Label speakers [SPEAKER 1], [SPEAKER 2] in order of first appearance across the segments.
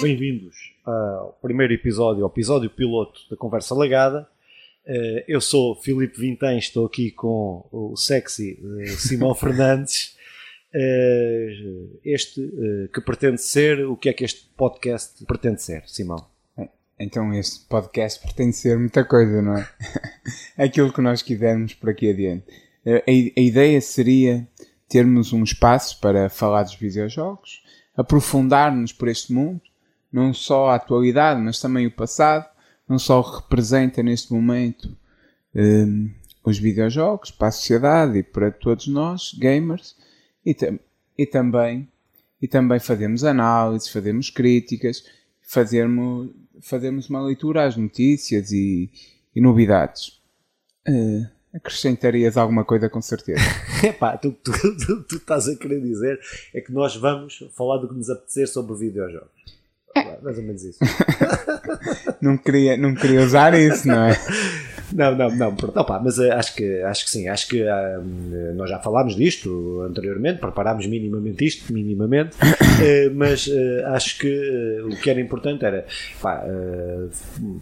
[SPEAKER 1] bem-vindos ao primeiro episódio, ao episódio piloto da Conversa Legada. Eh, Eu sou Filipe Vintém, estou aqui com o sexy eh, Simão Fernandes. Eh, Este que pretende ser, o que é que este podcast pretende ser, Simão?
[SPEAKER 2] Então este podcast pretende ser muita coisa, não é? Aquilo que nós quisermos por aqui adiante. A ideia seria termos um espaço para falar dos videojogos, aprofundar-nos por este mundo, não só a atualidade, mas também o passado, não só representa neste momento hum, os videojogos para a sociedade e para todos nós, gamers, e, tam- e também e também fazemos análises, fazemos críticas, fazermos, fazemos uma leitura às notícias e, e novidades. Eh, acrescentarias alguma coisa com certeza.
[SPEAKER 1] Epá, tu, tu, tu, tu estás a querer dizer é que nós vamos falar do que nos apetecer sobre videojogos. Mais ou menos isso.
[SPEAKER 2] não, queria, não queria usar isso, não é?
[SPEAKER 1] Não, não, não, pronto, opa, mas eh, acho que, acho que sim, acho que ah, hum, nós já falámos disto anteriormente, preparámos minimamente isto, minimamente, eh, mas eh, acho que eh, o que era importante era pá, eh,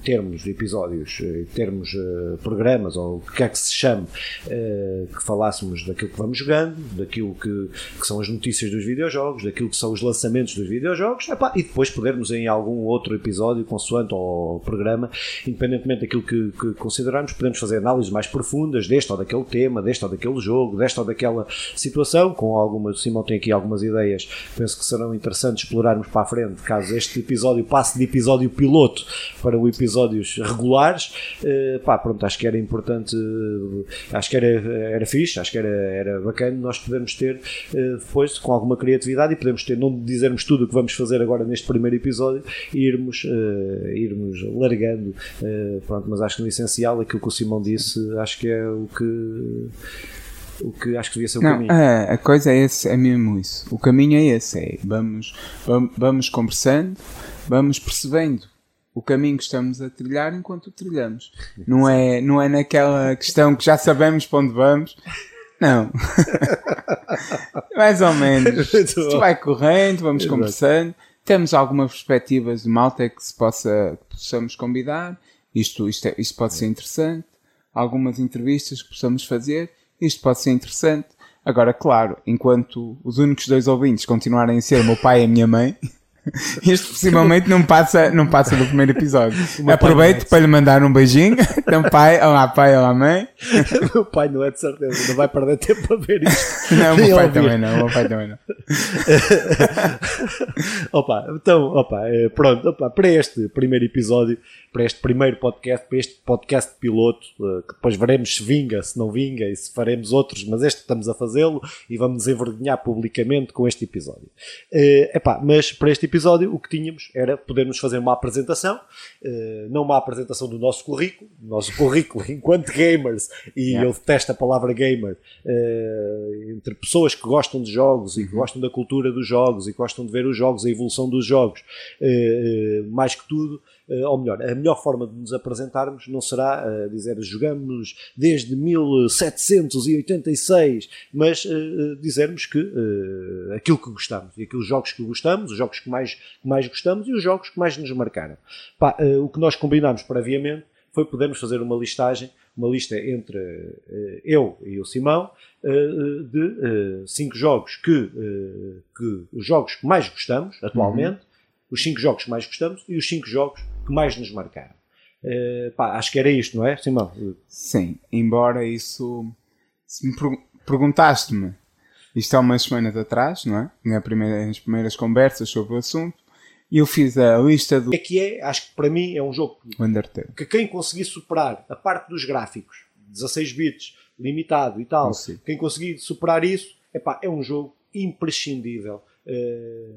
[SPEAKER 1] termos episódios, eh, termos eh, programas, ou o que quer que se chame, eh, que falássemos daquilo que vamos jogando, daquilo que, que são as notícias dos videojogos, daquilo que são os lançamentos dos videojogos, epá, e depois podermos em algum outro episódio, consoante ao programa, independentemente daquilo que, que considerarmos, podemos fazer análises mais profundas deste ou daquele tema, deste ou daquele jogo, desta ou daquela situação, com algumas, o Simão tem aqui algumas ideias, penso que serão interessantes explorarmos para a frente, caso este episódio passe de episódio piloto para o episódios regulares, Eh, pá, pronto, acho que era importante, acho que era, era fixe, acho que era, era bacana nós podermos ter depois, com alguma criatividade, e podemos ter, não dizermos tudo o que vamos fazer agora neste primeiro episódio, irmos, eh, irmos largando, pronto, mas acho que no essencial, aquilo que o Simão disse, acho que é o que. O que acho que devia ser o
[SPEAKER 2] Não,
[SPEAKER 1] caminho.
[SPEAKER 2] a, a coisa é, esse, é mesmo isso. O caminho é esse. É, vamos, vamos, vamos conversando, vamos percebendo o caminho que estamos a trilhar enquanto o trilhamos. Não é, não é naquela questão que já sabemos para onde vamos. Não. Mais ou menos. Isto vai correndo, vamos
[SPEAKER 1] Exato.
[SPEAKER 2] conversando. Temos algumas perspectivas de malta que se possa, que possamos convidar. Isto, isto, é- isto pode ser interessante. Algumas entrevistas que possamos fazer. Isto pode ser interessante. Agora, claro, enquanto os únicos dois ouvintes continuarem a ser meu pai e a minha mãe, isto possivelmente não passa, não passa do primeiro episódio. Aproveito para lhe mandar um beijinho. Então, pai, olá pai, olá mãe.
[SPEAKER 1] meu pai não é de certeza, não vai perder tempo a ver isto.
[SPEAKER 2] Não, meu pai também não, o meu pai também não.
[SPEAKER 1] opa, então, opa, eh, pronto, opa, para este primeiro episódio, para este primeiro podcast, para este podcast piloto, eh, que depois veremos se vinga, se não vinga e se faremos outros, mas este estamos a fazê-lo e vamos nos envergonhar publicamente com este episódio. Eh, epá, mas para este episódio o que tínhamos era podermos fazer uma apresentação, eh, não uma apresentação do nosso currículo, do nosso currículo enquanto gamers, e
[SPEAKER 2] Yeah.
[SPEAKER 1] eu detesto a palavra gamer, eh, entre pessoas que gostam de jogos e que gostam da cultura dos jogos e que gostam de ver os jogos, a evolução dos jogos, eh, mais que tudo, ou melhor, a melhor forma de nos apresentarmos não será eh, dizer jogamos desde 1786, mas eh, eh, dizermos que eh, aquilo que gostamos e aqueles jogos que gostamos, os jogos que mais, que mais gostamos e os jogos que mais nos marcaram. Pá, eh, o que nós combinámos previamente foi podermos fazer uma listagem, uma lista entre eh, eu e o Simão, eh, de eh, cinco jogos que, eh, que os jogos que mais gostamos atualmente, os cinco jogos que mais gostamos e os cinco jogos que mais nos marcaram. Eh, pá, acho que era isto, não é, Simão?
[SPEAKER 2] Sim, embora isso. Se me pergu- perguntaste-me isto há umas semanas atrás, não é? Na primeira, nas primeiras conversas sobre o assunto, eu fiz a lista do
[SPEAKER 1] é que é? Acho que para mim é um jogo
[SPEAKER 2] Undertale.
[SPEAKER 1] que quem conseguir superar a parte dos gráficos, 16 bits, limitado e tal,
[SPEAKER 2] Consigo.
[SPEAKER 1] quem conseguir superar isso, epá, é um jogo imprescindível. Eh,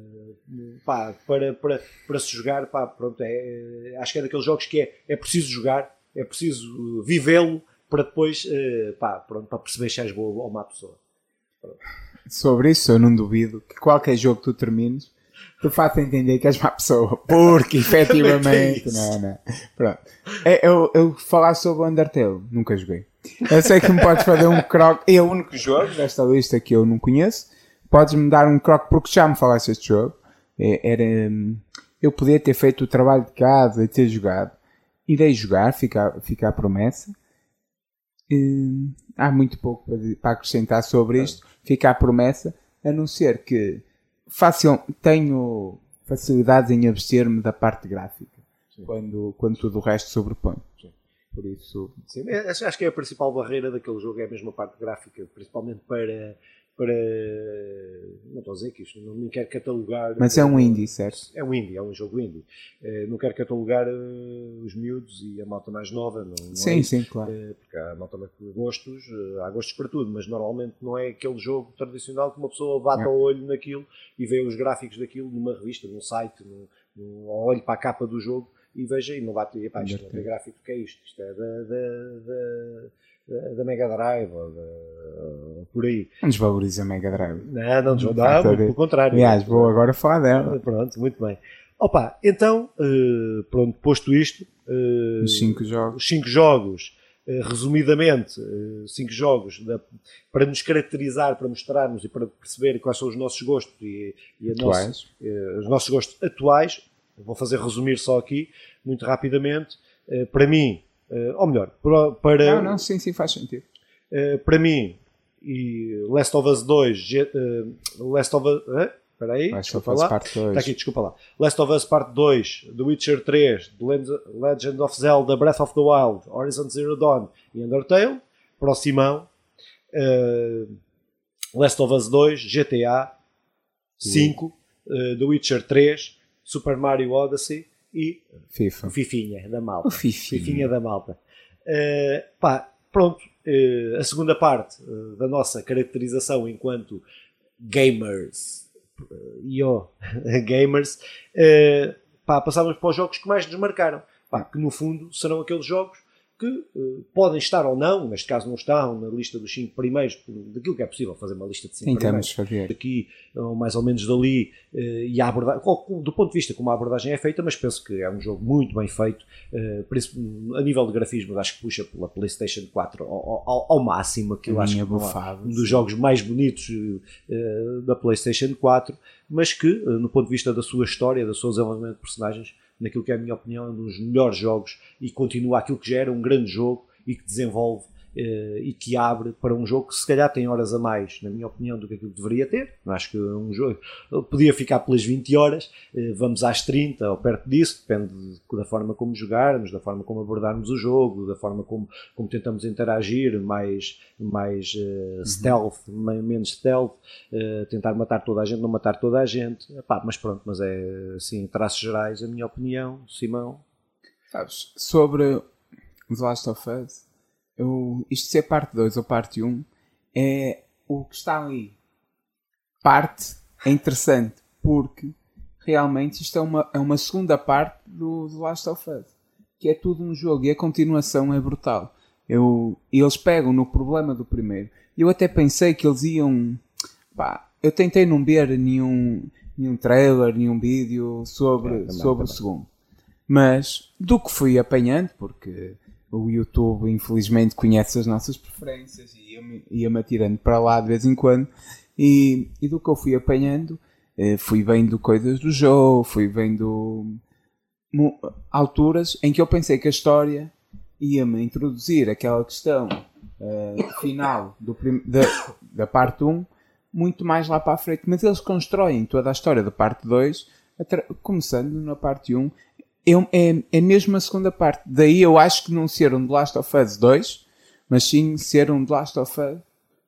[SPEAKER 1] pá, para, para, para se jogar, pá, pronto, é, acho que é daqueles jogos que é, é preciso jogar, é preciso vivê-lo para depois eh, pá, pronto, para perceber se és boa ou má pessoa.
[SPEAKER 2] Sobre isso, eu não duvido que qualquer jogo que tu termines, tu faça entender que és má pessoa. Porque, efetivamente,
[SPEAKER 1] isso.
[SPEAKER 2] não, não. Pronto. É, Eu, eu falar sobre o Undertale, nunca joguei. Eu sei que me podes fazer um croc. É o único jogo desta lista que eu não conheço. Podes-me dar um croc porque já me falaste este jogo. É, Era, hum, eu podia ter feito o trabalho de casa e ter jogado. Irei jogar, fica, fica a promessa. E, há muito pouco para, acrescentar sobre isto. Fica a promessa, a não ser que fácil, tenho facilidades em abster-me da parte gráfica quando, quando tudo o resto sobrepõe. Por isso.
[SPEAKER 1] Sim, acho que é a principal barreira daquele jogo, é a mesma parte gráfica, principalmente para. Para não estou a dizer que isto não, não quero catalogar.
[SPEAKER 2] Mas é um indie, certo?
[SPEAKER 1] É um indie, é um jogo indie. Uh, não quero catalogar uh, os miúdos e a malta mais nova. Não, não
[SPEAKER 2] sim,
[SPEAKER 1] é
[SPEAKER 2] sim, claro.
[SPEAKER 1] Porque há malta mais gostos, há gostos para tudo, mas normalmente não é aquele jogo tradicional que uma pessoa bate ao olho naquilo e vê os gráficos daquilo numa revista, num site, num, num, olho para a capa do jogo e veja e não bate, epá, isto não é gráfico, que é isto? Isto é da, da, da, da Mega Drive ou da, por aí.
[SPEAKER 2] Não desvaloriza a Mega Drive.
[SPEAKER 1] Não, não desvaloriza, não, pelo contrário.
[SPEAKER 2] Aliás, vou agora falar dela.
[SPEAKER 1] Pronto, muito bem. Opa, então, uh, pronto, posto isto,
[SPEAKER 2] uh, os cinco jogos,
[SPEAKER 1] os cinco jogos resumidamente, cinco jogos da, para nos caracterizar, para mostrarmos e para perceber quais são os nossos gostos e, e nosso, os nossos gostos atuais, vou fazer resumir só aqui, muito rapidamente. Para mim, ou melhor, para, para.
[SPEAKER 2] Não, não, sim, sim, faz sentido.
[SPEAKER 1] Uh, para mim, e Last of Us 2, Last of Us. Espera aí,
[SPEAKER 2] Last desculpa lá. Está
[SPEAKER 1] aqui, desculpa lá. Last of Us Part 2, The Witcher 3, The Legend of Zelda, Breath of the Wild, Horizon Zero Dawn e Undertale. Para o Simão, Last of Us 2, GTA 5, The Witcher 3, Super Mario Odyssey e
[SPEAKER 2] FIFA.
[SPEAKER 1] o Fifinha da Malta.
[SPEAKER 2] O Fifinha.
[SPEAKER 1] Fifinha da Malta. Uh, pá, pronto, uh, a segunda parte uh, da nossa caracterização enquanto gamers, e uh, gamers, pá, passávamos para os jogos que mais nos marcaram. Pá, que no fundo serão aqueles jogos que uh, podem estar ou não, neste caso não estão na lista dos 5 primeiros, daquilo que é possível fazer uma lista de 5 primeiros.
[SPEAKER 2] Fazer.
[SPEAKER 1] Aqui, ou mais ou menos dali, uh, e a abordagem, do ponto de vista como a abordagem é feita, mas penso que é um jogo muito bem feito, uh, a nível de grafismo, acho que puxa pela PlayStation 4 ao, ao, ao máximo, aquilo acho que
[SPEAKER 2] bufado,
[SPEAKER 1] um dos jogos mais bonitos da PlayStation 4, mas que, no ponto de vista da sua história, do seu desenvolvimento de personagens, naquilo que é a minha opinião, é um dos melhores jogos e continua aquilo que já era um grande jogo e que desenvolve e que abre para um jogo que se calhar tem horas a mais, na minha opinião, do que aquilo que deveria ter. Acho que um jogo podia ficar pelas 20 horas, uh, vamos às 30 ou perto disso, depende da forma como jogarmos, da forma como abordarmos o jogo, da forma como, como tentamos interagir, mais, mais uh, uhum. stealth, menos stealth, tentar matar toda a gente, não matar toda a gente. Epá, mas pronto, mas é assim, traços gerais, a minha opinião, Simão.
[SPEAKER 2] Sabes, sobre The Last of Us eu, isto ser parte 2 ou parte 1 um, é o que está ali. Parte é interessante porque realmente isto é uma, é uma segunda parte do The Last of Us que é tudo um jogo e a continuação é brutal. Eu, eles pegam no problema do primeiro. Eu até pensei que eles iam. Pá, eu tentei não ver nenhum, nenhum trailer, nenhum vídeo sobre, é, também, sobre também. o segundo. Mas do que fui apanhando, porque o YouTube infelizmente conhece as nossas preferências e ia-me ia atirando para lá de vez em quando. E, e do que eu fui apanhando eh, fui vendo coisas do jogo, fui vendo alturas em que eu pensei que a história ia-me introduzir aquela questão uh, final do da, da parte 1 muito mais lá para a frente, mas eles constroem toda a história da parte 2 começando na parte 1 é, é, mesmo a segunda parte. Daí eu acho que não ser um The Last of Us 2, mas sim ser um The Last of Us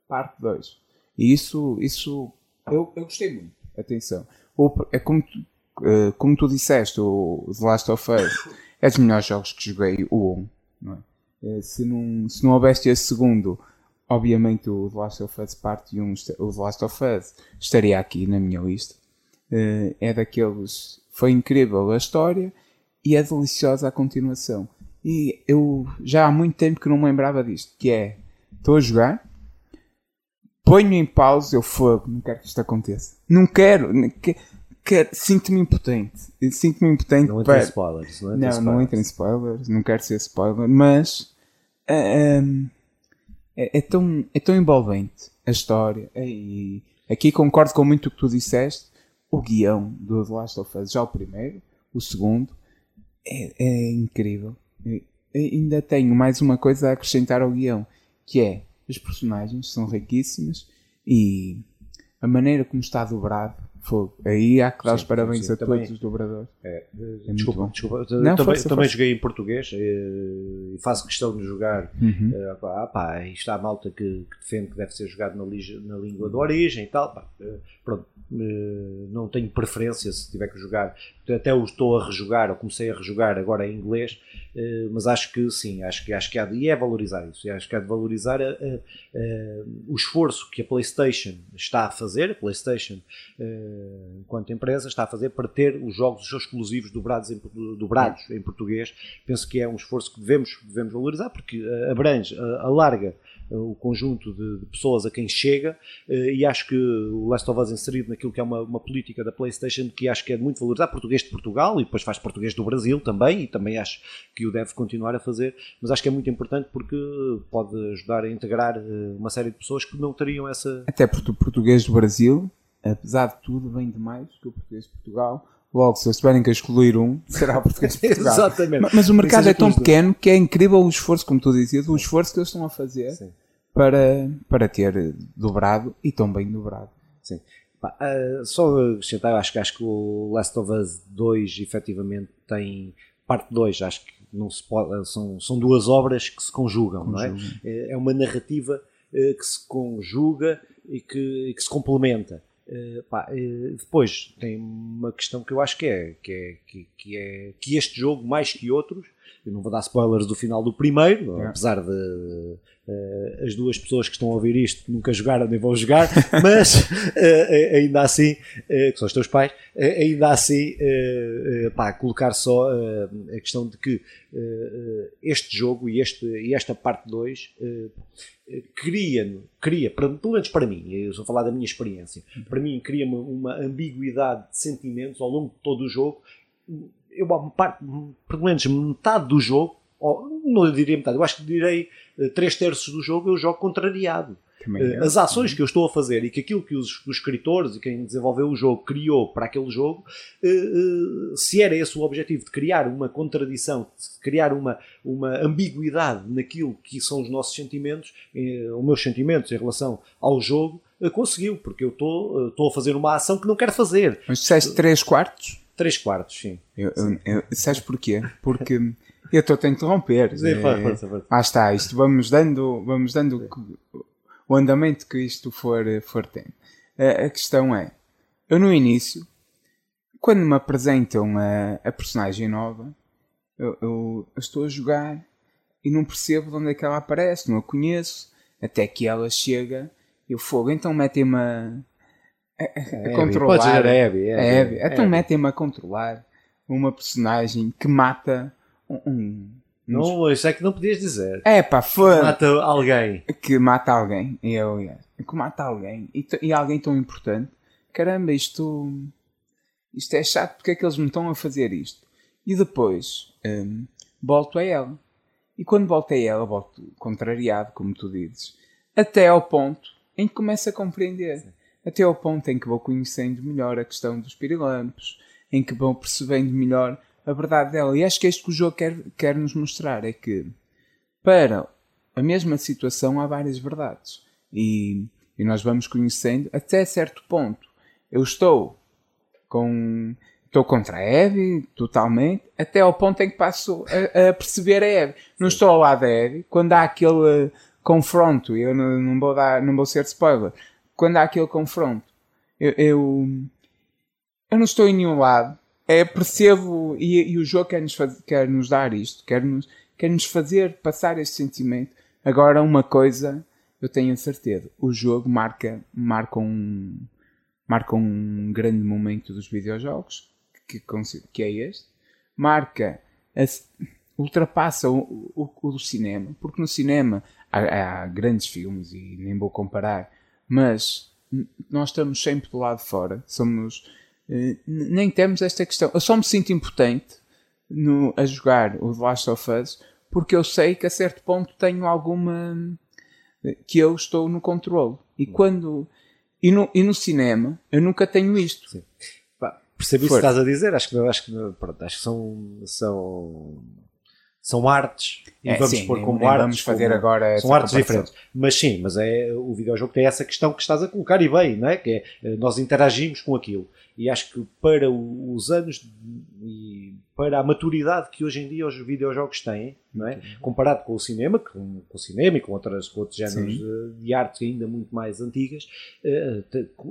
[SPEAKER 2] parte 2. E isso, isso eu, eu gostei muito. Atenção. O, é como tu, uh, como tu disseste, o The Last of Us é dos melhores jogos que joguei, o 1. Não é? Uh, se, não, se não houvesse esse segundo, obviamente o The Last of Us parte 1, o The Last of Us estaria aqui na minha lista. Uh, é daqueles. Foi incrível a história e é deliciosa a continuação. E eu já há muito tempo que não me lembrava disto, que é, estou a jogar, ponho em pausa, eu fogo, não quero que isto aconteça. Não quero, quero, quero sinto-me impotente. Sinto-me impotente
[SPEAKER 1] não para... Entra em spoilers, não,
[SPEAKER 2] não,
[SPEAKER 1] spoilers.
[SPEAKER 2] não entra em spoilers, não quero ser spoiler, mas é, é, é, tão, é tão envolvente a história. E aqui concordo com muito o que tu disseste. O guião do The Last of Us, já o primeiro, o segundo, é, é incrível. Ainda tenho mais uma coisa a acrescentar ao guião, que é as personagens são riquíssimas e a maneira como está dobrado, fogo. Aí há que dar os parabéns
[SPEAKER 1] sim,
[SPEAKER 2] a
[SPEAKER 1] também-
[SPEAKER 2] todos os dobradores.
[SPEAKER 1] É,
[SPEAKER 2] muito
[SPEAKER 1] desculpa, desculpa.
[SPEAKER 2] Não,
[SPEAKER 1] também
[SPEAKER 2] força,
[SPEAKER 1] também
[SPEAKER 2] força.
[SPEAKER 1] joguei em português eh, e faço questão de jogar.
[SPEAKER 2] Uhum.
[SPEAKER 1] eh, pá, ah, pá, aí está a malta que, que defende que deve ser jogado na, na língua de origem e tal. pá, eh, pronto, eh, não tenho preferência se tiver que jogar. Até o estou a rejogar, ou comecei a rejogar agora em inglês, eh, mas acho que sim, acho que, acho que há de, e é valorizar isso. Acho que há de valorizar a- a- a- o esforço que a PlayStation está a fazer, a PlayStation eh, enquanto empresa está a fazer para ter os jogos exclusivos dobrados em, dobrados em português. Penso que é um esforço que devemos, devemos valorizar porque eh, abrange, eh, alarga eh, o conjunto de, de pessoas a quem chega eh, e acho que o Last of Us inserido naquilo que é uma, uma política da PlayStation que acho que é muito valorizar, português de Portugal e depois faz português do Brasil também e também acho que o deve continuar a fazer, mas acho que é muito importante porque pode ajudar a integrar eh, uma série de pessoas que não teriam essa
[SPEAKER 2] Até porque o português do Brasil, apesar de tudo, vem de mais que o português de Portugal. Logo, se eles tiverem que excluir um, será o português de Portugal.
[SPEAKER 1] Exatamente.
[SPEAKER 2] Ma- Mas o mercado é tão pequeno que é incrível o esforço, como tu dizias, o esforço que eles estão a fazer
[SPEAKER 1] Sim.
[SPEAKER 2] para, para ter dobrado e tão bem dobrado.
[SPEAKER 1] Sim. Ah, só acrescentar, eu acho que acho que o Last of Us 2 efetivamente tem parte 2, acho que não se pode, são, são duas obras que se conjugam, não é?
[SPEAKER 2] Conjugam.
[SPEAKER 1] É é uma narrativa eh, que se conjuga e que, e que se complementa. Eh, pá, eh, depois tem uma questão que eu acho que é que, é que, que é que este jogo, mais que outros, eu não vou dar spoilers do final do primeiro,
[SPEAKER 2] É.
[SPEAKER 1] apesar de eh, as duas pessoas que estão a ouvir isto nunca jogaram nem vão jogar, mas eh, ainda assim, eh, que são os teus pais, ainda assim, pá, colocar só a questão de que este jogo e, este, e esta parte 2 eh, eh, cria, cria pelo menos para mim, eu estou a falar da minha experiência, para mim cria uma, uma ambiguidade de sentimentos ao longo de todo o jogo. Eu, parte, pelo menos metade do jogo, ou não diria metade, eu acho que direi eh, três terços do jogo eu jogo contrariado. Eh,
[SPEAKER 2] é.
[SPEAKER 1] As ações que eu estou a fazer e que aquilo que os, os escritores e quem desenvolveu o jogo criou para aquele jogo, eh, se era esse o objetivo de criar uma contradição, de criar uma, uma ambiguidade naquilo que são os nossos sentimentos, os meus sentimentos em relação ao jogo, conseguiu, porque eu estou, estou a fazer uma ação que não quero fazer.
[SPEAKER 2] Mas disseste 3 quartos?
[SPEAKER 1] Três quartos, sim.
[SPEAKER 2] Eu, eu, eu, sabes porquê? Porque eu estou a interromper.
[SPEAKER 1] Sim,
[SPEAKER 2] É,
[SPEAKER 1] força, força.
[SPEAKER 2] Ah, está, isto vamos dando, vamos dando o andamento que isto for, for tendo. A, a questão é, eu no início, quando me apresentam a, a personagem nova, eu, eu- eu estou a jogar e não percebo de onde é que ela aparece, não a conheço, até que ela chega, eu fogo, então metem-me a, a, a controlar.
[SPEAKER 1] Pode dizer a Abby.
[SPEAKER 2] É, Abby. Então metem-me a controlar uma personagem que mata um. um
[SPEAKER 1] Não, isso é que não podias dizer.
[SPEAKER 2] é pá, foi.
[SPEAKER 1] Mata alguém.
[SPEAKER 2] Que mata alguém. Eu, que mata alguém. E, e alguém tão importante. Caramba, isto. Isto é chato, porque é que eles me estão a fazer isto? E depois hum, volto a ela. E quando volto a ela, volto contrariado, como tu dizes, até ao ponto em que começo a compreender. Até ao ponto em que vou conhecendo melhor a questão dos pirilampos, em que vou percebendo melhor a verdade dela. E acho que é isto que o jogo quer, quer nos mostrar: é que para a mesma situação há várias verdades. E, e nós vamos conhecendo até certo ponto. Eu estou com. Estou contra a Abby, totalmente, até ao ponto em que passo a, a perceber a Abby. Não estou ao lado da Abby. Quando há aquele eh, confronto, eu não, não vou dar, não vou ser spoiler. Quando há aquele confronto, eu, eu, eu não estou em nenhum lado. É, percebo, e, e o jogo quer nos, quer nos dar isto, quer nos, quer nos fazer passar este sentimento. Agora, uma coisa eu tenho a certeza: o jogo marca, marca, um, marca um grande momento dos videojogos, que, que é este. Marca, ultrapassa o, o, o cinema, porque no cinema há, há grandes filmes e nem vou comparar, mas nós estamos sempre do lado de fora, somos. eh, nem temos esta questão. Eu só me sinto impotente no, a jogar o The Last of Us porque eu sei que a certo ponto tenho alguma. que eu estou no controle. E quando. E no, e no cinema eu nunca tenho isto.
[SPEAKER 1] Pá, percebi isso que estás a dizer, acho que, acho que, pronto, acho que são, são, são artes e
[SPEAKER 2] É,
[SPEAKER 1] vamos
[SPEAKER 2] sim,
[SPEAKER 1] pôr como artes.
[SPEAKER 2] vamos fazer
[SPEAKER 1] como-
[SPEAKER 2] agora
[SPEAKER 1] são artes
[SPEAKER 2] comparação.
[SPEAKER 1] diferentes. Mas sim, mas é, o videojogo tem essa questão que estás a colocar e bem, não é? Que é, eh, nós interagimos com aquilo. E acho que para os anos e para a maturidade que hoje em dia os videojogos têm, não é? comparado com o cinema, com, com o cinema e com, outras, com outros géneros
[SPEAKER 2] Sim.
[SPEAKER 1] de arte ainda muito mais antigas, eh,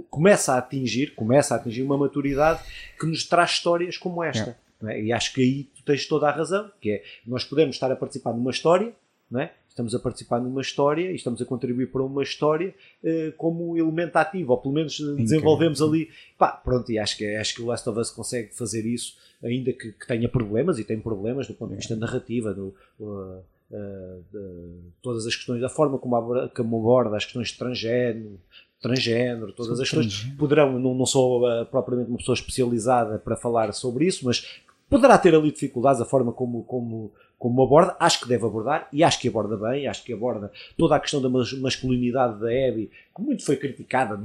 [SPEAKER 1] começa a atingir, começa a atingir uma maturidade que nos traz histórias como esta. não é? E acho que aí tu tens toda a razão, que é nós podemos estar a participar numa história, não é? estamos a participar numa história e estamos a contribuir para uma história eh, como elemento ativo, ou pelo menos eh, desenvolvemos ali. Pá, pronto, e acho que, acho que o Last of Us consegue fazer isso, ainda que, que tenha problemas, e tem problemas do ponto de vista narrativa, do, uh, uh, de todas as questões, da forma como aborda, como aborda as questões de transgénero, transgénero, todas as questões poderão, não, não sou uh, propriamente uma pessoa especializada para falar sobre isso, mas poderá ter ali dificuldades a forma como, como, como aborda, acho que deve abordar e acho que aborda bem, acho que aborda toda a questão da mas- masculinidade da Abby, que muito foi criticada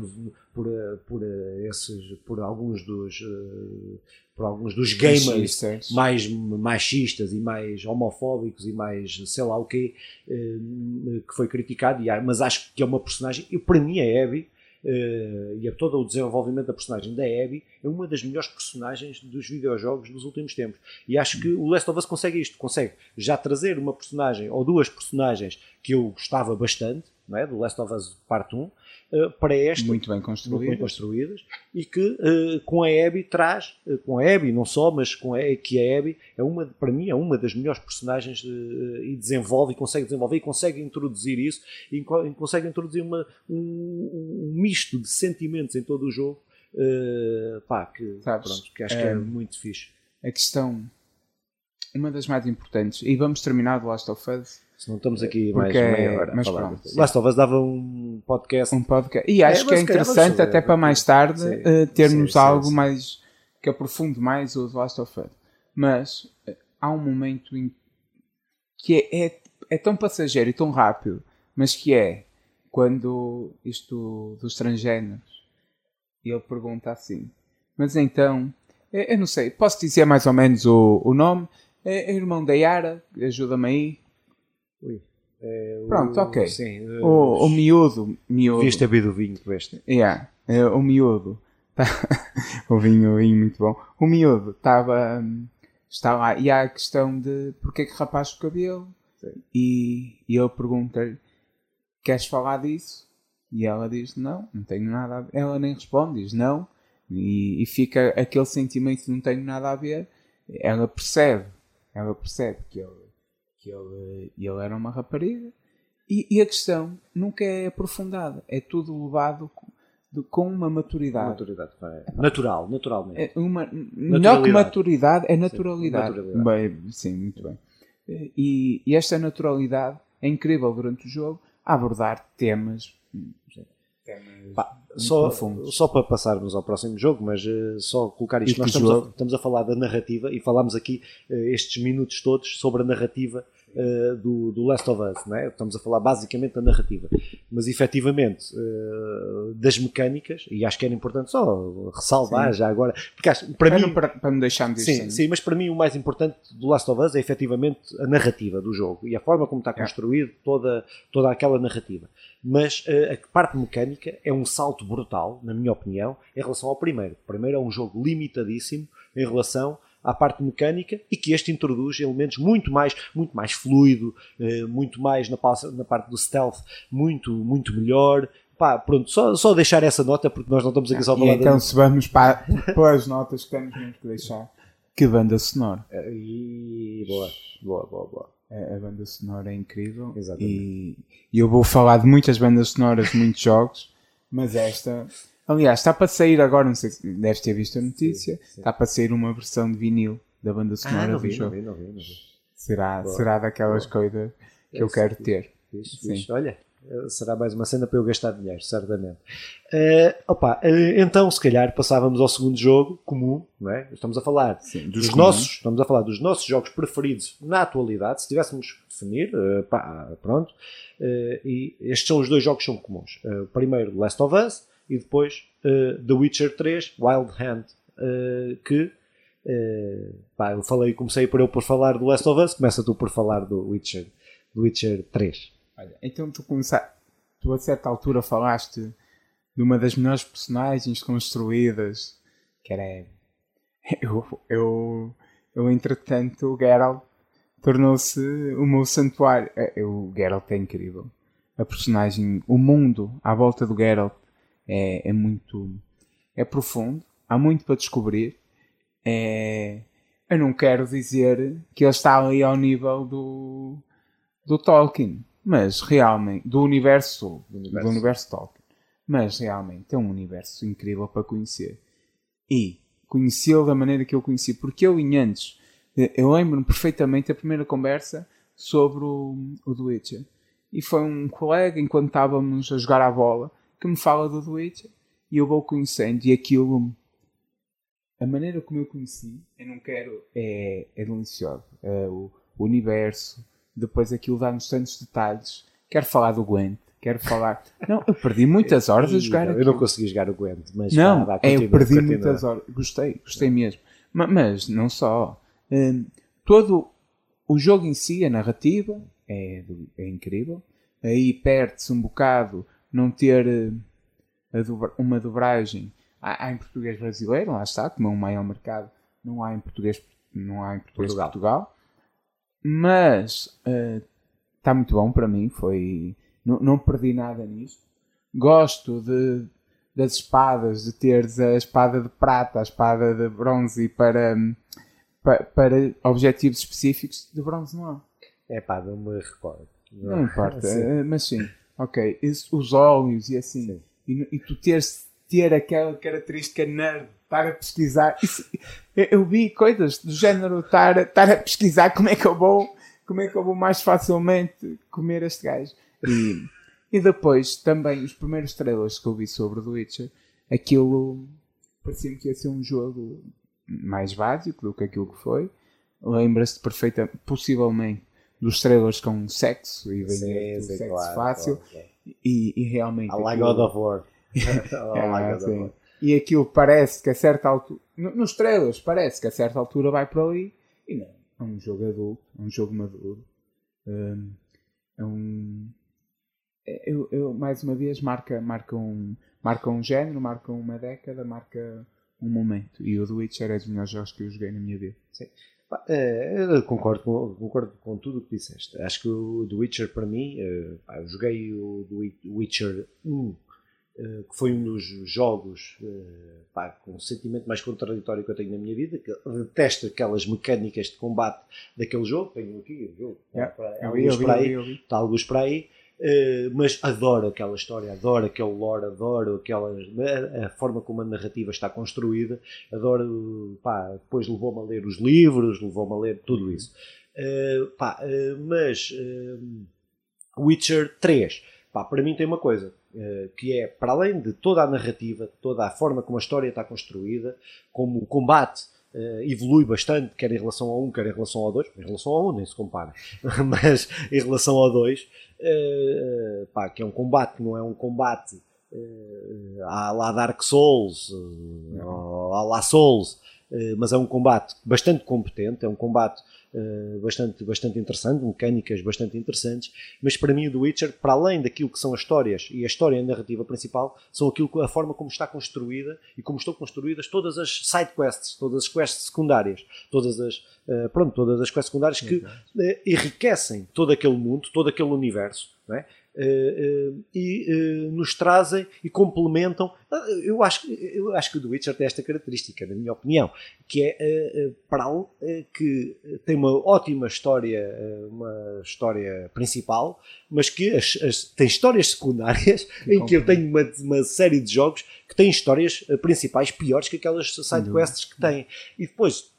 [SPEAKER 1] por, uh, por, uh, esses, por alguns dos uh, por alguns dos gamers
[SPEAKER 2] Machistas.
[SPEAKER 1] mais machistas e mais homofóbicos e mais sei lá o quê, eh, que foi criticado, mas acho que é uma personagem, e para mim a Abby, eh, e a todo o desenvolvimento da personagem da Abby, é uma das melhores personagens dos videojogos dos últimos tempos. E acho que o Last of Us consegue isto, consegue já trazer uma personagem ou duas personagens que eu gostava bastante, não é? do Last of Us Part 1, eh, para esta
[SPEAKER 2] Muito bem construído.
[SPEAKER 1] construídas e que eh, com a Abby traz, eh, com a Abby não só, mas com a, que a Abby é uma, para mim é uma das melhores personagens eh, e desenvolve, e consegue desenvolver e consegue introduzir isso e, co- consegue introduzir uma, um, um misto de sentimentos em todo o jogo eh, pá, que,
[SPEAKER 2] Sabes,
[SPEAKER 1] pronto, que acho que é
[SPEAKER 2] eh,
[SPEAKER 1] muito fixe.
[SPEAKER 2] A questão, uma das mais importantes, e vamos terminar do Last of Us,
[SPEAKER 1] Se não estamos aqui mais
[SPEAKER 2] porque-
[SPEAKER 1] meia hora
[SPEAKER 2] mas pronto.
[SPEAKER 1] Last of Us dava um podcast
[SPEAKER 2] um podcast. E acho
[SPEAKER 1] É,
[SPEAKER 2] que é interessante até para mais tarde
[SPEAKER 1] Sim.
[SPEAKER 2] eh, termos
[SPEAKER 1] Sim,
[SPEAKER 2] algo
[SPEAKER 1] sim.
[SPEAKER 2] mais que aprofunde mais o The Last of Us. Mas eh, há um momento em que é, é, é tão passageiro e tão rápido, mas que é quando isto dos transgêneros e ele pergunta assim, mas então, eu, eu não sei, posso dizer mais ou menos o, o nome? É, é irmão da Yara, ajuda-me aí.
[SPEAKER 1] Ui, é, o-
[SPEAKER 2] Pronto, ok.
[SPEAKER 1] Sim, eh,
[SPEAKER 2] O, o miúdo, miúdo.
[SPEAKER 1] Devias ter bebido o vinho que beste.
[SPEAKER 2] Yeah, é, o miúdo. O vinho, o vinho muito bom. O miúdo estava. hum, Está lá. E há a questão de porque é que rapaz o cabelo.
[SPEAKER 1] Sim.
[SPEAKER 2] E, e ele pergunta-lhe: Queres falar disso? E ela diz: Não, não tenho nada a ver. Ela nem responde, diz: Não. E, e fica aquele sentimento de não tenho nada a ver. Ela percebe. Ela percebe que ele, que ele, ele era uma rapariga. E, e a questão nunca é aprofundada. É tudo levado com, de- com uma maturidade.
[SPEAKER 1] Maturidade, vai. Natural, naturalmente.
[SPEAKER 2] É uma, melhor que maturidade é naturalidade.
[SPEAKER 1] naturalidade.
[SPEAKER 2] Bem, sim, muito bem. E, e esta naturalidade é incrível durante o jogo a abordar temas, temas
[SPEAKER 1] Pá, só,
[SPEAKER 2] profundos.
[SPEAKER 1] só para passarmos ao próximo jogo, mas eh, só colocar isto.
[SPEAKER 2] E
[SPEAKER 1] Nós estamos a, estamos a falar da narrativa e falámos aqui eh, estes minutos todos sobre a narrativa eh, do, do Last of Us. Não é? Estamos a falar basicamente da narrativa, mas efetivamente das mecânicas, e acho que era importante só ressalvar já agora, porque acho, para
[SPEAKER 2] Para,
[SPEAKER 1] mim.
[SPEAKER 2] não, para, para não deixarmos isto
[SPEAKER 1] Sim,
[SPEAKER 2] sem-
[SPEAKER 1] sim, mas para mim o mais importante do Last of Us é efetivamente a narrativa do jogo e a forma como está construído toda, toda aquela narrativa. Mas eh, a parte mecânica é um salto brutal, na minha opinião, em relação ao primeiro. O primeiro é um jogo limitadíssimo em relação à parte mecânica e que este introduz elementos muito mais, muito mais fluido, eh, muito mais na, pa- na parte do stealth, muito, muito melhor. Pá, pronto, só, só deixar essa nota porque nós não estamos aqui só a
[SPEAKER 2] E
[SPEAKER 1] falar
[SPEAKER 2] então,
[SPEAKER 1] da...
[SPEAKER 2] se vamos para, para as notas que temos mesmo que deixar, que banda sonora.
[SPEAKER 1] E... Boa, boa, boa, boa.
[SPEAKER 2] A, banda sonora é incrível.
[SPEAKER 1] Exatamente.
[SPEAKER 2] E, eu vou falar de muitas bandas sonoras muitos jogos, mas esta. Aliás, está para sair agora, não sei se deves ter visto a notícia,
[SPEAKER 1] sim.
[SPEAKER 2] está para sair uma versão de vinil da banda
[SPEAKER 1] Ah,
[SPEAKER 2] sonora
[SPEAKER 1] não
[SPEAKER 2] do
[SPEAKER 1] vi, não
[SPEAKER 2] jogo.
[SPEAKER 1] vi, não vi, não vi.
[SPEAKER 2] Será,
[SPEAKER 1] Boa.
[SPEAKER 2] será daquelas coisas que eu
[SPEAKER 1] Esse
[SPEAKER 2] quero
[SPEAKER 1] fixe.
[SPEAKER 2] ter.
[SPEAKER 1] Fixe,
[SPEAKER 2] Sim.
[SPEAKER 1] fixe. Olha, será mais uma cena para eu gastar dinheiro, certamente. Eh, opa, eh, então, se calhar, passávamos ao segundo jogo comum, não é? Estamos a falar
[SPEAKER 2] Sim,
[SPEAKER 1] dos
[SPEAKER 2] dos
[SPEAKER 1] nossos, estamos a falar dos nossos jogos preferidos na atualidade, se tivéssemos que definir, eh, pá, pronto. Eh, e estes são os dois jogos que são comuns. Eh, primeiro, Last of Us, e depois eh, The Witcher 3, Wild Hunt. uh, que uh, pá, eu falei, comecei por eu por falar do Last of Us, começa tu por falar do Witcher, do Witcher 3.
[SPEAKER 2] Olha, então tu começaste, tu a certa altura falaste de uma das melhores personagens construídas, que era eu, eu, eu entretanto o Geralt tornou-se o meu santuário. O Geralt é incrível. A personagem, o mundo à volta do Geralt é, é muito. é profundo. Há muito para descobrir. É, eu não quero dizer que ele está ali ao nível do, do Tolkien, mas realmente. do universo, do universo, do universo Tolkien. Mas realmente é um universo incrível para conhecer. E conhecê-lo da maneira que eu conheci, porque eu em antes eu lembro-me perfeitamente da primeira conversa sobre o, o The Witcher. E foi um colega, enquanto estávamos a jogar a bola, que me fala do The Witcher. E eu vou conhecendo. E aquilo, a maneira como eu conheci, eu não quero, é, é delicioso. É, o, o universo, depois aquilo dá-nos tantos detalhes. Quero falar do Gwent, quero falar. Não, eu perdi muitas horas a jogar.
[SPEAKER 1] Eu não consegui jogar o Gwent, mas.
[SPEAKER 2] Não, vá, vá, continua, eu perdi continua. muitas horas. Gostei, gostei mesmo. Mas, mas não só. Hum, todo o jogo em si, a narrativa, é, é incrível. Aí perde-se um bocado não ter eh, dobra, uma dobragem. Há, há, em português brasileiro, lá está, como é um maior mercado, não há em português, não há em português Portugal. Portugal. Mas uh, está muito bom para mim, foi. Não, não perdi nada nisto. Gosto de, das espadas, de teres a espada de prata, a espada de bronze para para, para objetivos específicos, de bronze não há.
[SPEAKER 1] É pá, não me recordo.
[SPEAKER 2] Não, não importa, assim. mas sim, ok. os olhos e assim, e, e, tu teres ter aquela característica nerd para pesquisar. Isso, eu, vi coisas do género estar, estar a pesquisar como é que eu vou, como é que eu vou mais facilmente comer este gajo. E, e depois também os primeiros trailers que eu vi sobre The Witcher, aquilo parecia-me que ia ser um jogo mais básico do que aquilo que foi. Lembra-se perfeitamente, possivelmente, dos trailers com sexo e vender sexo claro, fácil. Claro, E, e, realmente.
[SPEAKER 1] A aquilo... God of War. ah,
[SPEAKER 2] God of War. E aquilo parece que a certa altura. Nos trailers parece que a certa altura vai para ali. E não. É um jogo adulto, é um jogo maduro. Um, é um. É, eu, eu, mais uma vez, marca, marca, um, marca um género, marca uma década, marca um momento. E o The Witcher é dos melhores jogos que eu joguei na minha vida.
[SPEAKER 1] Sim. É, eu concordo com, concordo com tudo o que disseste. Acho que o The Witcher, para mim, uh, eu joguei o The Witcher 1, uh, eh, que foi um dos jogos uh, pá, com o sentimento mais contraditório que eu tenho na minha vida. Que detesto aquelas mecânicas de combate daquele jogo. Tenho aqui o jogo, yeah. está, alguns para aí, está alguns para aí. Uh, mas adoro aquela história, adoro aquele lore, adoro aquela, a, forma como a narrativa está construída, adoro, pá, depois levou-me a ler os livros, levou-me a ler tudo isso. Uh, pá, mas Witcher 3, pá, para mim tem uma coisa, que é, para além de toda a narrativa, toda a forma como a história está construída, como o combate Uh, evolui bastante, quer em relação ao 1, quer em relação ao 2. Em relação ao 1 nem se compara, mas em relação ao 2, uh, pá, que é um combate, não é um combate à lá Dark Souls, à lá Souls, mas é um combate bastante competente, é um combate Uh, bastante, bastante interessante, mecânicas bastante interessantes, mas para mim o The Witcher, para além daquilo que são as histórias e a história e a narrativa principal, são aquilo a forma como está construída e como estão construídas todas as side quests, todas as quests secundárias, todas as uh, pronto, todas as quests secundárias que enriquecem todo aquele mundo, todo aquele universo, não é? Uh, uh, e uh, nos trazem e complementam. eu, acho, eu acho que o The Witcher tem esta característica, na minha opinião, que é para um, que tem uma ótima história, uma história principal, mas que as, as, tem histórias secundárias em que eu tenho uma, uma, série de jogos que têm histórias principais piores que aquelas sidequests que têm. E depois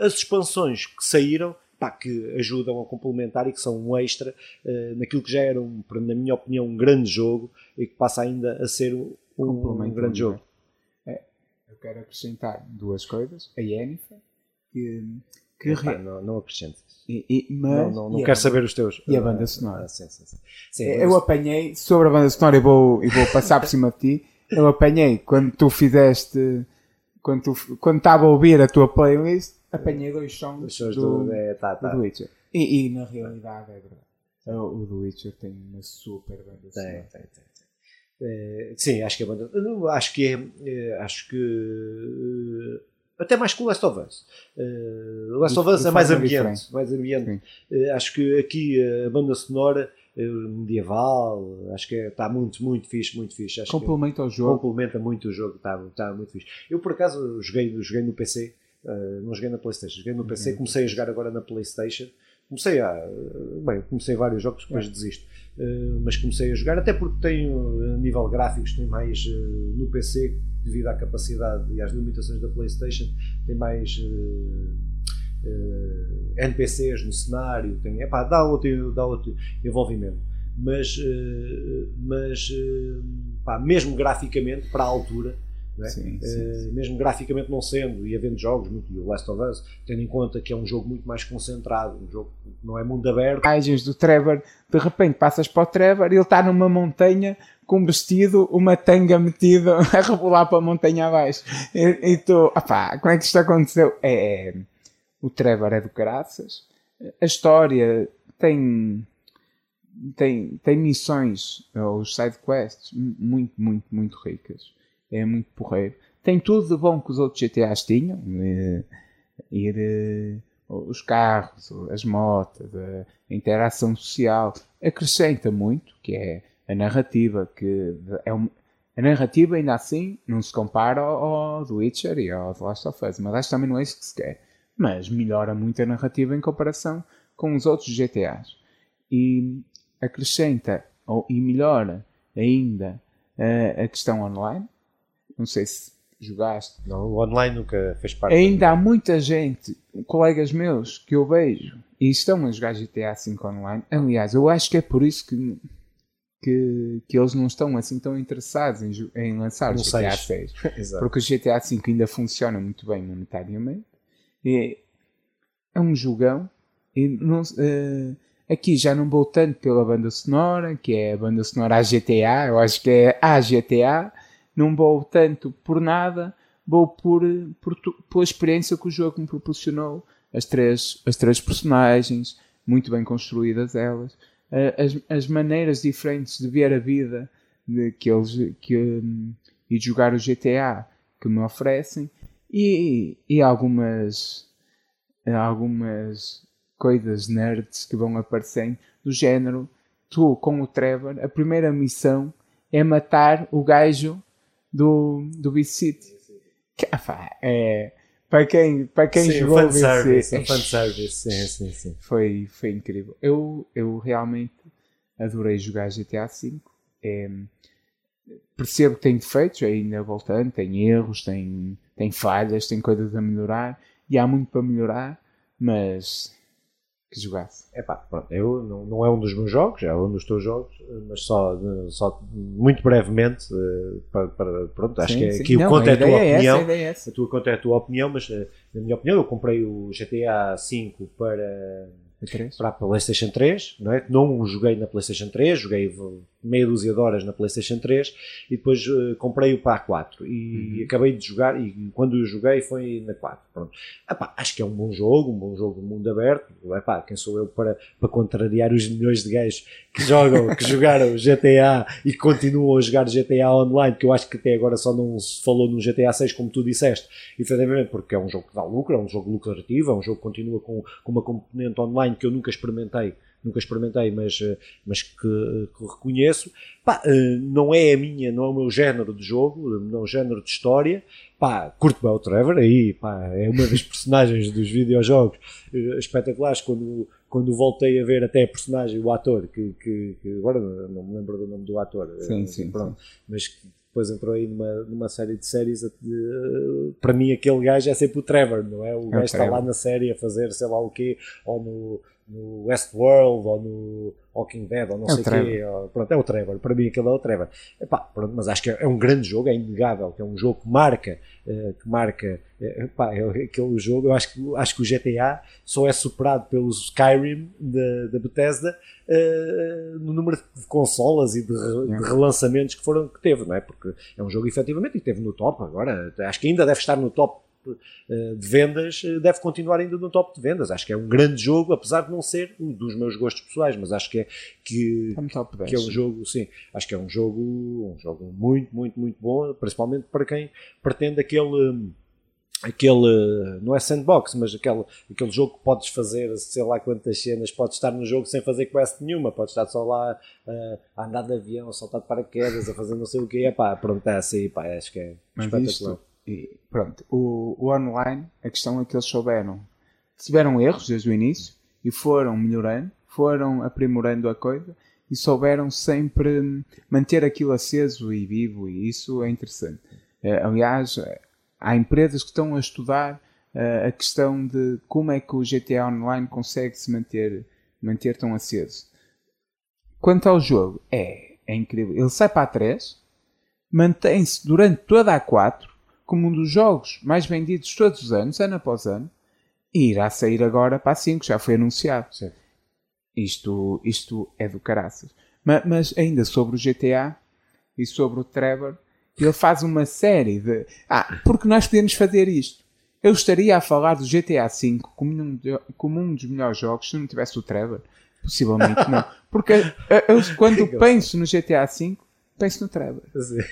[SPEAKER 1] as expansões que saíram pá, que ajudam a complementar e que são um extra uh, naquilo que já era, um, na minha opinião, um grande jogo e que passa ainda a ser um, um grande jogo.
[SPEAKER 2] É, eu quero acrescentar duas coisas. A Yennefer, que,
[SPEAKER 1] que não, não acrescentes.
[SPEAKER 2] E, e, mas,
[SPEAKER 1] não, não, não quero saber os teus.
[SPEAKER 2] E a banda sonora.
[SPEAKER 1] Ah, sim, sim, sim. Sim,
[SPEAKER 2] eu apanhei, sobre a banda sonora, e vou, e vou passar por cima de ti. Eu apanhei quando tu fizeste quando tu- quando estava a ouvir a tua playlist, apanhei dois sons, do,
[SPEAKER 1] do. É, tá, tá.
[SPEAKER 2] do Witcher. E, e na realidade é verdade. O, o do Witcher tem uma super banda sonora.
[SPEAKER 1] tem, tem. tem. Eh, sim, acho que a banda. Acho que é. eh, Acho que. eh, até mais que o Last of Us. O Last of Us é mais ambiente. Mais ambiente. Eh, acho que aqui a banda sonora medieval, acho que está muito, muito fixe, muito fixe. Acho que-
[SPEAKER 2] Complementa o jogo.
[SPEAKER 1] complementa muito o jogo, está tá muito fixe. Eu por acaso joguei, joguei no PC, eh, não joguei na Playstation, joguei no PC, comecei a jogar agora na Playstation. Comecei a. Bem, comecei vários jogos, depois desisto. Eh, mas comecei a jogar, até porque tenho, a nível gráficos, tem mais eh, no PC, devido à capacidade e às limitações da Playstation, tem mais. eh, eh, NPCs no cenário, tem, epá, dá, outro, dá outro envolvimento. Mas, eh, mas eh, pá, mesmo graficamente, para a altura, é?
[SPEAKER 2] Sim,
[SPEAKER 1] Eh,
[SPEAKER 2] sim,
[SPEAKER 1] mesmo graficamente não sendo, e havendo jogos, muito, e o Last of Us, tendo em conta que é um jogo muito mais concentrado, um jogo que não é mundo aberto,
[SPEAKER 2] imagens do Trevor, de repente passas para o Trevor e ele está numa montanha com um vestido, uma tanga metida a rebolar para a montanha abaixo. E, e tu, opá, como é que isto aconteceu? É, é, o Trevor é do caraças, a história tem, tem, tem missões, os side quests, mu- muito, muito, muito ricas. É muito porreiro. Tem tudo de bom que os outros GTAs tinham. Ir eh, os carros, as motos, a interação social, acrescenta muito, que é a narrativa, que é um- a narrativa ainda assim não se compara ao, ao The Witcher e ao The Last of Us, mas acho também não é isso que se quer. Mas melhora muito a narrativa em comparação com os outros GTAs. E acrescenta ou, e melhora ainda eh, a questão online. Não sei se jogaste,
[SPEAKER 1] não, o online nunca fez parte.
[SPEAKER 2] Ainda há muita gente, colegas meus, que eu vejo e estão a jogar GTA V online. Aliás, eu acho que é por isso que, que, que eles não estão assim tão interessados em, em lançar o GTA
[SPEAKER 1] seis.
[SPEAKER 2] 6.
[SPEAKER 1] Exato.
[SPEAKER 2] Porque o GTA V ainda funciona muito bem monetariamente. E é um jogão. E não, eh, aqui já não vou tanto pela banda sonora, que é a banda sonora AGTA, eu acho que é a GTA. Não vou tanto por nada, vou por, por pela experiência que o jogo me proporcionou. As três, as três personagens, muito bem construídas elas. As, as maneiras diferentes de ver a vida de, que eles que, hum, e de jogar o GTA que me oferecem e, e algumas algumas coisas nerds que vão aparecendo do género tu com o Trevor a primeira missão é matar o gajo do, do Vice City que, ah, é para quem, para quem
[SPEAKER 1] sim,
[SPEAKER 2] jogou o
[SPEAKER 1] fanservice,
[SPEAKER 2] City
[SPEAKER 1] um fanservice, sim, sim, sim.
[SPEAKER 2] foi, foi incrível. Eu, eu realmente adorei jogar GTA V. É, percebo que tem defeitos, ainda voltando, tem erros, tem, tem falhas, tem coisas a melhorar e há muito para melhorar, mas que jogasse.
[SPEAKER 1] Epá, pronto, eu não, não é um dos meus jogos, é um dos teus jogos, mas só, só muito brevemente, eh, para, para- pronto, acho
[SPEAKER 2] Sim,
[SPEAKER 1] que é aqui o
[SPEAKER 2] Não,
[SPEAKER 1] conto é a tua
[SPEAKER 2] essa,
[SPEAKER 1] opinião.
[SPEAKER 2] a ideia é essa.
[SPEAKER 1] A tua conta é a tua opinião, mas eh, na minha opinião eu comprei o GTA V para, para a PlayStation 3, não é? Não o joguei na PlayStation 3, joguei meia dúzia de horas na PlayStation 3 e depois eh, comprei o para a 4 e
[SPEAKER 2] Uhum.
[SPEAKER 1] acabei de jogar e quando eu joguei foi na 4. Pronto. Epá, acho que é um bom jogo, um bom jogo de mundo aberto. Epá, quem sou eu para, para contrariar os milhões de gajos que jogam, que jogaram GTA e continuam a jogar GTA online, que eu acho que até agora só não se falou no GTA 6 como tu disseste, efetivamente porque é um jogo que dá lucro, é um jogo lucrativo, é um jogo que continua com, com uma componente online que eu nunca experimentei, nunca experimentei, mas, eh, mas que, que reconheço. Pá, eh, não é a minha, não é o meu género de jogo, não é o género de história. Pá, curto bem o Trevor, aí pá, é uma das personagens dos videojogos eh, espetaculares. Quando, quando voltei a ver até a personagem, o ator, que, que, que agora não me lembro do nome do ator, eh,
[SPEAKER 2] Sim, sim,
[SPEAKER 1] pronto, mas que depois entrou aí numa, numa série de séries. eh, para mim, aquele gajo é sempre o Trevor, não é? O gajo está lá na série a fazer sei lá o quê, ou no, no Westworld ou no Walking Dead ou não
[SPEAKER 2] É
[SPEAKER 1] sei o quê. ou- pronto, é o Trevor. Para mim aquele é o Trevor. Epá, pronto, mas acho que é, é um grande jogo, é inegável, que é um jogo que marca, eh, que marca, eh, epá, é aquele jogo, eu acho que, acho que o GTA só é superado pelo Skyrim da da Bethesda eh, no número de consolas e de, re- de relançamentos que foram que teve, não é? Porque é um jogo efetivamente e esteve no top agora, acho que ainda deve estar no top de vendas, eh, deve continuar ainda no top de vendas. Acho que é um grande jogo, apesar de não ser um dos meus gostos pessoais, mas acho que é que,
[SPEAKER 2] 10.
[SPEAKER 1] que é um jogo, sim, acho que é um jogo, um jogo muito, muito, muito bom, principalmente para quem pretende aquele aquele, não é sandbox, mas aquele, aquele jogo que podes fazer, sei lá quantas cenas, podes estar no jogo sem fazer quest nenhuma, podes estar só lá uh, a andar de avião, a saltar de paraquedas, a fazer não sei o que, é pá, pronto, é assim, pá, acho que é
[SPEAKER 2] Mas
[SPEAKER 1] espetacular.
[SPEAKER 2] isto, e pronto, o, o online, a questão é que eles souberam, tiveram erros desde o início e foram melhorando, foram aprimorando a coisa e souberam sempre manter aquilo aceso e vivo e isso é interessante. Eh, aliás, há empresas que estão a estudar eh, a questão de como é que o GTA Online consegue se manter, manter tão aceso. Quanto ao jogo, é, é incrível. Ele sai para a 3, mantém-se durante toda a 4 como um dos jogos mais vendidos todos os anos, ano após ano, e irá sair agora para a 5, já foi anunciado.
[SPEAKER 1] Sim.
[SPEAKER 2] Isto, isto é do caraças. Ma- Mas, ainda sobre o GTA e sobre o Trevor, ele faz uma série de. Ah, porque nós podemos fazer isto. Eu estaria a falar do GTA V como um, como um dos melhores jogos se não tivesse o Trevor. Possivelmente não. Porque eh, eu, quando penso no GTA V, penso no Trevor.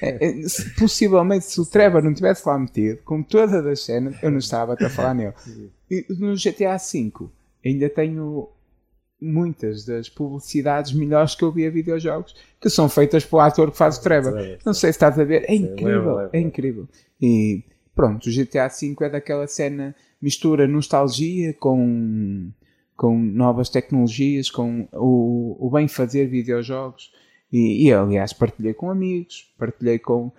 [SPEAKER 2] É, é, se- possivelmente se o Trevor não tivesse lá metido, com todas as cenas, eu não estava até a falar nele. E no GTA V ainda tenho muitas das publicidades melhores que eu vi a videojogos que são feitas pelo ator que faz o Trevor. Não sei se estás a ver, é incrível, é incrível. E pronto, o GTA V é daquela cena mistura nostalgia com com novas tecnologias, com o, o bem fazer videojogos. E, e, aliás, partilhei com amigos, partilhei com.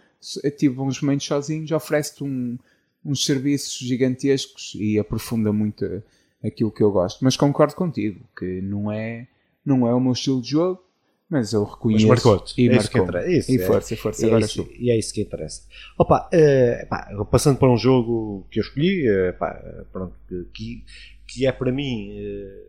[SPEAKER 2] Tive uns momentos sozinhos, oferece-te um, uns serviços gigantescos e aprofunda muito aquilo que eu gosto. Mas concordo contigo, que não é, não é o meu estilo de jogo, mas eu reconheço.
[SPEAKER 1] Mas marcou-te.
[SPEAKER 2] E
[SPEAKER 1] É isso que
[SPEAKER 2] marcou.
[SPEAKER 1] Isso,
[SPEAKER 2] E
[SPEAKER 1] é.
[SPEAKER 2] força, força,
[SPEAKER 1] E é,
[SPEAKER 2] agora
[SPEAKER 1] isso,
[SPEAKER 2] sou.
[SPEAKER 1] e é isso que interessa. Opa, eh, pá, passando para um jogo que eu escolhi, eh, pá, pronto, que- que, é para mim. eh,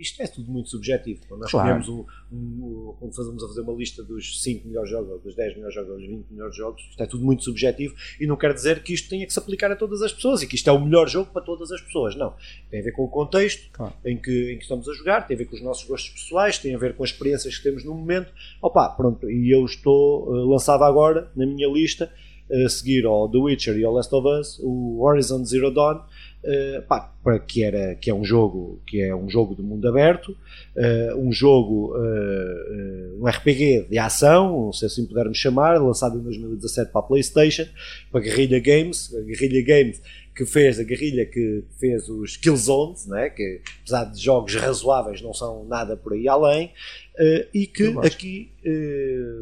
[SPEAKER 1] isto é tudo muito subjetivo. Quando nós
[SPEAKER 2] Claro.
[SPEAKER 1] um, um, quando fazemos a fazer uma lista dos 5 melhores jogos, ou dos 10 melhores jogos, ou dos 20 melhores jogos, isto é tudo muito subjetivo e não quer dizer que isto tenha que se aplicar a todas as pessoas e que isto é o melhor jogo para todas as pessoas. Não. Tem a ver com o contexto
[SPEAKER 2] Claro.
[SPEAKER 1] em, que, em que estamos a jogar, tem a ver com os nossos gostos pessoais, tem a ver com as experiências que temos no momento. Opa, pronto, e eu estou uh, lançado agora na minha lista a seguir ao The Witcher e ao Last of Us, o Horizon Zero Dawn, uh, pá, para que era que é um jogo que é um jogo de mundo aberto, uh, um jogo uh, um RPG de ação, se assim pudermos chamar, lançado em 2017 para a PlayStation, para a Guerrilla Games, a Guerrilla Games que fez a guerrilha que fez os Killzones, né, que apesar de jogos razoáveis não são nada por aí além, e que aqui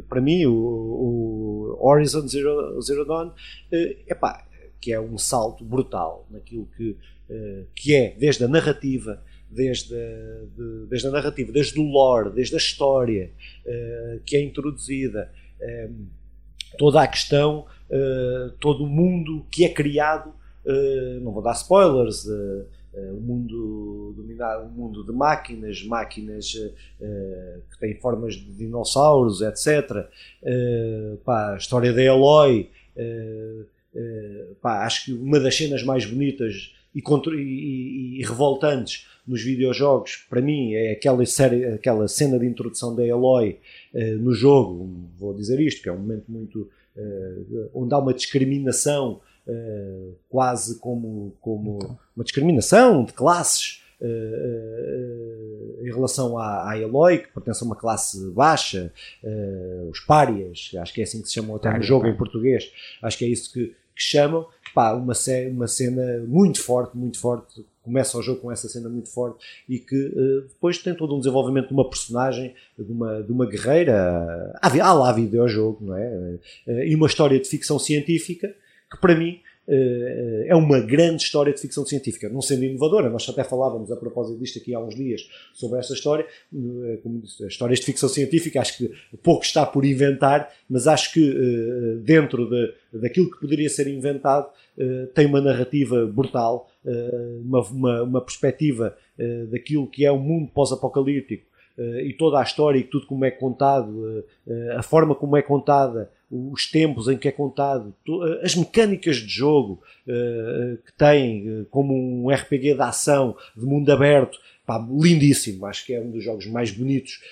[SPEAKER 1] para mim o, o Horizon Zero, Zero Dawn uh, epá, que é um salto brutal naquilo que, uh, que é desde a narrativa desde a, de- desde a narrativa, desde o lore, desde a história uh, que é introduzida, um, toda a questão, todo o mundo que é criado, não vou dar spoilers, o mundo dominado, um mundo de máquinas, máquinas uh, que têm formas de dinossauros, etc. Uh, pá, a história da Eloy, uh, pá, acho que uma das cenas mais bonitas e, e- e- revoltantes nos videojogos, para mim, é aquela, série, aquela cena de introdução da Eloy eh, no jogo. Vou dizer isto, que é um momento muito. eh, onde há uma discriminação, eh, quase como, como uma discriminação de classes. eh, eh, em relação à, à Eloy, que pertence a uma classe baixa, eh, os párias, acho que é assim que se chamam até no jogo em português, acho que é isso que, que chamam. Pá, uma, ce- uma cena muito forte, muito forte. Começa o jogo com essa cena muito forte e que eh, depois tem todo um desenvolvimento de uma personagem, de uma, de uma guerreira. Há, lá videojogo, não é? Eh, e uma história de ficção científica que para mim é uma grande história de ficção científica, não sendo inovadora. Nós até falávamos a propósito disto aqui há uns dias sobre esta história. Como disse, histórias de ficção científica, acho que pouco está por inventar, mas acho que dentro de, daquilo que poderia ser inventado, tem uma narrativa brutal, uma, uma, uma perspectiva daquilo que é o um mundo pós-apocalíptico e toda a história e tudo como é contado, a forma como é contada, os tempos em que é contado, as mecânicas de jogo que tem, como um RPG de ação, de mundo aberto, pá, lindíssimo. Acho que é um dos jogos mais bonitos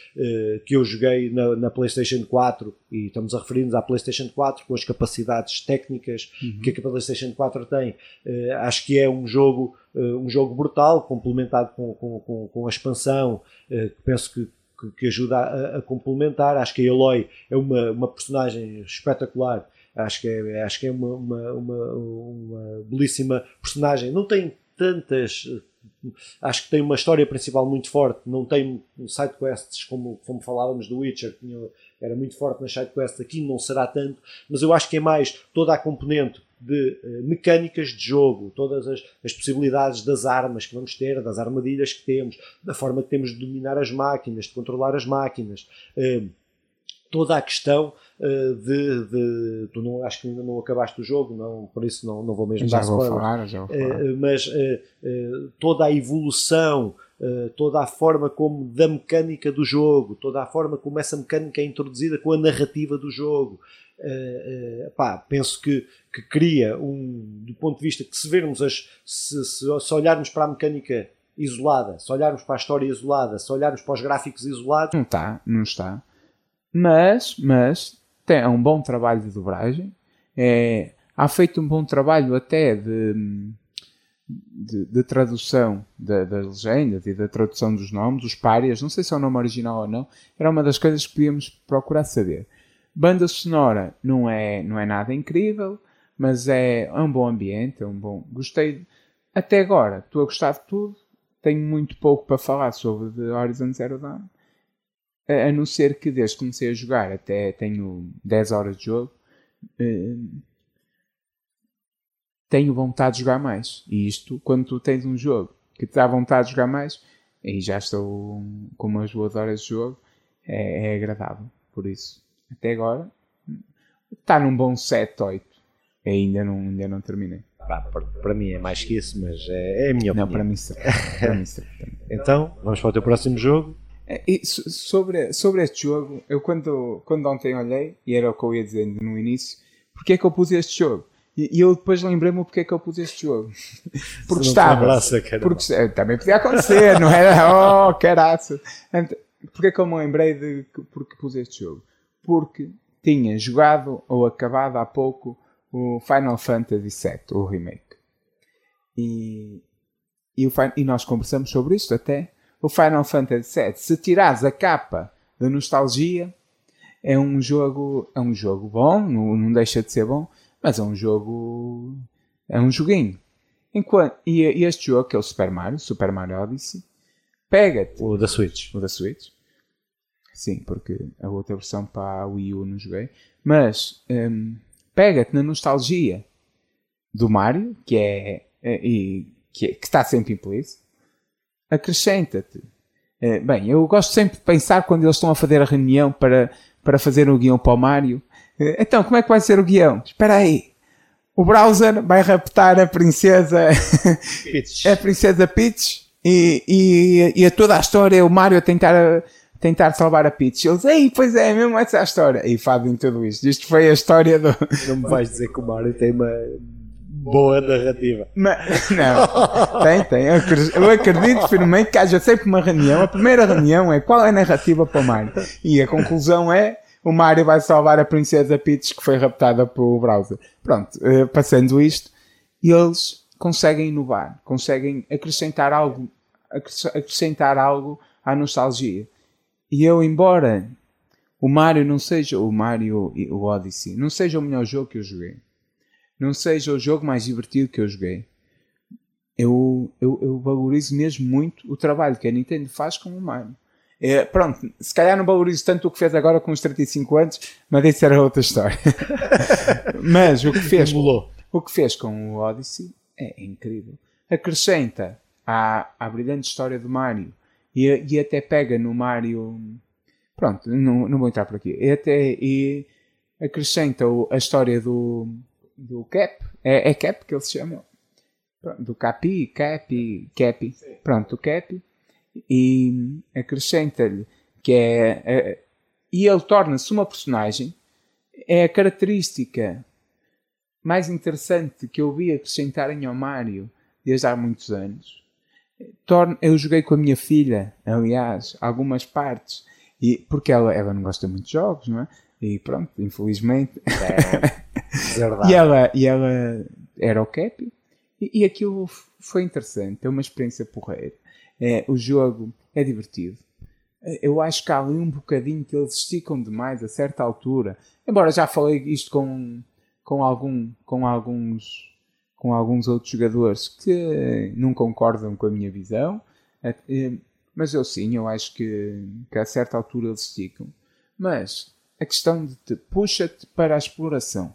[SPEAKER 1] que eu joguei na, na, PlayStation 4 e estamos a referir-nos à PlayStation 4 com as capacidades técnicas uhum. que a PlayStation 4 tem. acho que é um jogo, um jogo brutal, complementado com, com, com, com a expansão, que penso que que, que ajuda a, a, complementar. Acho que a Eloy é uma, uma personagem espetacular. Acho que é, acho que é uma, uma, uma, uma belíssima personagem. Não tem tantas acho que tem uma história principal muito forte, não tem sidequests como, como falávamos do Witcher, tinha, era muito forte nas sidequests, aqui não será tanto, mas eu acho que é mais toda a componente de uh, mecânicas de jogo, todas as, as, possibilidades das armas que vamos ter, das armadilhas que temos, da forma que temos de dominar as máquinas, de controlar as máquinas. Uh, toda a questão uh, de, de, Tu não, acho que ainda não acabaste o jogo, não, por isso não, não vou mesmo
[SPEAKER 2] já
[SPEAKER 1] dar
[SPEAKER 2] vou falar, já vou falar.
[SPEAKER 1] mas toda a evolução. toda a forma como da mecânica do jogo, toda a forma como essa mecânica é introduzida com a narrativa do jogo, Uh, uh, pá, penso que, que cria um, do ponto de vista que se vermos as, se, se, se, olharmos para a mecânica isolada, se olharmos para a história isolada, se olharmos para os gráficos isolados.
[SPEAKER 2] Não está, não está. Mas, mas tem é um bom trabalho de dobragem. É, há feito um bom trabalho até de, de, de tradução das legendas e da tradução dos nomes, os párias, não sei se é o nome original ou não, era uma das coisas que podíamos procurar saber. Banda sonora não é, não é nada incrível, mas é, é um bom ambiente, é um bom. Gostei. Até agora, estou a gostar de tudo. Tenho muito pouco para falar sobre The Horizon Zero Dawn. A, a não ser que desde que comecei a jogar até tenho 10 horas de jogo. Uh, tenho vontade de jogar mais. E isto, quando tu tens um jogo que te dá vontade de jogar mais, aí já estou com umas boas horas de jogo, é, é agradável. Por isso, até agora está num bom 7, 8. Ainda não, ainda não terminei.
[SPEAKER 1] para, para, mim é mais que isso, mas é, é a minha
[SPEAKER 2] não,
[SPEAKER 1] opinião.
[SPEAKER 2] Para mim, para mim
[SPEAKER 1] então, vamos para o teu próximo jogo.
[SPEAKER 2] É, e sobre, sobre este jogo, eu quando, quando ontem olhei, e era o que eu ia dizer no início, porque é que eu pus este jogo? E, eu depois lembrei-me porque é que eu pus este jogo. Porque estava.
[SPEAKER 1] Abraça,
[SPEAKER 2] porque, também podia acontecer, não era? Oh, caraça! Porque é que eu me lembrei de porque pus este jogo? Porque tinha jogado ou acabado há pouco o Final Fantasy VII, o remake. E, e, o, e nós conversamos sobre isto até. O Final Fantasy VII, se tirares a capa da nostalgia, é um jogo, é um jogo bom, não, não deixa de ser bom, mas é um jogo, é um joguinho. Enquanto, e, e este jogo, que é o Super Mario, Super Mario Odyssey, pega-te.
[SPEAKER 1] O da Switch.
[SPEAKER 2] O da Switch. Sim, porque a outra versão para a Wii U não joguei. Mas um, pega-te na nostalgia do Mario, que é, é, e, que, é, que está sempre implícito. Acrescenta-te. É, bem, eu gosto sempre de pensar quando eles estão a fazer a reunião para, para fazer o guião para o Mario. É, então, como é que vai ser o guião? Espera aí. O browser vai raptar a princesa Peach. a princesa Peach e, e, e a toda a história o Mario a tentar tentar salvar a Peach. Eles, ei, pois é, mesmo essa é a história. E fazem tudo isto. Isto foi a história do.
[SPEAKER 1] Não me vais dizer que o Mario tem uma boa narrativa.
[SPEAKER 2] Mas, não, tem, tem. Eu acredito firmemente que haja sempre uma reunião. A primeira reunião é qual é a narrativa para o Mario. E a conclusão é o Mario vai salvar a princesa Peach que foi raptada pelo browser. Pronto, eh, passando isto, eles conseguem inovar, conseguem acrescentar algo, acrescentar algo à nostalgia. E eu, embora o Mario não seja o Mario e o Odyssey, não seja o melhor jogo que eu joguei, não seja o jogo mais divertido que eu joguei, eu, eu, eu valorizo mesmo muito o trabalho que a Nintendo faz com o Mario. É, pronto, se calhar não valorizo tanto o que fez agora com os 35 anos, mas isso era outra história. mas o que fez. O, O que fez com o Odyssey é incrível. Acrescenta à, à brilhante história do Mario e, e até pega no Mario. Pronto, não, não vou entrar por aqui. E até e acrescenta a história do, do Cap. É, é Cap que ele se chama? Do Capi, Capi, Capi. Pronto, o Capi. E acrescenta-lhe que é. é- e ele torna-se uma personagem. É a característica mais interessante que eu vi acrescentarem ao Mario desde há muitos anos. Eu joguei com a minha filha, aliás, algumas partes, e, porque ela, ela não gosta muito de jogos, não é? E pronto, infelizmente.
[SPEAKER 1] É verdade.
[SPEAKER 2] E ela, e ela era o Capi, e, e aquilo foi interessante, é uma experiência porreira. É, o jogo é divertido. É, Eu acho que há ali um bocadinho que eles esticam demais a certa altura. Embora já falei isto com, com, algum, com, alguns, com alguns outros jogadores que não concordam com a minha visão. É, Mas eu sim, eu acho que, que a certa altura eles esticam. Mas a questão de te puxa-te para a exploração.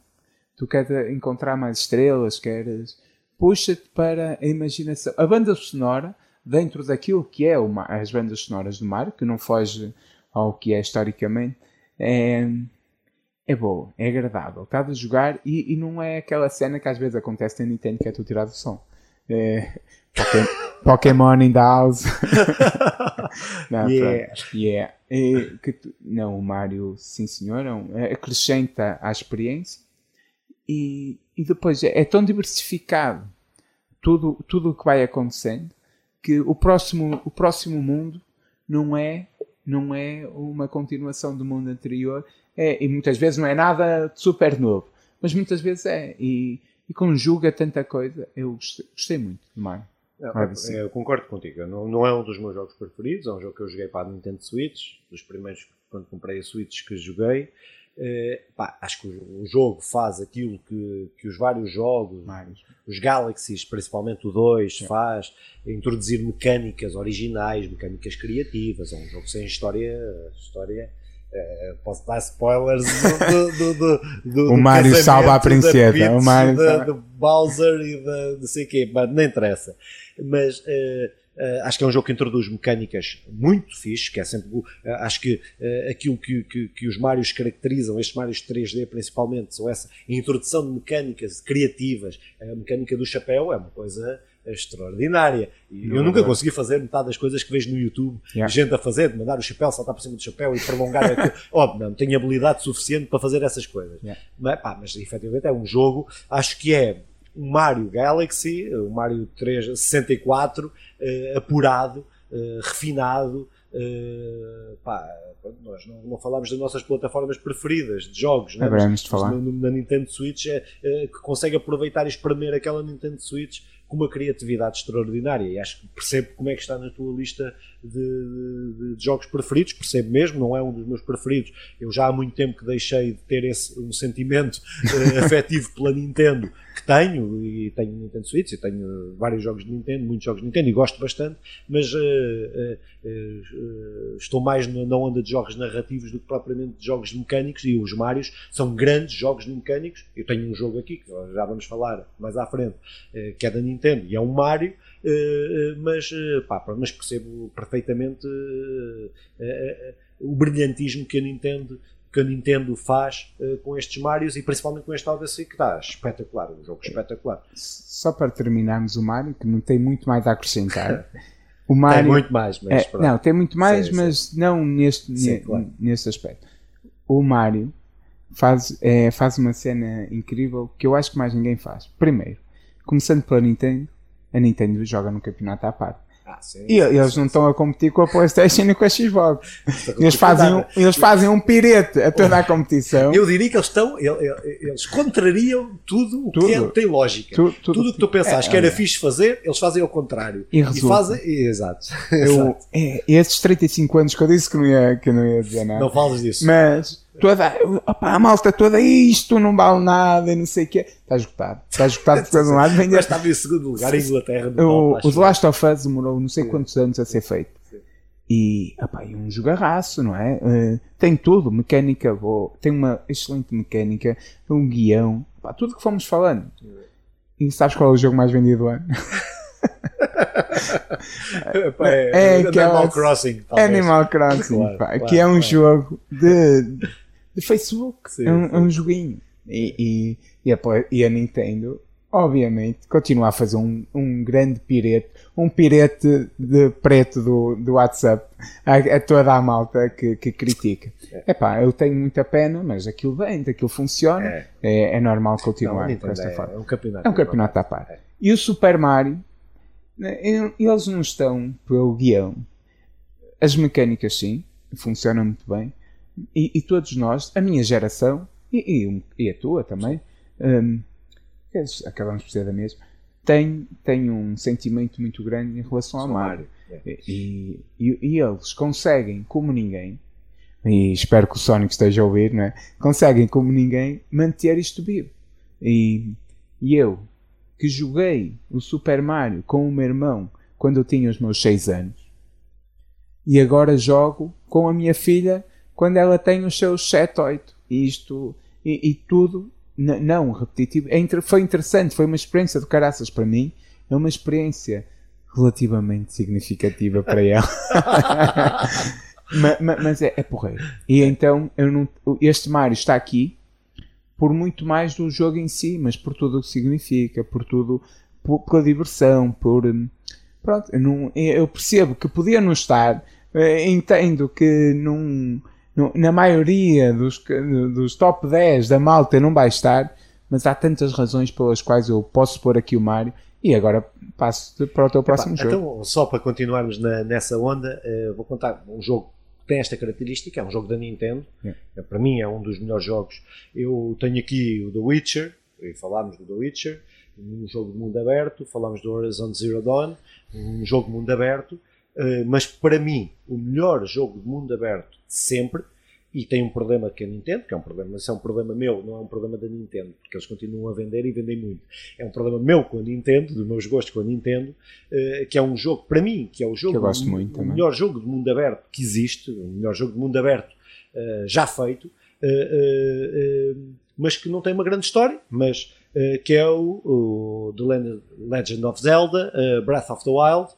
[SPEAKER 2] Tu queres encontrar mais estrelas, queres. Puxa-te para a imaginação. A banda sonora, dentro daquilo que é o ma- as bandas sonoras do Mario, que não foge ao que é historicamente, é, é boa, é agradável. Estás a jogar e, e não é aquela cena que às vezes acontece na Nintendo que é tu tirar do som. É, Poké- Pokémon in the house. não,
[SPEAKER 1] Yeah.
[SPEAKER 2] pronto. Yeah. É, que tu- não, o Mario, sim senhor, é é- acrescenta à experiência e, e depois é, é tão diversificado tudo tudo o que vai acontecendo que o próximo o próximo mundo não é não é uma continuação do mundo anterior é, e muitas vezes não é nada de super novo mas muitas vezes é e, e conjuga tanta coisa eu gostei, gostei muito do Mario
[SPEAKER 1] É,
[SPEAKER 2] Odyssey.
[SPEAKER 1] eu concordo contigo. Não, não é um dos meus jogos preferidos. É um jogo que eu joguei para a Nintendo Switch. Dos primeiros, quando comprei a Switch, que joguei. Eh, pá, acho que o, o jogo faz aquilo que, que os vários jogos, os Galaxies, principalmente o 2, faz. Introduzir mecânicas originais, mecânicas criativas. É um jogo sem história. história eh, posso dar spoilers do, do, do, do,
[SPEAKER 2] O Mario salva a princesa.
[SPEAKER 1] Peach,
[SPEAKER 2] O Mario
[SPEAKER 1] da-
[SPEAKER 2] salva-
[SPEAKER 1] do Bowser e da não sei o quê, mas não interessa. Mas eh, eh, acho que é um jogo que introduz mecânicas muito fixe, que é sempre. eh, acho que aquilo que, que, que os Marios caracterizam, estes Marios 3D principalmente, são essa introdução de mecânicas criativas. A mecânica do chapéu é uma coisa extraordinária. E
[SPEAKER 2] Não,
[SPEAKER 1] eu nunca
[SPEAKER 2] não.
[SPEAKER 1] consegui fazer metade das coisas que vejo no YouTube,
[SPEAKER 2] Yeah.
[SPEAKER 1] gente a fazer, de mandar o chapéu, saltar por cima do chapéu e prolongar aquilo. Óbvio, não tenho habilidade suficiente para fazer essas coisas.
[SPEAKER 2] Yeah.
[SPEAKER 1] Mas, pá, mas efetivamente é um jogo, acho que é um Mario Galaxy, um Mario 3, 64, eh, apurado, eh, refinado. eh, pá, nós não, não falámos das nossas plataformas preferidas de jogos, né?
[SPEAKER 2] Haveremos
[SPEAKER 1] Mas-
[SPEAKER 2] de falar.
[SPEAKER 1] na, na Nintendo Switch é, é, que consegue aproveitar e espremer aquela Nintendo Switch com uma criatividade extraordinária e acho que percebo como é que está na tua lista de, de- de jogos preferidos, percebo mesmo, não é um dos meus preferidos. Eu já há muito tempo que deixei de ter esse um sentimento eh, afetivo pela Nintendo que tenho e tenho Nintendo Switch e tenho vários jogos de Nintendo, muitos jogos de Nintendo e gosto bastante, mas eh, eh, eh, estou mais na, onda de jogos narrativos do que propriamente de jogos mecânicos e os Marios são grandes jogos mecânicos. Eu tenho um jogo aqui que já vamos falar mais à frente, que é da Nintendo e é um Mario, mas, pá, mas percebo perfeitamente o brilhantismo que a Nintendo que a Nintendo faz eh, com estes Marios e principalmente com este Odyssey que está espetacular, um jogo espetacular.
[SPEAKER 2] só para terminarmos o Mario que não tem muito mais a acrescentar o
[SPEAKER 1] Tem
[SPEAKER 2] Mario
[SPEAKER 1] muito mais, mas
[SPEAKER 2] É, não, tem muito mais,
[SPEAKER 1] Sim,
[SPEAKER 2] mas não neste,
[SPEAKER 1] Sim, claro.
[SPEAKER 2] neste aspecto. O Mario faz, é, faz uma cena incrível que eu acho que mais ninguém faz. Primeiro, começando pela Nintendo, a Nintendo joga no campeonato à parte.
[SPEAKER 1] Ah, sim,
[SPEAKER 2] E
[SPEAKER 1] sim,
[SPEAKER 2] eles
[SPEAKER 1] sim,
[SPEAKER 2] não estão a competir com a Playstation e com a Xbox.
[SPEAKER 1] Está
[SPEAKER 2] Eles fazem, um, eles fazem um pirete a toda a competição.
[SPEAKER 1] Eu diria que eles estão, ele- ele- eles contrariam tudo o que
[SPEAKER 2] Tudo.
[SPEAKER 1] é- tem lógica.
[SPEAKER 2] Tu-
[SPEAKER 1] tudo
[SPEAKER 2] tudo-
[SPEAKER 1] o que tu pensaste
[SPEAKER 2] é,
[SPEAKER 1] que era
[SPEAKER 2] é.
[SPEAKER 1] fixe fazer, eles fazem ao contrário.
[SPEAKER 2] E resulta.
[SPEAKER 1] fazem, e- exato.
[SPEAKER 2] Eu, é, esses 35 anos que eu disse que não ia, que não ia dizer nada.
[SPEAKER 1] Não falas disso.
[SPEAKER 2] Mas toda, opa, a malta toda, isto não vale nada e não sei o quê. Está esgotado. Está esgotado de todo lado. Vem
[SPEAKER 1] Mas estava em segundo lugar em Inglaterra.
[SPEAKER 2] o, o. The Last of Us demorou não sei quantos anos a ser feito. E, opa, e um jogarraço, não é? Eh, tem tudo, mecânica boa, tem uma excelente mecânica, um guião, opa, tudo que fomos falando. e sabes qual é o jogo mais vendido do ano?
[SPEAKER 1] é, é Animal Crossing.
[SPEAKER 2] Talvez. Animal Crossing, claro, pá, claro, que é um claro. jogo de, de Facebook. Sim, é, um, é um joguinho. E, e, e, a, e a Nintendo obviamente, continua a fazer um, um grande pirete, um pirete de preto do, do WhatsApp a, a toda a malta que, que critica. É pá, eu tenho muita pena, mas aquilo vem, aquilo funciona, é, é, é normal continuar não, com esta
[SPEAKER 1] é,
[SPEAKER 2] forma.
[SPEAKER 1] É um campeonato.
[SPEAKER 2] É um campeonato à parte. E o Super Mario, né, eles não estão pelo guião. As mecânicas, sim, funcionam muito bem. E, e todos nós, a minha geração, e, e, e a tua também, um, acabamos por ser da mesma, tem, tem um sentimento muito grande em relação ao Mario. É. E, e, e, eles conseguem, como ninguém, e espero que o Sonic esteja a ouvir, não é? conseguem, como ninguém, manter isto vivo. E, e eu, que joguei o Super Mario com o meu irmão quando eu tinha os meus 6 anos, e agora jogo com a minha filha quando ela tem os seus 7, 8. E isto, e, e tudo não repetitivo. É, foi interessante, foi uma experiência de caraças para mim. É uma experiência relativamente significativa para ela. mas, mas, é, é porreiro. E então não, este Mario está aqui por muito mais do jogo em si, mas por tudo o que significa, por tudo, por, pela diversão, por. Hum, pronto, eu, não, eu percebo que podia não estar, eh, entendo que não na maioria dos, dos top 10 da malta não vai estar, mas há tantas razões pelas quais eu posso pôr aqui o Mário. E agora passo para o teu próximo Epá, jogo.
[SPEAKER 1] Então, só para continuarmos na, nessa onda, uh, vou contar um jogo que tem esta característica, é um jogo da Nintendo. Yeah. É, para mim é um dos melhores jogos. Eu tenho aqui o The Witcher, e falámos do The Witcher, um jogo de mundo aberto, falámos do Horizon Zero Dawn, um jogo de mundo aberto. Uh, mas para mim, o melhor jogo de mundo aberto sempre e tem um problema que a Nintendo, que é um problema, mas é um problema meu, não é um problema da Nintendo, porque eles continuam a vender e vendem muito. É um problema meu com a Nintendo, dos meus gostos com a Nintendo, uh, que é um jogo, para mim, que é o jogo,
[SPEAKER 2] o,
[SPEAKER 1] melhor jogo de mundo aberto que existe, o melhor jogo de mundo aberto uh, já feito, uh, mas que não tem uma grande história, mas que é o, o The Legend of Zelda, Breath of the Wild,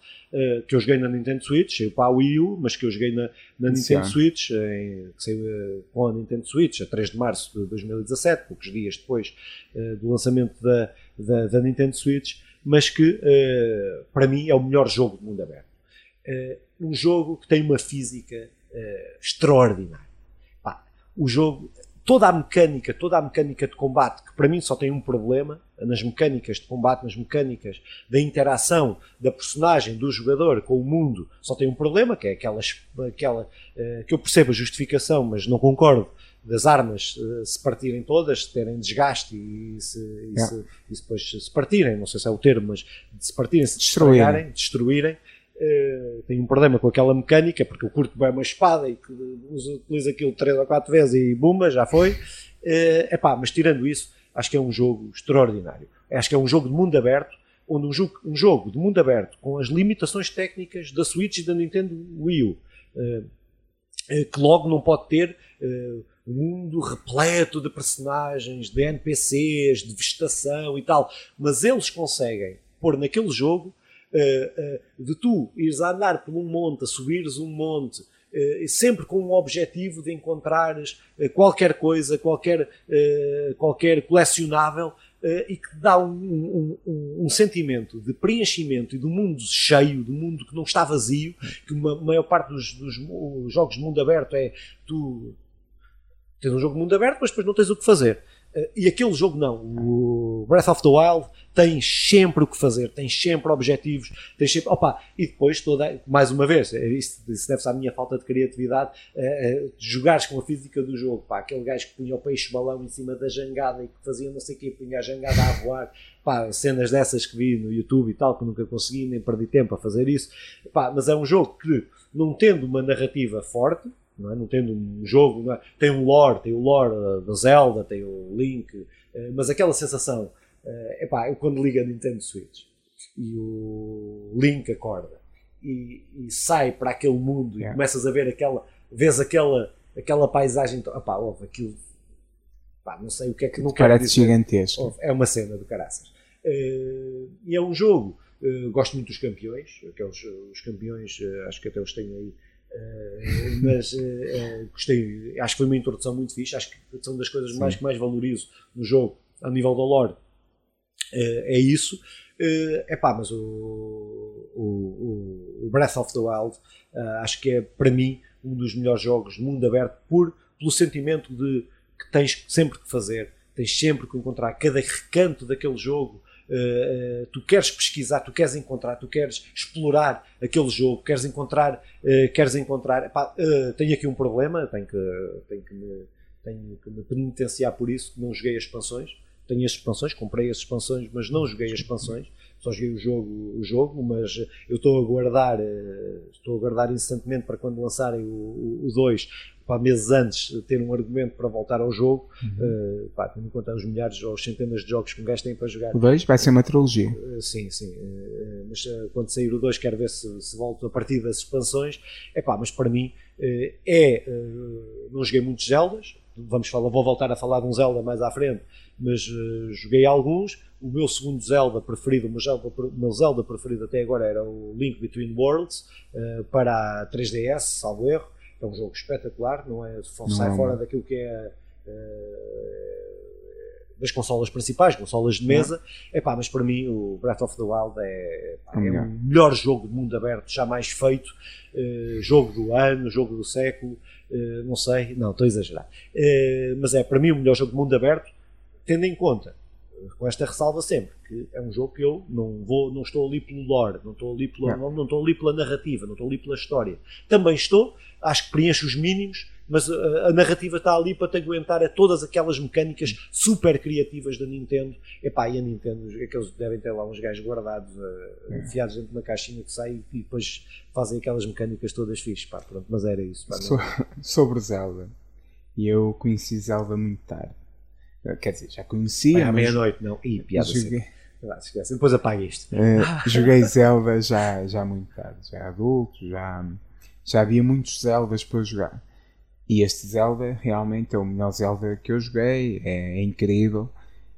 [SPEAKER 1] que eu joguei na Nintendo Switch, saiu para a Wii U, mas que eu joguei na, na Nintendo Switch, em, que saiu uh, com a Nintendo Switch a 3 de março de 2017, poucos dias depois uh, do lançamento da, da, da, Nintendo Switch, mas que para mim é o melhor jogo do mundo aberto. um jogo que tem uma física extraordinária. O jogo toda a mecânica, toda a mecânica de combate, que para mim só tem um problema, nas mecânicas de combate, nas mecânicas da interação da personagem, do jogador com o mundo, só tem um problema, que é aquela, aquela uh, que eu percebo a justificação, mas não concordo, das armas uh, se partirem todas, terem desgaste e se, e, se, e depois se partirem, não sei se é o termo, mas se partirem, se destruírem, destruírem Uh, tenho um problema com aquela mecânica, porque eu curto bem uma espada e utilizo aquilo 3 ou 4 vezes e bumba, já foi. Uh, epá, mas tirando isso, acho que é um jogo extraordinário. Acho que é um jogo de mundo aberto, onde um jogo, um jogo de mundo aberto, com as limitações técnicas da Switch e da Nintendo Wii U, uh, que logo não pode ter um mundo repleto de personagens, de NPCs, de vegetação e tal, mas eles conseguem pôr naquele jogo de tu ires a andar por um monte, a subires um monte, sempre com um objetivo de encontrares qualquer coisa, qualquer, qualquer colecionável e que dá um, um, um, sentimento de preenchimento e do mundo cheio, do mundo que não está vazio, que a maior parte dos, dos jogos de mundo aberto é tu tens um jogo de mundo aberto, mas depois não tens o que fazer. E aquele jogo não. O Breath of the Wild tens sempre o que fazer, tens sempre objetivos, tens sempre. Opa, e depois, toda, mais uma vez, é isso, isso deve-se à minha falta de criatividade, uh, uh, jogares com a física do jogo, pá, aquele gajo que punha o peixe balão em cima da jangada e que fazia não sei o punha a jangada a voar, pá, cenas dessas que vi no YouTube e tal, que nunca consegui, nem perdi tempo a fazer isso, pá, mas é um jogo que, não tendo uma narrativa forte, não, é? não tendo um jogo, é? tem um lore, tem o lore da Zelda, tem o Link, eh, mas aquela sensação Uh, epá, eu quando ligo a Nintendo Switch e o Link acorda e, e sai para aquele mundo yeah. e começas a ver aquela, vês aquela, aquela paisagem, epá, ouve, aquilo, epá, não sei o que é que não
[SPEAKER 2] Parece gigantesco.
[SPEAKER 1] é uma cena do caraças. E é um jogo, gosto muito dos campeões, aqueles os campeões, acho que até os tenho aí, mas gostei, acho que foi uma introdução muito fixe, acho que são das coisas mais que mais valorizo no jogo, a nível da lore, é isso. É pá, mas o, o, o, Breath of the Wild acho que é para mim um dos melhores jogos de mundo aberto por, pelo sentimento de que tens sempre que fazer, tens sempre que encontrar cada recanto daquele jogo, Uh, tu queres pesquisar, tu queres encontrar, tu queres explorar aquele jogo, queres encontrar, uh, queres encontrar. Tenho aqui um problema, tenho que, tenho que, me, tenho que me penitenciar por isso, não joguei as expansões. Tenho as expansões, comprei as expansões, mas não joguei as expansões. Só joguei o jogo, o jogo mas eu estou a guardar, estou a guardar incessantemente para quando lançarem o 2 pá, meses antes ter um argumento para voltar ao jogo, uhum. uh, pá, tendo em conta os milhares ou as centenas de jogos que um gajo tem para jogar.
[SPEAKER 2] O 2 vai ser uma trilogia.
[SPEAKER 1] Uh, sim, sim. Uh, mas quando sair o 2 quero ver se, se volto a partir das expansões. É pá, mas para mim é. não joguei muitos Zeldas. Vamos falar, vou voltar a falar de um Zelda mais à frente, mas joguei alguns. O meu segundo Zelda preferido, o meu Zelda, meu Zelda preferido até agora era o Link Between Worlds para a 3DS, salvo erro é um jogo espetacular, não é? Não sai é fora daquilo que é uh, das consolas principais, consolas de mesa. É pá, mas para mim o Breath of the Wild é, pá, é o melhor jogo de mundo aberto jamais feito. Uh, jogo do ano, jogo do século, uh, não sei, não, estou a exagerar. mas é para mim o melhor jogo de mundo aberto, tendo em conta com esta ressalva sempre, que é um jogo que eu não vou, não estou ali pelo lore, não estou ali pela, não. não estou ali pela narrativa, não estou ali pela história. Também estou, acho que preenche os mínimos, mas a, a, narrativa está ali para te aguentar a todas aquelas mecânicas super criativas da Nintendo. Epá, e a Nintendo, aqueles devem ter lá uns gajos guardados, uh, enfiados dentro de uma caixinha que sai e depois fazem aquelas mecânicas todas fixas. Pá, pronto, mas era isso. Pá,
[SPEAKER 2] so, sobre Zelda, e eu conheci Zelda muito tarde Quer dizer, já conhecia.
[SPEAKER 1] à meia-noite, não. Ih, piada joguei... Esquece. Depois apaga isto.
[SPEAKER 2] Uh, joguei Zelda já, já muito tarde, já adulto, já, já havia muitos Zeldas para jogar. E este Zelda realmente é o melhor Zelda que eu joguei, é, é incrível.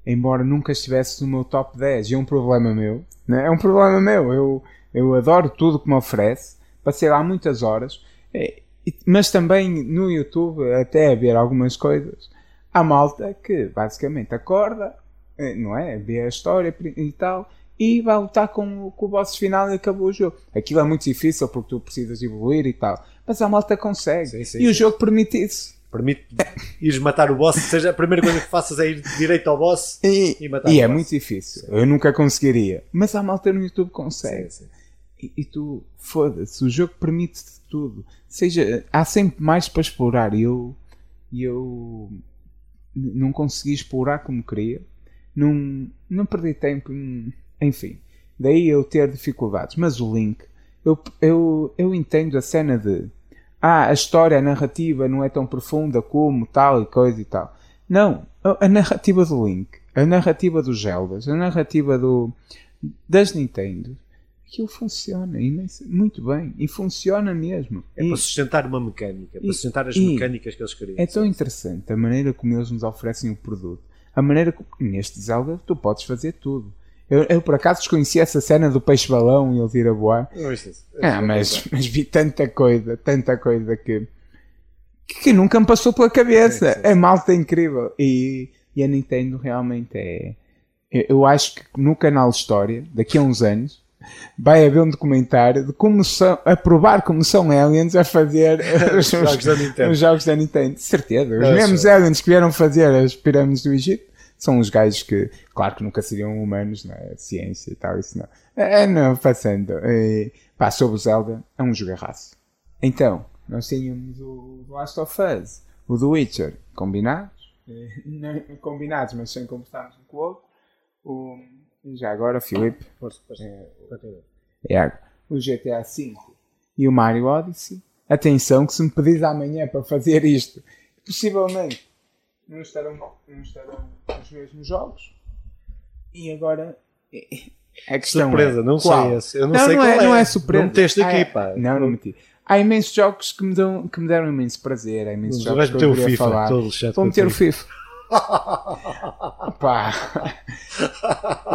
[SPEAKER 2] Embora nunca estivesse no meu top 10, e é um problema meu, né? é um problema meu. Eu, eu adoro tudo que me oferece, passei lá muitas horas, é, mas também no YouTube, até a ver algumas coisas, há malta que basicamente acorda, eh, não é? Vê a história e tal, e vai lutar com, com o boss final e acabou o jogo. Aquilo é muito difícil porque tu precisas evoluir e tal, mas a malta consegue. Sim, sim, e sim. o jogo permite isso.
[SPEAKER 1] Permite ires matar o boss, seja a primeira coisa que faças é ir direito ao boss e, e matar
[SPEAKER 2] e
[SPEAKER 1] o
[SPEAKER 2] é boss. muito difícil. Eu nunca conseguiria, mas a malta no YouTube consegue. E, e, tu, foda-se, o jogo permite-te tudo. Seja, há sempre mais para explorar. E eu, eu não consegui explorar como queria, não, não perdi tempo, enfim. Daí eu ter dificuldades. Mas o Link, eu, eu, eu entendo a cena de ah, a história, a narrativa não é tão profunda como tal e coisa e tal. Não, a, narrativa do Link, a narrativa dos Zeldas, a narrativa do, das Nintendo aquilo funciona imenso, muito bem e funciona mesmo.
[SPEAKER 1] É
[SPEAKER 2] e,
[SPEAKER 1] para sustentar uma mecânica, para sustentar as mecânicas que eles queriam.
[SPEAKER 2] É tão interessante a maneira como eles nos oferecem o produto. A maneira como, neste Zelda, tu podes fazer tudo. Eu, eu, por acaso desconheci essa cena do peixe-balão e ele ir a voar.
[SPEAKER 1] Não, isso, isso,
[SPEAKER 2] ah, mas, mas vi tanta coisa, tanta coisa que, que nunca me passou pela cabeça. Sim, sim, sim. É malta incrível. E, e a Nintendo realmente é. Eu acho que no canal História, daqui a uns anos, vai haver um documentário de como são, a provar como são aliens a fazer os,
[SPEAKER 1] jogos, da Nintendo.
[SPEAKER 2] os jogos da Nintendo. De certeza. Os Não, mesmos só. aliens que vieram fazer as pirâmides do Egito são os gajos que, claro que nunca seriam humanos, não é? Ciência e tal, isso não. É, não, passando. É, pá, sobre o Zelda, é um jogarraço. Então, nós tínhamos o Last of Us, o The Witcher, combinados, não, combinados, mas sem conversarmos um com o outro. O, já agora, Filipe. Força, força. É, é, o GTA V e o Mario Odyssey. Atenção, que se me pedis amanhã para fazer isto, possivelmente não estarão, não estarão os mesmos jogos. E agora.
[SPEAKER 1] É questão surpresa, é, não
[SPEAKER 2] qual?
[SPEAKER 1] sei esse. Eu não,
[SPEAKER 2] não
[SPEAKER 1] sei
[SPEAKER 2] não
[SPEAKER 1] qual
[SPEAKER 2] é,
[SPEAKER 1] é.
[SPEAKER 2] Não é surpresa.
[SPEAKER 1] Não meteste aqui, ah, pá.
[SPEAKER 2] Não, não meti. Há imensos jogos que me, dão, que me deram imenso prazer. Há imensos jogos que eu
[SPEAKER 1] o
[SPEAKER 2] queria
[SPEAKER 1] FIFA,
[SPEAKER 2] falar.
[SPEAKER 1] Todo
[SPEAKER 2] Vou meter o FIFA. Pá.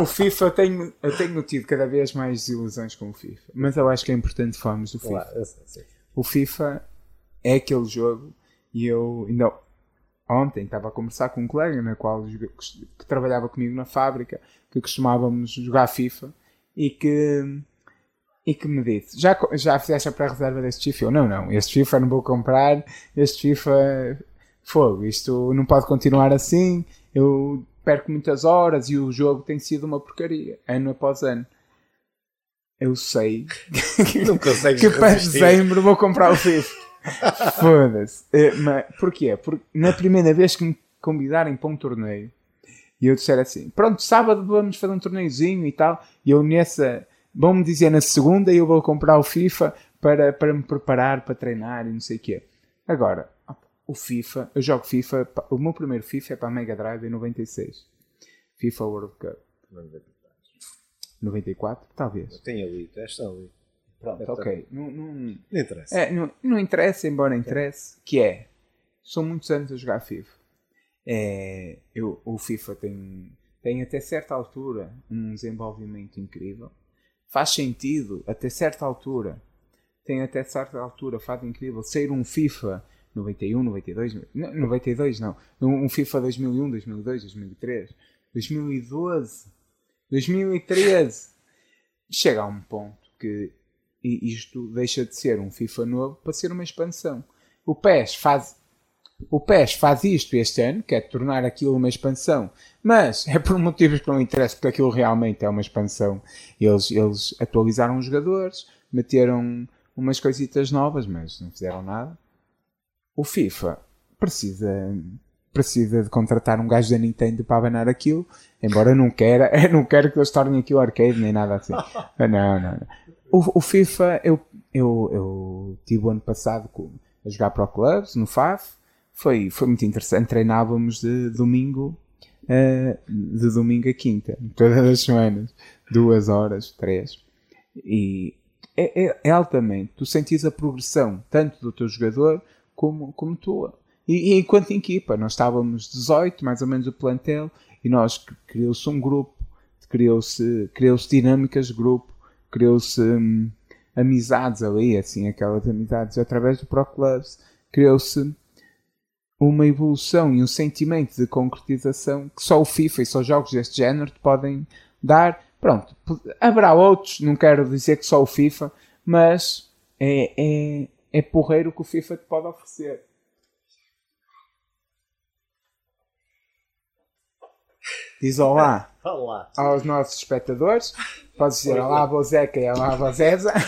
[SPEAKER 2] O FIFA, eu tenho, eu tenho tido cada vez mais ilusões com o FIFA. Mas eu acho que é importante falarmos do FIFA.
[SPEAKER 1] Claro, sei.
[SPEAKER 2] O FIFA é aquele jogo e eu ainda ontem estava a conversar com um colega na qual que trabalhava comigo na fábrica que costumávamos jogar FIFA e que e que me disse já, já fizeste a pré-reserva deste FIFA? Eu não, não, este FIFA não vou comprar este FIFA fogo, isto não pode continuar assim eu perco muitas horas e o jogo tem sido uma porcaria ano após ano eu sei
[SPEAKER 1] Não consegues
[SPEAKER 2] que para
[SPEAKER 1] resistir.
[SPEAKER 2] dezembro vou comprar o FIFA. Foda-se. Eh, mas porquê? Porque na primeira vez que me convidarem para um torneio e eu disser assim: pronto, sábado vamos fazer um torneiozinho e tal, e eu nessa. Vão-me dizer na segunda e eu vou comprar o FIFA para, para me preparar para treinar e não sei o quê. Agora, o FIFA, eu jogo FIFA, o meu primeiro FIFA é para a Mega Drive em 96. FIFA World Cup. 94? Talvez.
[SPEAKER 1] Tem ali, testa ali.
[SPEAKER 2] Pronto, ok. Não, não,
[SPEAKER 1] Não interessa.
[SPEAKER 2] é, não, não interessa, embora interesse, que é, são muitos anos a jogar FIFA. É, eu, o FIFA tem, tem até certa altura um desenvolvimento incrível. Faz sentido, até certa altura, tem até certa altura, faz incrível, ser um FIFA 91, 92, não, 92 não, um FIFA 2001, 2002, 2003, 2012, 2013. Chega a um ponto que isto deixa de ser um FIFA novo para ser uma expansão. O PES faz o PES faz isto este ano, que é tornar aquilo uma expansão, mas é por motivos que não interessam, porque aquilo realmente é uma expansão. Eles, eles atualizaram os jogadores, meteram umas coisitas novas, mas não fizeram nada. O FIFA precisa, precisa de contratar um gajo da Nintendo para abanar aquilo, embora eu não queira, não quero que eles tornem aquilo arcade nem nada assim. Não, não, não. O, o FIFA, eu, eu, eu tive o ano passado a jogar Pro Clubs no FAF, foi, foi muito interessante. Treinávamos de domingo, eh, de domingo a quinta, todas as semanas, duas horas, três. E é, é, é altamente. Tu sentes a progressão, tanto do teu jogador como, como tua. E, e enquanto equipa, nós estávamos 18, mais ou menos o plantel, e nós criou-se um grupo, criou-se criou dinâmicas de grupo, criou-se hum, amizades ali, assim, aquelas amizades através do Pro Clubs, criou-se uma evolução e um sentimento de concretização que só o FIFA e só jogos deste género te podem dar. Pronto, haverá outros, não quero dizer que só o FIFA, mas é, é, é porreiro que o FIFA te pode oferecer. Diz olá
[SPEAKER 1] Fala lá.
[SPEAKER 2] aos nossos espectadores. Podes dizer olá, Bozeca e olá, Bozeza.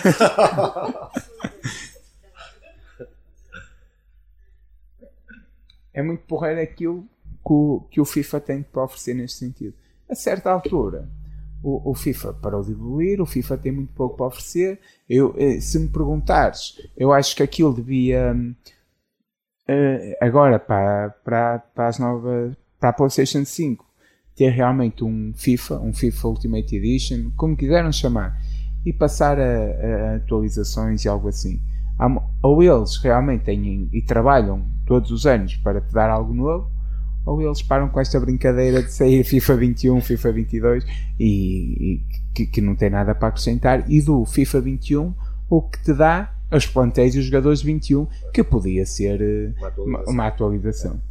[SPEAKER 2] é muito porreiro aquilo que o, que o FIFA tem para oferecer neste sentido. A certa altura, o, o FIFA parou de evoluir, o FIFA tem muito pouco para oferecer. Eu, eh, se me perguntares, eu acho que aquilo devia hum, eh, agora para, para, para as novas para a PlayStation 5 ter realmente um FIFA, um FIFA Ultimate Edition, como quiseram chamar, e passar a, a atualizações e algo assim. Ou eles realmente têm e trabalham todos os anos para te dar algo novo, ou eles param com esta brincadeira de sair FIFA 21, FIFA 22 e, e que, que não tem nada para acrescentar, e do FIFA 21 o que te dá os plantéis e os jogadores de 21, que podia ser eh,
[SPEAKER 1] Uma atualização.
[SPEAKER 2] uma, atualização.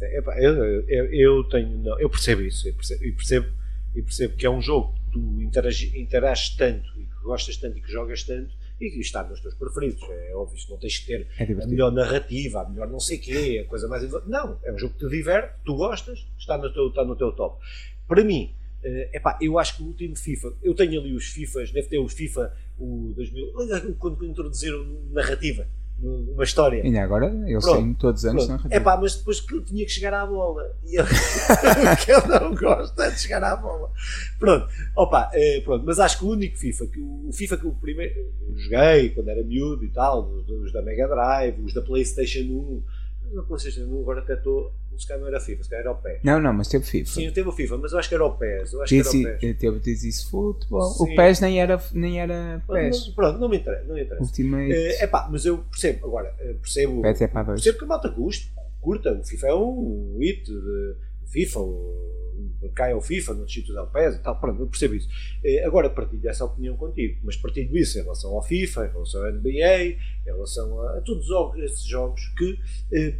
[SPEAKER 1] Epá, eu, eu, eu tenho, não, eu percebo isso, eu percebo, e percebo, e percebo que é um jogo que tu interagi, interages tanto e que gostas tanto e que jogas tanto e está nos teus preferidos. É óbvio, não tens que ter
[SPEAKER 2] É
[SPEAKER 1] a melhor narrativa, a melhor não sei quê, a coisa mais. Não, é um jogo que te diverte, tu gostas, está no teu, está no teu top. Para mim, eh, epá, eu acho que o último FIFA, eu tenho ali os FIFAs, deve ter os FIFA o 2000, quando introduziram narrativa, uma história.
[SPEAKER 2] Ainda agora eles
[SPEAKER 1] Pronto,
[SPEAKER 2] têm todos os anos narrativa.
[SPEAKER 1] É pá, mas depois que eu tinha que chegar à bola. E eu, que eu não gosto é de chegar à bola. Pronto, opa, eh, pronto, mas acho que o único FIFA, que o, o FIFA que o primeiro eu joguei quando era miúdo e tal, os, os da Mega Drive, os da PlayStation 1, na PlayStation 1 agora até estou, se calhar não era FIFA, se calhar era o PES.
[SPEAKER 2] Não, não, mas teve FIFA.
[SPEAKER 1] Sim, teve o FIFA, mas eu acho que era o PES. Eu acho que
[SPEAKER 2] Dizzy-
[SPEAKER 1] era o PES.
[SPEAKER 2] teve This is Football.
[SPEAKER 1] Sim.
[SPEAKER 2] O PES nem era, nem era
[SPEAKER 1] Pronto,
[SPEAKER 2] PES.
[SPEAKER 1] não- Pronto, não me interessa. Não me interessa.
[SPEAKER 2] Ultimate.
[SPEAKER 1] É pá, mas eu percebo, agora, eh, percebo.
[SPEAKER 2] PES é para dois.
[SPEAKER 1] Percebo que a malta custa, curta, o FIFA é um hit de, FIFA, cai ao FIFA, nos sítios da PES e tal, pronto, eu percebo isso. Eh, agora partilho essa opinião contigo, mas partilho isso em relação ao FIFA, em relação ao NBA, em relação a, a todos esses jogos que eh, eh,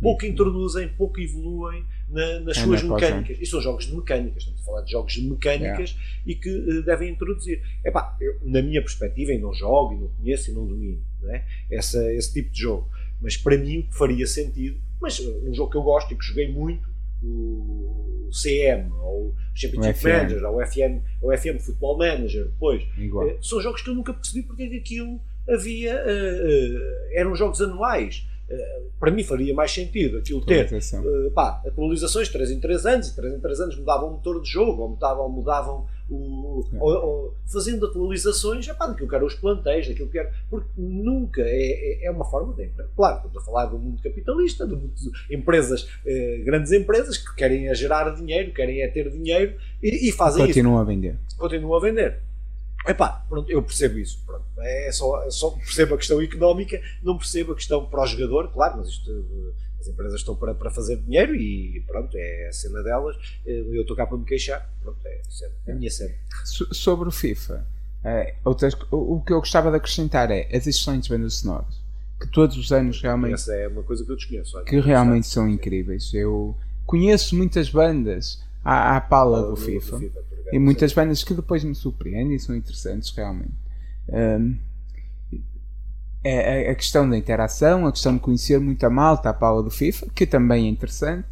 [SPEAKER 1] pouco introduzem, pouco evoluem na, nas é suas mecânicas. E são jogos de mecânicas, estamos a falar de jogos de mecânicas yeah. e que uh, devem introduzir. Epá, eu, na minha perspectiva, e não jogo, e não conheço, e não domino não é? Essa, esse tipo de jogo. Mas para mim faria sentido, mas um jogo que eu gosto e que joguei muito, o CM, ou o Championship Manager, ou o FM, ou o FM Football Manager, depois. Uh, são jogos que eu nunca percebi porque é que aquilo havia. Uh, eram jogos anuais para mim faria mais sentido aquilo ter uh, pá, atualizações de 3 em 3 anos, e 3 em 3 anos mudavam o motor de jogo, ou mudavam, mudavam o, ou, ou, fazendo atualizações epá, daquilo que eram os plantéis, daquilo que era, porque nunca é, é, é uma forma de emprego. Claro, estamos a falar do mundo capitalista, de empresas, eh, grandes empresas que querem é gerar dinheiro, querem é ter dinheiro e, e fazem
[SPEAKER 2] Continuam
[SPEAKER 1] isso.
[SPEAKER 2] a vender.
[SPEAKER 1] Continuam a vender. Epá, pronto, eu percebo isso. Pronto. É só, é só percebo a questão económica, não percebo a questão para o jogador, claro, mas isto, as empresas estão para, para fazer dinheiro e pronto, é a cena delas. Eu estou cá para me queixar, pronto, é é a minha cena.
[SPEAKER 2] sobre o FIFA, é, outras, o que eu gostava de acrescentar é as excelentes bandas sonoras, que todos os anos realmente.
[SPEAKER 1] Essa é uma coisa que eu desconheço. Olha,
[SPEAKER 2] que realmente são incríveis. Eu conheço muitas bandas à, à pala do FIFA. Do FIFA e muitas bandas que depois me surpreendem e são interessantes realmente. Um, é, é a questão da interação, a questão de conhecer muita malta à pala do FIFA, que também é interessante.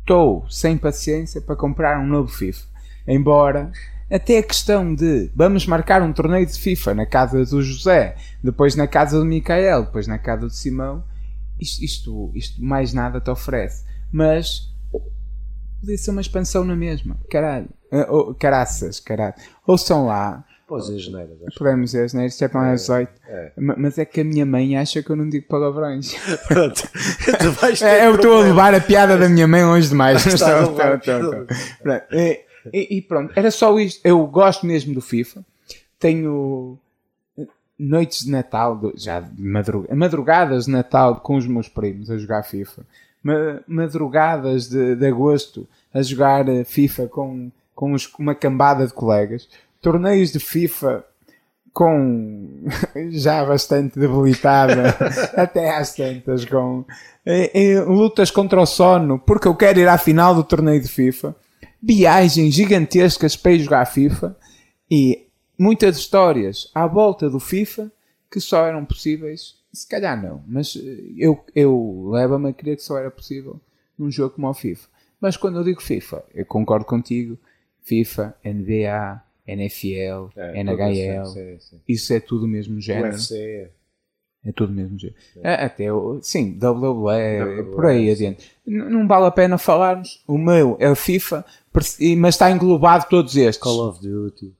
[SPEAKER 2] Estou sem paciência para comprar um novo FIFA. Embora até a questão de vamos marcar um torneio de FIFA na casa do José, depois na casa do Micael, depois na casa do Simão, isto, isto, isto mais nada te oferece. Mas podia ser uma expansão na mesma. Caralho. Uh, oh, caraças, caralho. Ouçam lá.
[SPEAKER 1] Podes dizer geneiras.
[SPEAKER 2] Podemos dizer geneiras, é para mais 18. É. Mas é que a minha mãe acha que eu não digo palavrões. Pronto. é, eu estou a levar a piada da minha mãe longe demais. Está, está, está, e, e, pronto, era só isto. Eu gosto mesmo do FIFA. Tenho noites de Natal, já madrugadas de Natal com os meus primos a jogar FIFA madrugadas de, de agosto a jogar eh, FIFA com, com uma cambada de colegas, torneios de FIFA com já bastante debilitada, até às tantas, com e, e, lutas contra o sono, porque eu quero ir à final do torneio de FIFA, viagens gigantescas para ir jogar FIFA e muitas histórias à volta do FIFA que só eram possíveis se calhar não, mas eh, eu, eu levo-me a crer que só era possível num jogo como o FIFA. Mas quando eu digo FIFA, eu concordo contigo. FIFA, NBA, NFL, é, NHL, sim, sim. isso é tudo o mesmo género. UFC. É tudo o mesmo género. É, até, sim, WWE, WWE por aí adiante. Não vale a pena falarmos. O meu é o FIFA, mas está englobado todos estes.
[SPEAKER 1] Call of Duty.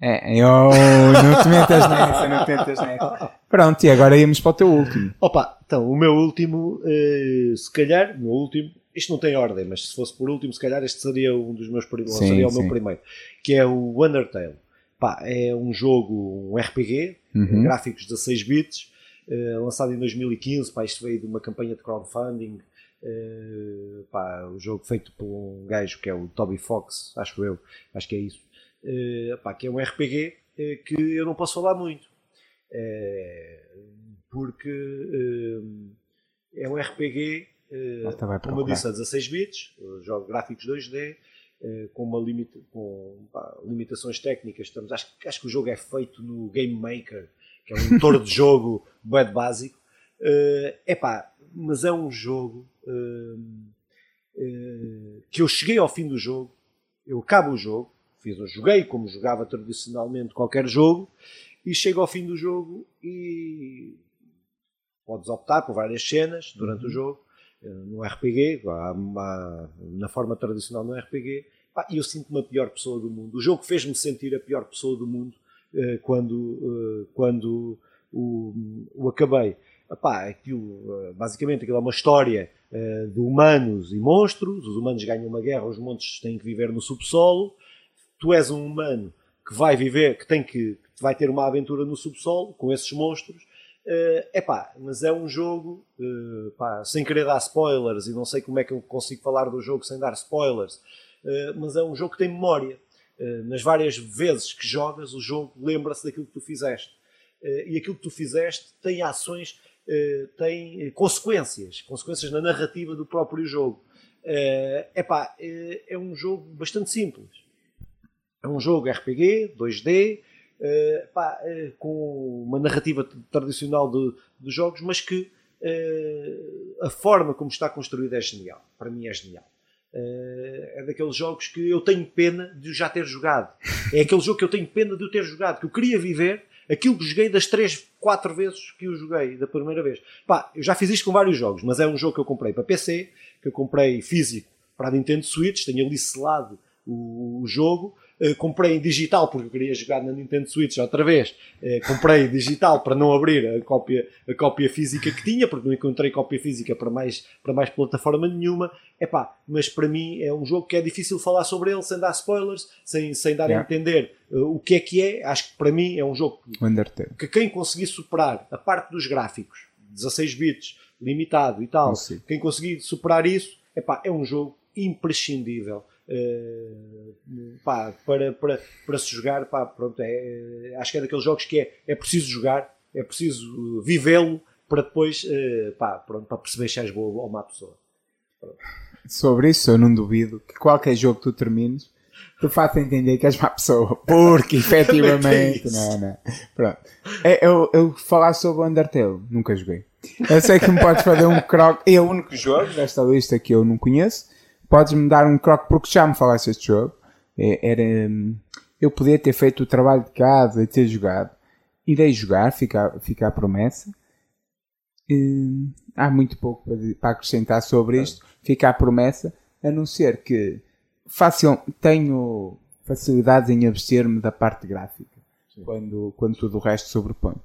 [SPEAKER 2] É, eu, não te metas nessa, não te metas nessa. Pronto, e agora íamos para o teu último.
[SPEAKER 1] Opa, então, o meu último, uh, se calhar, o meu último, isto não tem ordem, mas se fosse por último, se calhar este seria um dos meus primeiros, seria o meu primeiro, que é o Undertale. Pá, é um jogo, um RPG, uhum. gráficos 16 bits, uh, lançado em 2015, pá, isto veio de uma campanha de crowdfunding, uh, pá, o jogo feito por um gajo que é o Toby Fox, acho eu, acho que é isso uh, pá, que é um RPG eh, que eu não posso falar muito. Uh, porque é um RPG, como eu disse, a 16 bits, jogo gráficos 2D, com, uma limita, com pá, limitações técnicas. Estamos, acho, acho que o jogo é feito no Game Maker, que é um motor de jogo bem básico. É epá, mas é um jogo que eu cheguei ao fim do jogo, eu acabo o jogo, fiz joguei como jogava tradicionalmente qualquer jogo e chego ao fim do jogo e podes optar por várias cenas durante uhum. o jogo eh, no RPG, na forma tradicional no RPG, e eu sinto-me a pior pessoa do mundo. O jogo fez-me sentir a pior pessoa do mundo eh, quando, eh, quando o, o acabei. Epá, aquilo, basicamente aquilo é uma história de humanos e monstros, os humanos ganham uma guerra, os monstros têm que viver no subsolo, tu és um humano que vai viver, que tem que, que vai ter uma aventura no subsolo com esses monstros é uh, pá, mas é um jogo, uh, pá, sem querer dar spoilers, e não sei como é que eu consigo falar do jogo sem dar spoilers, uh, mas é um jogo que tem memória. nas várias vezes que jogas, o jogo lembra-se daquilo que tu fizeste. e aquilo que tu fizeste tem ações, tem consequências, consequências na narrativa do próprio jogo. É pá, é um jogo bastante simples. É um jogo RPG, 2D, uh, pá, uh, com uma narrativa tradicional de, de jogos, mas que uh, a forma como está construída é genial. Para mim é genial. é daqueles jogos que eu tenho pena de já ter jogado. É aquele jogo que eu tenho pena de ter jogado, que eu queria viver aquilo que joguei das 3, 4 vezes que o joguei da primeira vez. Pá, eu já fiz isto com vários jogos, mas é um jogo que eu comprei para PC, que eu comprei físico para a Nintendo Switch, tenho ali selado o, o jogo, Uh, comprei em digital porque eu queria jogar na Nintendo Switch outra vez. Uh, comprei digital para não abrir a cópia, a cópia física que tinha, porque não encontrei cópia física para mais, para mais plataforma nenhuma. Epá, mas para mim é um jogo que é difícil falar sobre ele sem dar spoilers, sem, sem dar yeah. a entender uh, o que é que é. Acho que para mim é um jogo que, que quem conseguir superar a parte dos gráficos, 16 bits, limitado e tal, quem conseguir superar isso, epá, é um jogo imprescindível Uh, pá, para, para, para se jogar, pá, pronto, é, é, acho que é daqueles jogos que é, é preciso jogar, é preciso vivê-lo para depois uh, pá, pronto, para perceber se és boa ou má pessoa.
[SPEAKER 2] Pronto. Sobre isso, eu não duvido que qualquer jogo que tu termines, tu faça entender que és má pessoa, porque efetivamente, não, não. Pronto. É, eu, eu falar sobre o Undertale, nunca joguei. Eu sei que me podes fazer um croc. É o único jogo desta lista que eu não conheço podes-me dar um croque porque já me falaste este jogo. É, era, eu podia ter feito o trabalho de casa e ter jogado. Irei jogar, fica, fica a promessa. E, há muito pouco para, acrescentar sobre isto. Fica a promessa, a não ser que fácil, tenho facilidades em abster-me da parte gráfica quando, quando tudo o resto sobrepõe.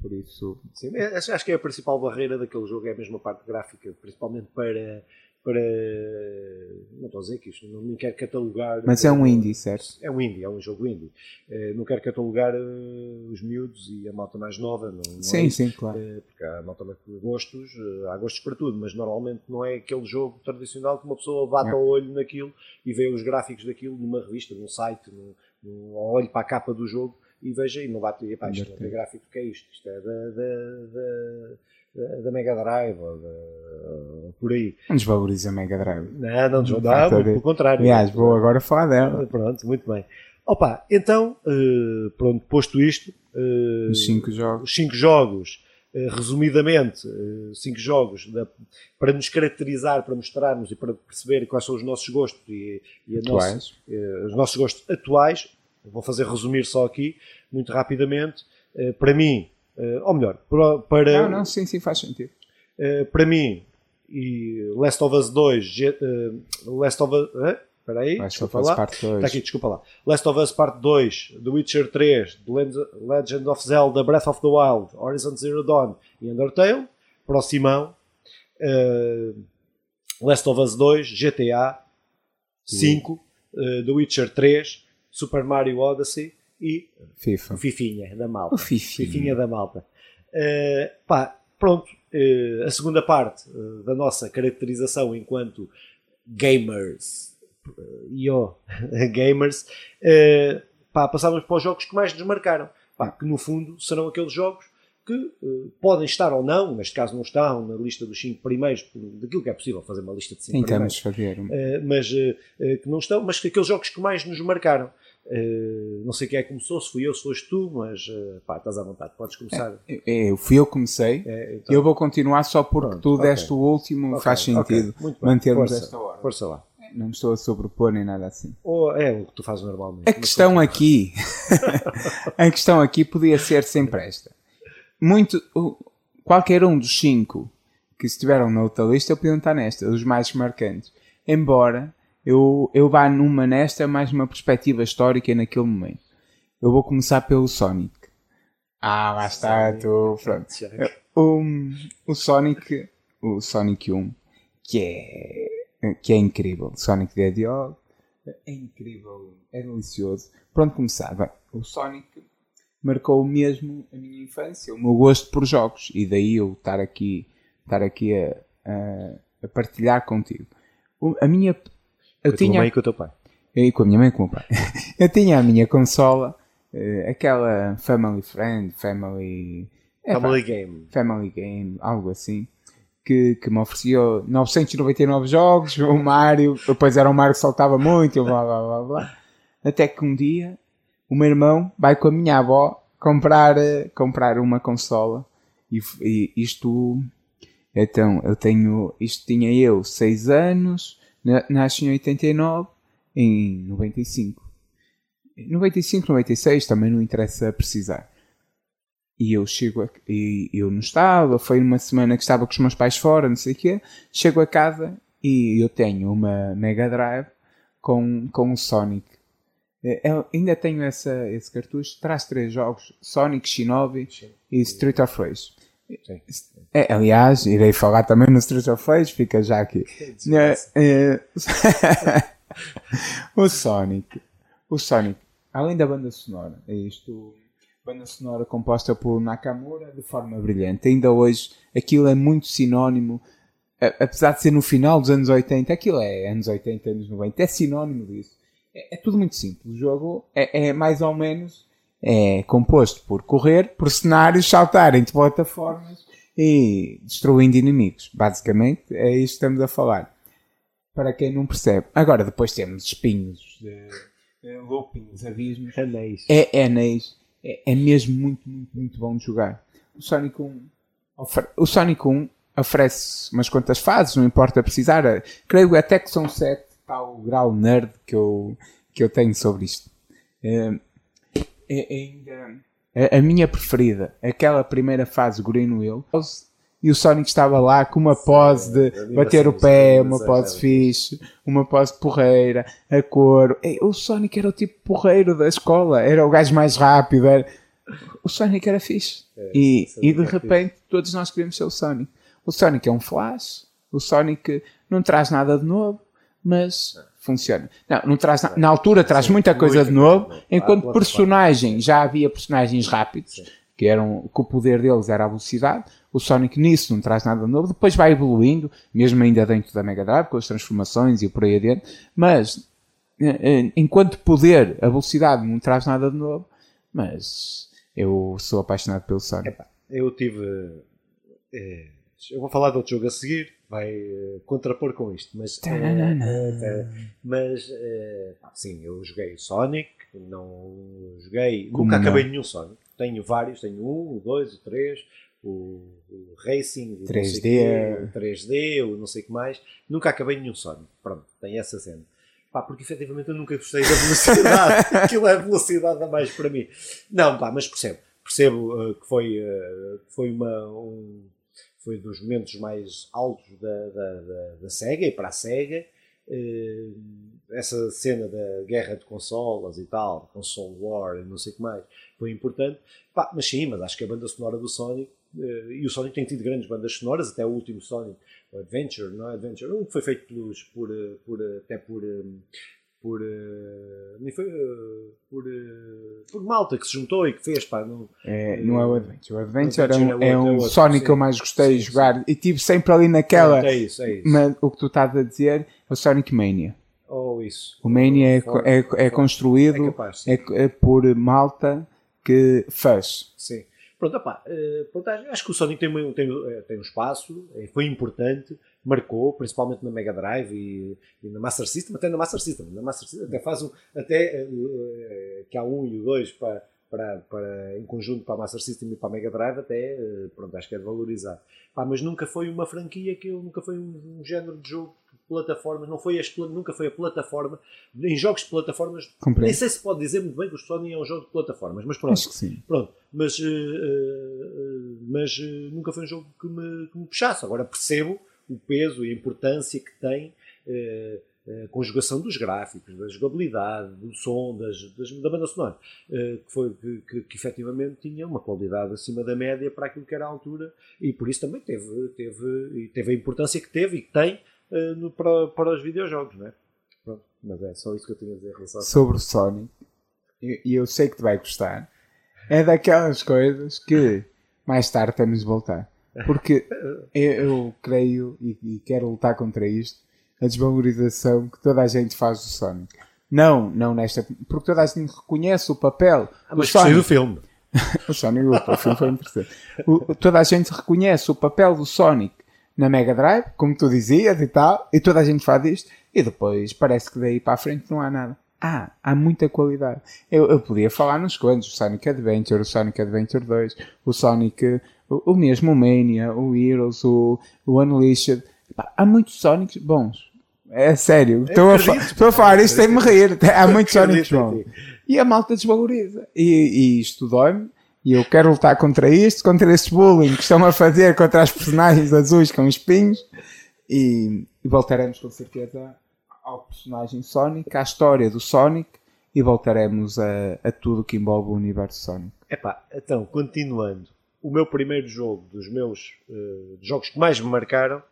[SPEAKER 2] Por isso.
[SPEAKER 1] Sim, acho que é a principal barreira daquele jogo é a mesma parte gráfica, principalmente para para. Não estou a dizer que isto não, não quero catalogar.
[SPEAKER 2] Mas é um indie, certo?
[SPEAKER 1] É um indie, é um jogo indie. Uh, não quero catalogar uh, os miúdos e a malta mais nova. Não, não
[SPEAKER 2] sim,
[SPEAKER 1] é
[SPEAKER 2] sim, claro.
[SPEAKER 1] Uh, porque há malta mais gostos, há gostos para tudo, mas normalmente não é aquele jogo tradicional que uma pessoa bate ao olho naquilo e vê os gráficos daquilo numa revista, num site, num, num, olho para a capa do jogo e veja e não bate e pá, isto não tem gráfico, que é isto? Isto é da, da, da da Mega Drive ou, de, por aí.
[SPEAKER 2] Não desvaloriza a Mega Drive.
[SPEAKER 1] Não, não desvaloriza, pelo contrário.
[SPEAKER 2] Aliás, vou agora falar dela.
[SPEAKER 1] Pronto, muito bem. Opa, então, uh, pronto, posto isto, uh,
[SPEAKER 2] os cinco jogos,
[SPEAKER 1] os cinco jogos uh, resumidamente, cinco jogos da, para nos caracterizar, para mostrarmos e para perceber quais são os nossos gostos e, e os nossos gostos atuais. Vou fazer resumir só aqui, muito rapidamente. para mim, Uh, ou melhor, para.
[SPEAKER 2] Não, não, sim, sim, faz sentido.
[SPEAKER 1] Uh, para mim, e Last of Us 2, uh, eh, Last of Us. Espera aí,
[SPEAKER 2] Last of Us Part 2.
[SPEAKER 1] Está aqui, desculpa lá. Last of Us Part 2, The Witcher 3, The Legend of Zelda, Breath of the Wild, Horizon Zero Dawn e Undertale. Para o Simão, uh, Last of Us 2, GTA 5, uh, The Witcher 3, Super Mario Odyssey e
[SPEAKER 2] FIFA.
[SPEAKER 1] Fifinha da malta.
[SPEAKER 2] O Fifinha.
[SPEAKER 1] Fifinha da malta. Uh, pá, pronto, uh, a segunda parte uh, da nossa caracterização enquanto gamers, e gamers, pá, passávamos para os jogos que mais nos marcaram. Pá, que no fundo serão aqueles jogos que podem estar ou não, neste caso não estão na lista dos 5 primeiros, daquilo que é possível fazer uma lista de 5 primeiros,
[SPEAKER 2] fazer.
[SPEAKER 1] mas que não estão, mas que aqueles jogos que mais nos marcaram. Uh, não sei quem é que começou, se fui eu, se foste tu, mas uh, pá, estás à vontade, podes começar.
[SPEAKER 2] É, é, eu fui eu que comecei, é, então, eu vou continuar só porque Pronto, tu okay. deste o último, okay, faz sentido okay. mantermos força, esta hora.
[SPEAKER 1] Força lá.
[SPEAKER 2] Não me estou a sobrepor nem nada assim.
[SPEAKER 1] Ou é o que tu fazes normalmente.
[SPEAKER 2] A questão aqui, a questão aqui podia ser sempre esta. Muito, qualquer um dos cinco que estiveram na outra lista podiam estar nesta, os mais marcantes. Embora eu, eu vá numa nesta, mais uma perspectiva histórica naquele momento. Eu vou começar pelo Sonic. Ah, lá está, tu, pronto. O, o Sonic, o Sonic 1, que é, que é incrível. Sonic the Hedgehog, é incrível, é delicioso. Pronto, começar. Bem, o Sonic marcou mesmo a minha infância, o meu gosto por jogos. E daí eu estar aqui, estar aqui a, a, a partilhar contigo. A minha. Eu
[SPEAKER 1] Com a tua
[SPEAKER 2] tinha.
[SPEAKER 1] mãe e com o teu pai.
[SPEAKER 2] Com a minha mãe e com o meu pai. eu tinha a minha consola, eh, aquela Family Friend, Family. é,
[SPEAKER 1] Family Game.
[SPEAKER 2] Family Game, algo assim, que, que me oferecia 999 jogos, o Mario, depois era um Mario que saltava muito, e blá blá blá blá. Até que um dia o meu irmão vai com a minha avó comprar, eh, comprar uma consola e, e isto. Então, eu tenho. Isto tinha eu 6 anos, na- nasci em 89, em 95. 95, 96, também não interessa precisar. E eu chego a, e eu não estava, foi numa semana que estava com os meus pais fora, não sei o quê. Chego a casa e eu tenho uma Mega Drive com, com o Sonic. Eu ainda tenho essa, esse cartucho, traz três jogos: Sonic, Shinobi e Street of Rage. É, aliás, irei falar também no Street of Rage, fica já aqui. Eh, eh, o Sonic. O Sonic, além da banda sonora, é isto. Banda sonora composta por Nakamura de forma brilhante. Ainda hoje aquilo é muito sinónimo, apesar de ser no final dos anos 80, aquilo é anos 80, anos 90, é sinónimo disso. É, é tudo muito simples. O jogo é, é mais ou menos é composto por correr, por cenários, saltar entre plataformas e destruindo inimigos. Basicamente é isto que estamos a falar. Para quem não percebe. Agora depois temos espinhos, de, de loopings, abismos.
[SPEAKER 1] Anéis.
[SPEAKER 2] É, é anéis. É, é mesmo muito, muito, muito bom de jogar. O Sonic 1, ofere- o Sonic 1 oferece umas quantas fases, não importa precisar. Eh, Creio até que são 7, tal grau nerd que eu, que eu tenho sobre isto. Eh, é ainda a, a minha preferida, aquela primeira fase Green Hill, e o Sonic estava lá com uma pose de bater o pé, uma
[SPEAKER 1] animações,
[SPEAKER 2] pose
[SPEAKER 1] é.
[SPEAKER 2] fixe, uma pose porreira, a cor. Ei, o Sonic era o tipo porreiro da escola, era o gajo mais rápido. Era... O Sonic era fixe. e,
[SPEAKER 1] Sonic
[SPEAKER 2] e de
[SPEAKER 1] é fixe.
[SPEAKER 2] repente todos nós queremos ser o Sonic. O Sonic é um flash, o Sonic não traz nada de novo, mas funciona. Não, não traz na, altura traz
[SPEAKER 1] Sim,
[SPEAKER 2] muita coisa de novo, enquanto personagem já havia personagens rápidos
[SPEAKER 1] Sim.
[SPEAKER 2] que eram que o poder deles era a velocidade. O Sonic nisso não traz nada de novo. Depois vai evoluindo, mesmo ainda dentro da Mega Drive, com as transformações e por aí adiante. Mas eh, eh, enquanto poder, a velocidade não traz nada de novo. Mas eu sou apaixonado pelo Sonic.
[SPEAKER 1] Eu tive. eh, eu vou falar de outro jogo a seguir, vai eh, contrapor com isto, mas.
[SPEAKER 2] Tanana.
[SPEAKER 1] eh, eh, mas. sim, eu joguei Sonic, não joguei.
[SPEAKER 2] Como
[SPEAKER 1] nunca
[SPEAKER 2] não?
[SPEAKER 1] acabei nenhum Sonic. Tenho vários, tenho um, o dois, o três, o, o Racing, o não sei
[SPEAKER 2] 3D.
[SPEAKER 1] quê, o 3D, o não sei o que mais. Nunca acabei nenhum Sonic. Pronto, tem essa cena. Pá, porque efetivamente eu nunca gostei da velocidade. Aquilo é velocidade a mais para mim. Não, pá, mas percebo. Percebo eh, que foi, eh, foi uma, um, foi dos momentos mais altos da, da, da, da SEGA e para a SEGA. Eh, essa cena da guerra de consolas e tal, console war e não sei o que mais, foi importante. Mas sim, mas acho que a banda sonora do Sonic, eh, e o Sonic tem tido grandes bandas sonoras, até o último Sonic, Adventure, não é Adventure, um que foi feito pelos, por, eh, por, até por, por, nem foi, eh, por, eh, por malta que se juntou e que fez, pá, não,
[SPEAKER 2] É, não é o Adventure. O Adventure,
[SPEAKER 1] Adventure
[SPEAKER 2] é um,
[SPEAKER 1] é
[SPEAKER 2] é um
[SPEAKER 1] é outro,
[SPEAKER 2] Sonic
[SPEAKER 1] sim.
[SPEAKER 2] que eu mais gostei de
[SPEAKER 1] Sim,
[SPEAKER 2] jogar. E tive sempre ali naquela.
[SPEAKER 1] É isso, é isso.
[SPEAKER 2] Mas o que tu estás a dizer é o Sonic Mania.
[SPEAKER 1] Ou isso.
[SPEAKER 2] O Mania é,
[SPEAKER 1] Fora-
[SPEAKER 2] é, é
[SPEAKER 1] fora-
[SPEAKER 2] construído
[SPEAKER 1] é capaz, sim.
[SPEAKER 2] é, é por malta que faz.
[SPEAKER 1] Sim. Pronto, opá, eh, pronto, acho que o Sonic tem, um- tem, tem um espaço, foi importante, marcou, principalmente na Mega Drive e, e na Master System, até na Master System. Na Master System até faz um, até eh, eh, que há um e o dois para, para, para, em conjunto para a Master System e para a Mega Drive, até, eh, pronto, acho que é de valorizar. Pá, mas nunca foi uma franquia que eu, nunca foi um, um género de jogo de plataformas, não foi as, nunca foi a plataforma, em jogos de plataformas,
[SPEAKER 2] Compreendo.
[SPEAKER 1] nem sei se pode dizer muito bem que o Sonic é um jogo de plataformas, mas pronto.
[SPEAKER 2] Acho que sim.
[SPEAKER 1] Pronto, mas, eh, eh, mas eh, nunca foi um jogo que me, que me puxasse. Agora percebo o peso e a importância que tem eh, a conjugação dos gráficos, da jogabilidade, do som, das, das- da banda sonora, eh, que, foi, que, que, que efetivamente tinha uma qualidade acima da média para aquilo que era a altura e por isso também teve, teve, teve a importância que teve e que tem eh, no- para, para os videojogos, não é? Pronto, mas é só isso que eu tinha a dizer em relação a
[SPEAKER 2] Sobre o Sonic, e e eu sei que te vai gostar. é daquelas coisas que mais tarde temos de voltar. Porque eu, eu creio e, e, quero lutar contra isto, a desvalorização que toda a gente faz do Sonic. Não, não nesta. Porque toda a gente reconhece o papel.
[SPEAKER 1] Ah, mas Sonic. do filme.
[SPEAKER 2] o Sonic, o filme foi interessante. O, toda a gente reconhece o papel do Sonic na Mega Drive, como tu dizias e tal, e toda a gente faz isto, e depois parece que daí para a frente não há nada. Ah, há muita qualidade. Eu, eu podia falar nos quantos, o Sonic Adventure, o Sonic Adventure 2, o Sonic, o, o mesmo o Mania, o Heroes, o, o Unleashed. Há muitos Sonics bons. É sério, estou a, estou a falar isto sem me rir. Há muitos Sonics bons. E a malta desvaloriza. E, e isto dói-me e eu quero lutar contra isto, contra esse bullying que estão a fazer contra as personagens azuis com espinhos. E, e voltaremos com certeza ao personagem Sonic, à história do Sonic e voltaremos a, a tudo que envolve o universo Sonic.
[SPEAKER 1] Epá, então, continuando. O meu primeiro jogo, dos meus uh, jogos que mais me marcaram,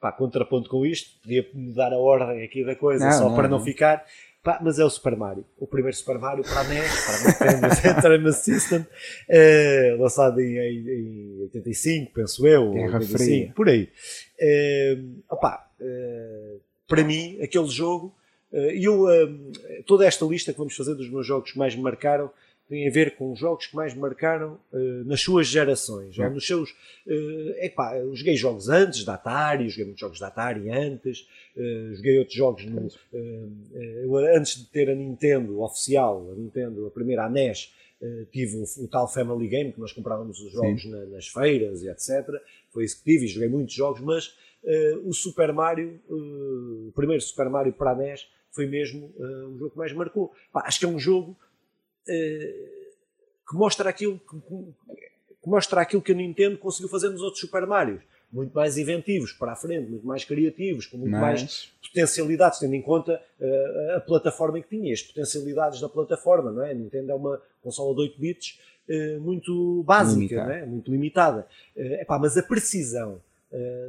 [SPEAKER 1] pá, contraponto com isto, podia mudar a ordem aqui da coisa não, só não, para não, não ficar, Pá, mas é o Super Mario. O primeiro Super Mario para a NES, para a Nintendo System, uh, lançado em, em, 85, penso eu,
[SPEAKER 2] Terra 85,
[SPEAKER 1] por aí. Uh, opa, uh, para mim, aquele jogo, e eu, toda esta lista que vamos fazer dos meus jogos que mais me marcaram, tem a ver com os jogos que mais marcaram uh, nas suas gerações. É. Nos seus, uh, epá, eu joguei jogos antes da Atari, joguei muitos jogos da Atari antes, uh, joguei outros jogos no, uh, antes de ter a Nintendo oficial, a Nintendo, a primeira, a NES, tive o, o, tal Family Game que nós comprávamos os jogos na, nas feiras e etc. Foi isso que tive e joguei muitos jogos, mas o Super Mario, o primeiro Super Mario para a NES, foi mesmo um jogo que mais marcou. Pá, acho que é um jogo que mostra aquilo que, que, mostra aquilo que a Nintendo conseguiu fazer nos outros Super Marios. Muito mais inventivos para a frente, muito mais criativos, com muito Mas... mais potencialidades, tendo em conta uh, a plataforma que tinha, as potencialidades da plataforma, não é? A Nintendo é uma consola de 8 bits uh, muito básica, é? muito limitada. Uh, epá, mas a precisão Uh,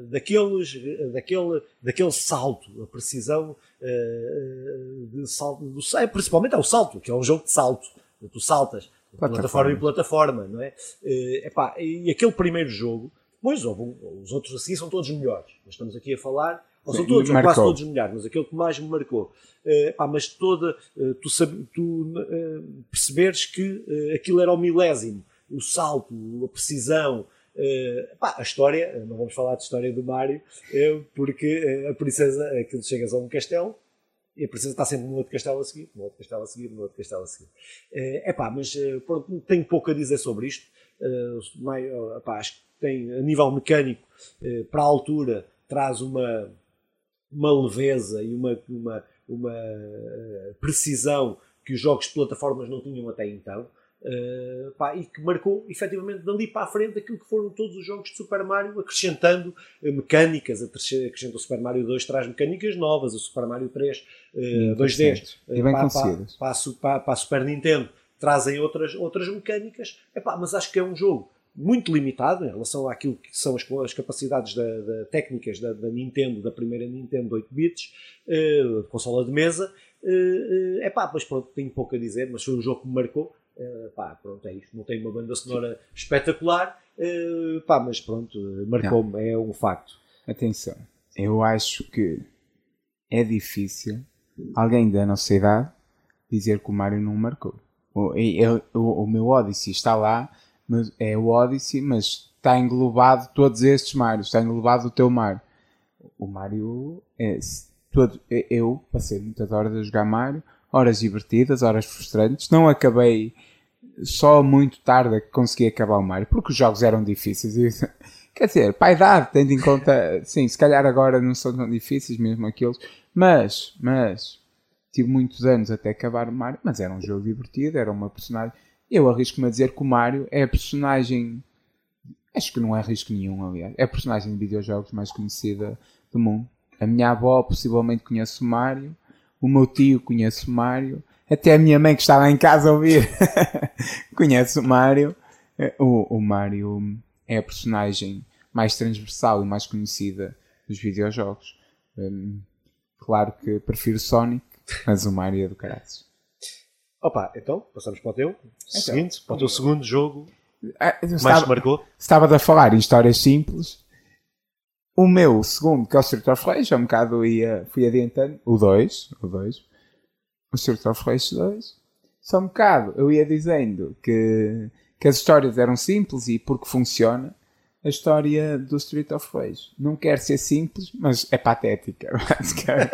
[SPEAKER 1] daqueles, daquele, daquele salto, a precisão uh, de salto, do, principalmente é o salto, que é um jogo de salto tu saltas plataforma em plataforma, não é? Uh, epá, e aquele primeiro jogo, depois os outros assim são todos melhores, mas estamos aqui a falar, ou são todos, ou quase todos melhores, mas aquele que mais me marcou. Uh, mas toda, uh, tu, sabe, tu perceberes que aquilo era o milésimo, o salto, a precisão, Uh, pá, a história, não vamos falar de história do Mario, porque a princesa, aquilo chegas a um castelo, e a princesa está sempre num outro castelo a seguir, num outro castelo a seguir, num outro castelo a seguir. É pá, mas pronto, tenho pouco a dizer sobre isto. Uh, epá, acho que tem, a nível mecânico, para a altura, traz uma, uma leveza e uma, uma, uma precisão que os jogos de plataformas não tinham até então. Uh, pá, e que marcou efetivamente dali para a frente aquilo que foram todos os jogos de Super Mario, acrescentando uh, mecânicas. Acrescenta o Super Mario 2 traz mecânicas novas, o Super Mario 3 uh, 2D
[SPEAKER 2] e bem
[SPEAKER 1] para, para, para, para, a Super Nintendo trazem outras, outras mecânicas. Epá, mas acho que é um jogo muito limitado em relação àquilo que são as, as capacidades da, da técnicas da, da, Nintendo, da primeira Nintendo 8 bits, uh, consola de mesa. É uh, pá, mas pronto, tenho pouco a dizer, mas foi um jogo que me marcou. Uh, pá, pronto, é isto. Não tem uma banda sonora espetacular, uh, pá, mas pronto, marcou-me, é um facto.
[SPEAKER 2] Atenção, eu acho que é difícil alguém da nossa idade dizer que o Mario não marcou. O, o, o meu Odyssey está lá, mas é o Odyssey, mas está englobado todos estes Marios, está englobado o teu Mario. O Mario é todo, eu passei muitas horas a jogar Mario, horas divertidas, horas frustrantes. Não acabei só muito tarde que consegui acabar o Mario, porque os jogos eram difíceis. Quer dizer, para a idade, tendo em conta, sim, se calhar agora não são tão difíceis mesmo aqueles, mas, mas, tive muitos anos até acabar o Mario, mas era um jogo divertido, era uma personagem. Eu arrisco-me a dizer que o Mario é a personagem, acho que não é risco nenhum, aliás, é a personagem de videojogos mais conhecida do mundo. A minha avó possivelmente conhece o Mario, o meu tio conhece o Mario, até a minha mãe que estava em casa a ouvir conhece o Mario. O, o Mario é a personagem mais transversal e mais conhecida dos videojogos. Um, claro que prefiro Sonic, mas o Mario é do caráter.
[SPEAKER 1] Opa, então, passamos para o teu seguinte, para o teu segundo jogo
[SPEAKER 2] Ah,
[SPEAKER 1] mais
[SPEAKER 2] estava,
[SPEAKER 1] marcou.
[SPEAKER 2] estava a falar em histórias simples. O meu segundo, que é o Street of Rage, é um bocado ia, fui adiantando. O 2, o 2. O Street of Rage 2. Só um bocado, eu ia dizendo que, que as histórias eram simples e porque funciona. A história do Street of Rage não quer ser simples, mas é patética. basicamente.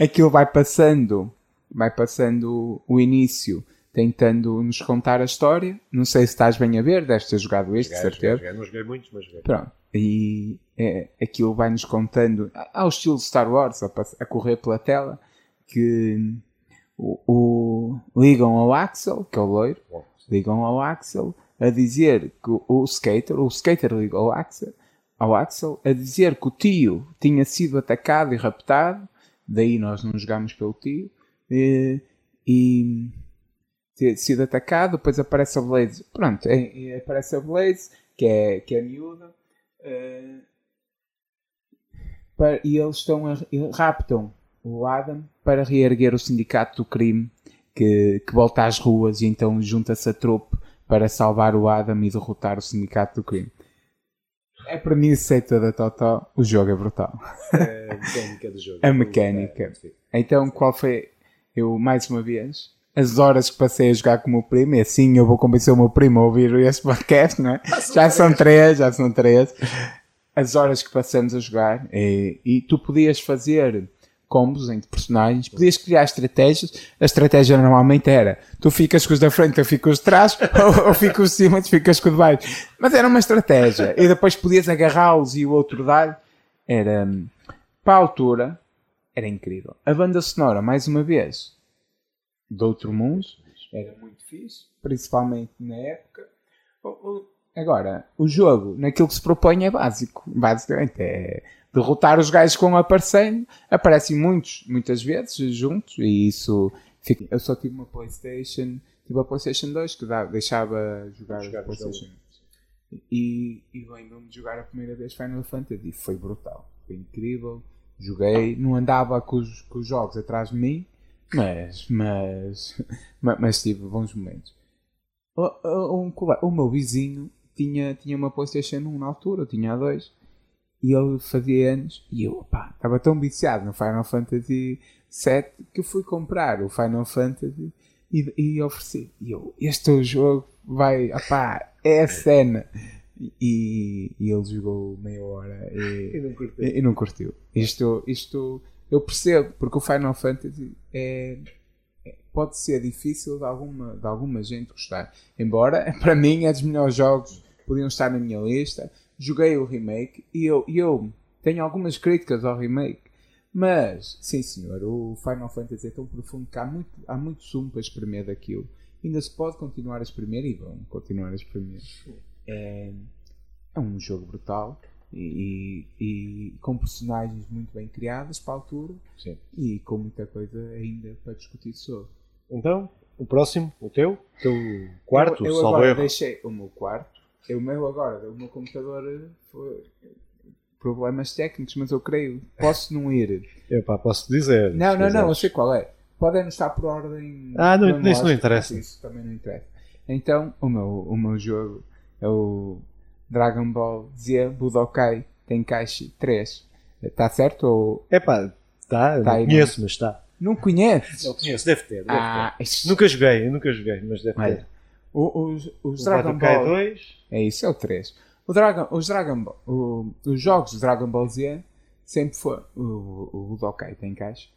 [SPEAKER 2] Aquilo vai passando, vai passando o início, tentando nos contar a história. Não sei se estás bem a ver, deves ter jogado este, certeza.
[SPEAKER 1] Não joguei muitos, mas joguei.
[SPEAKER 2] Pronto. E é, aquilo vai-nos contando, ao estilo de Star Wars, a, a correr pela tela, que o, o- ligam ao Axel, que é o loiro, ligam ao Axel a dizer que o, o skater, o skater liga ao Axel, ao Axel a dizer que o tio tinha sido atacado e raptado, daí nós não jogámos pelo tio, e, e ter sido atacado, depois aparece a Blaze, pronto, é- é- aparece a Blaze, que é, que é miúda, eh, para- e eles estão a, raptam o Adam para reerguer o sindicato do crime que, que volta às ruas e então junta-se a tropa para salvar o Adam e derrotar o sindicato do crime. É para mim aceita da Totó, o jogo é brutal.
[SPEAKER 1] É a mecânica do jogo.
[SPEAKER 2] A mecânica.
[SPEAKER 1] É, sim.
[SPEAKER 2] Então qual foi, eu mais uma vez, as horas que passei a jogar com o meu primo, e assim eu vou convencer o meu primo a ouvir este podcast, não é? Já são três, já são três. As horas que passamos a jogar, e, e tu podias fazer combos entre personagens, podias criar estratégias. A estratégia normalmente era tu ficas com os da frente, eu fico com os de trás, ou, ou fico os de cima, tu ficas com o de baixo. Mas era uma estratégia. E depois podias agarrá-los e o outro dar. Era hum, para a altura, era incrível. A banda sonora, mais uma vez, de outro mundo, era muito fixe, principalmente na época. Agora, o jogo, naquilo que se propõe, é básico. Basicamente, é derrotar os gajos que vão aparecendo. Aparecem muitos, muitas vezes, juntos, e isso. fica- Eu só tive uma PlayStation, tive a PlayStation 2 que deixava jogar,
[SPEAKER 1] Jogar
[SPEAKER 2] PlayStation. E, e lembro-me de jogar a primeira vez Final Fantasy foi brutal, foi incrível. Joguei, não andava com os, com os jogos atrás de mim, mas, mas, ma- mas, tive bons momentos. O, o- um o meu vizinho tinha, tinha uma PlayStation 1 na altura, eu tinha a 2, e ele fazia anos, e eu pá, estava tão viciado no Final Fantasy 7 que eu fui comprar o Final Fantasy e, e ofereci. E eu, este é o jogo, vai, opá, é a cena. E, e ele jogou meia hora e,
[SPEAKER 1] E não curtei.
[SPEAKER 2] e, e não curtiu. Isto, isto eu percebo, porque o Final Fantasy é, é- pode ser difícil de alguma, de alguma gente gostar. Embora, para mim, é dos melhores jogos que podiam estar na minha lista. Joguei o remake e eu, e eu tenho algumas críticas ao remake. Mas, sim senhor, o Final Fantasy é tão profundo que há muito, há muito sumo para espremer daquilo. Ainda se pode continuar a espremer e vão continuar a espremer. É, é um jogo brutal e, e- com personagens muito bem criadas para a altura
[SPEAKER 1] Sim.
[SPEAKER 2] e com muita coisa ainda para discutir sobre.
[SPEAKER 1] Então, o próximo, o teu, o teu quarto,
[SPEAKER 2] eu, eu agora
[SPEAKER 1] erro.
[SPEAKER 2] deixei o meu quarto. O meu agora, o meu computador eh, foi problemas técnicos, mas eu creio posso não ir.
[SPEAKER 1] Epá, posso dizer.
[SPEAKER 2] Não, não, não, eu sei qual é. Podem estar por ordem.
[SPEAKER 1] Ah, não, isso não interessa.
[SPEAKER 2] Isso também não interessa. Então, o meu, o meu jogo é o Dragon Ball Z Budokai Tenkaichi 3. Está certo ou
[SPEAKER 1] Epá, tá, eu
[SPEAKER 2] Tá
[SPEAKER 1] não conheço, mas está.
[SPEAKER 2] não conheces?
[SPEAKER 1] Não conheço, deve ter. Deve
[SPEAKER 2] Ah,
[SPEAKER 1] ter.
[SPEAKER 2] isto-
[SPEAKER 1] Nunca joguei, nunca joguei, mas deve
[SPEAKER 2] Olha,
[SPEAKER 1] ter.
[SPEAKER 2] o- os, os
[SPEAKER 1] O
[SPEAKER 2] Dragon Ball
[SPEAKER 1] 2,
[SPEAKER 2] É isso, é o 3. O Dragon, os Dragon Ball, o- os jogos de Dragon Ball Z sempre foram. O, o Budokai tem caixa.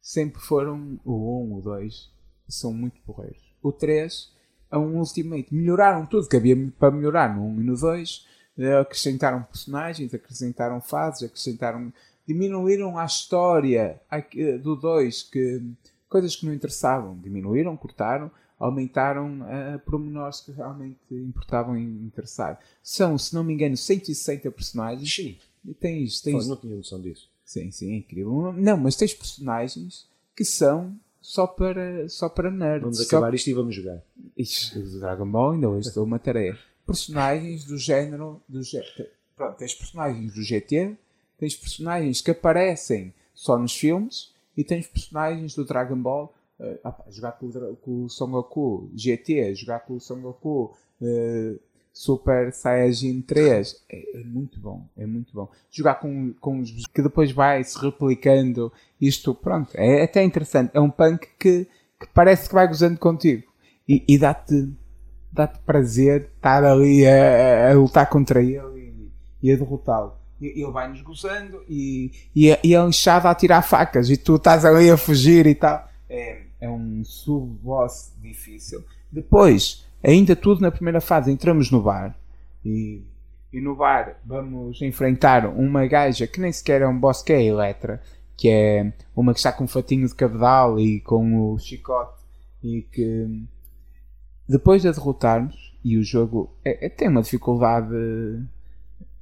[SPEAKER 2] Sempre foram o 1, o 2. São muito porreiros. O 3 é um Ultimate. Melhoraram tudo que havia para melhorar no 1 e no 2. Eh, Acrescentaram personagens, acrescentaram fases, acrescentaram. Diminuíram a história aqui, do 2, que coisas que não interessavam. Diminuíram, cortaram, aumentaram a pormenores que realmente importavam interessar. São, se não me engano, 160 personagens.
[SPEAKER 1] sim.
[SPEAKER 2] E tens, tens
[SPEAKER 1] não tinha noção disso.
[SPEAKER 2] Sim, sim, é incrível. Não, mas tens personagens que são só para, só para nerds.
[SPEAKER 1] Vamos
[SPEAKER 2] só...
[SPEAKER 1] acabar isto e vamos jogar.
[SPEAKER 2] Ixi, o Dragon Ball ainda hoje dou uma tarefa. Personagens do género. Do gé... Pronto, tens personagens do GT, tens personagens que aparecem só nos filmes e tens personagens do Dragon Ball uh, opa, jogar com, com, o Son Goku GT, jogar com o Son Goku uh, Super Saiyajin 3 é, é, muito bom, é muito bom. Jogar com, com os que depois vai se replicando, isto, pronto, é até interessante. É um punk que, que parece que vai gozando contigo e, e dá-te dá-te prazer estar ali a, a, lutar contra ele e, e a derrotá-lo. Ele vai-nos gozando e, e, e é a tirar facas e tu estás ali a fugir e tal. É, é um sub-boss difícil. Depois, ainda tudo na primeira fase, entramos no bar. E, e no bar vamos enfrentar uma gaja que nem sequer é um boss, que é a Eletra, que é uma que está com um fatinho de cabedal e com o chicote e que depois de derrotarmos e o jogo é, é, tem uma dificuldade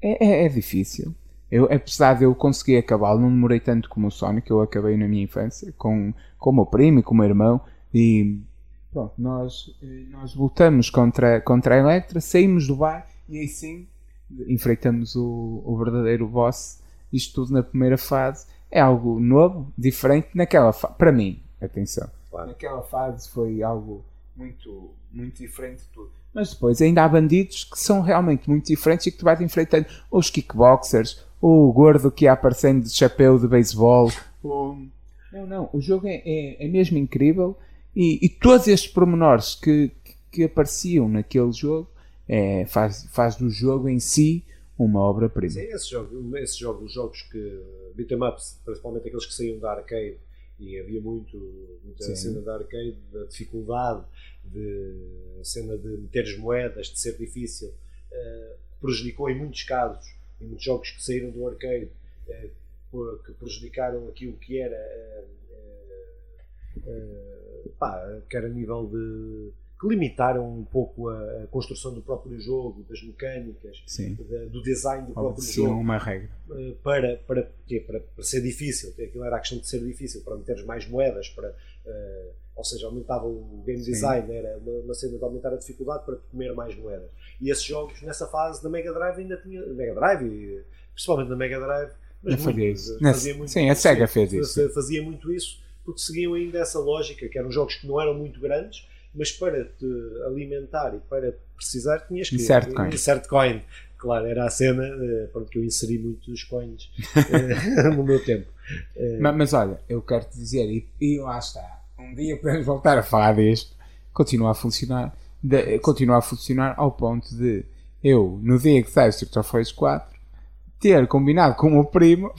[SPEAKER 2] é, é, é difícil. Eu, apesar de eu conseguir acabá-lo, não demorei tanto como o Sonic, eu acabei na minha infância com, com o meu primo e com o meu irmão e Pronto, nós, eh, nós lutamos contra, contra a Electra, saímos do bar e aí sim enfrentamos o, o verdadeiro boss. Isto tudo na primeira fase é algo novo, diferente naquela fase. Para mim, atenção, claro. naquela fase foi algo muito, muito diferente de tudo. Mas depois ainda há bandidos que são realmente muito diferentes e que tu vais enfrentando os kickboxers, o gordo que ia aparecendo de chapéu de beisebol. O... Não, não, o jogo é, é, é mesmo incrível e, e todos estes pormenores que, que apareciam naquele jogo é, faz, faz do jogo em si uma obra-prima.
[SPEAKER 1] Sim, esse jogo, esse jogo, os jogos que beat'em ups, principalmente aqueles que saíam da arcade, e havia muito, muita Sim. cena da arcade, da dificuldade, de cena de meter moedas, de ser difícil, uh, prejudicou em muitos casos, em muitos jogos que saíram do arcade, uh, que prejudicaram aquilo que era. Uh, pá, quer a nível de que limitaram um pouco a, a, construção do próprio jogo, das mecânicas, da, do design do próprio jogo.
[SPEAKER 2] uma regra.
[SPEAKER 1] Eh, para, para, quê? Para, para ser difícil, aquilo era a questão de ser difícil, para meteres mais moedas, para, uh, ou seja, aumentava o game Sim. design, era uma, uma cena de aumentar a dificuldade para comer mais moedas. E esses jogos, nessa fase da Mega Drive, ainda tinha. Mega Drive, principalmente na Mega Drive,
[SPEAKER 2] mas muito, fazia, isso. fazia muito Sim, a SEGA fez isso.
[SPEAKER 1] Fazia muito isso porque seguiam ainda essa lógica, que eram jogos que não eram muito grandes, mas para te alimentar e para precisar tinhas que
[SPEAKER 2] insert coin.
[SPEAKER 1] insert coin. Claro, era a cena eh, pronto, que eu inseri muitos coins eh, no meu tempo.
[SPEAKER 2] Eh, mas, mas, olha, eu quero te dizer, e, e lá está, um dia podemos voltar a falar disto, continua a funcionar, de, continua a funcionar ao ponto de eu, no dia que sai o Street of Rage 4, ter combinado com o meu primo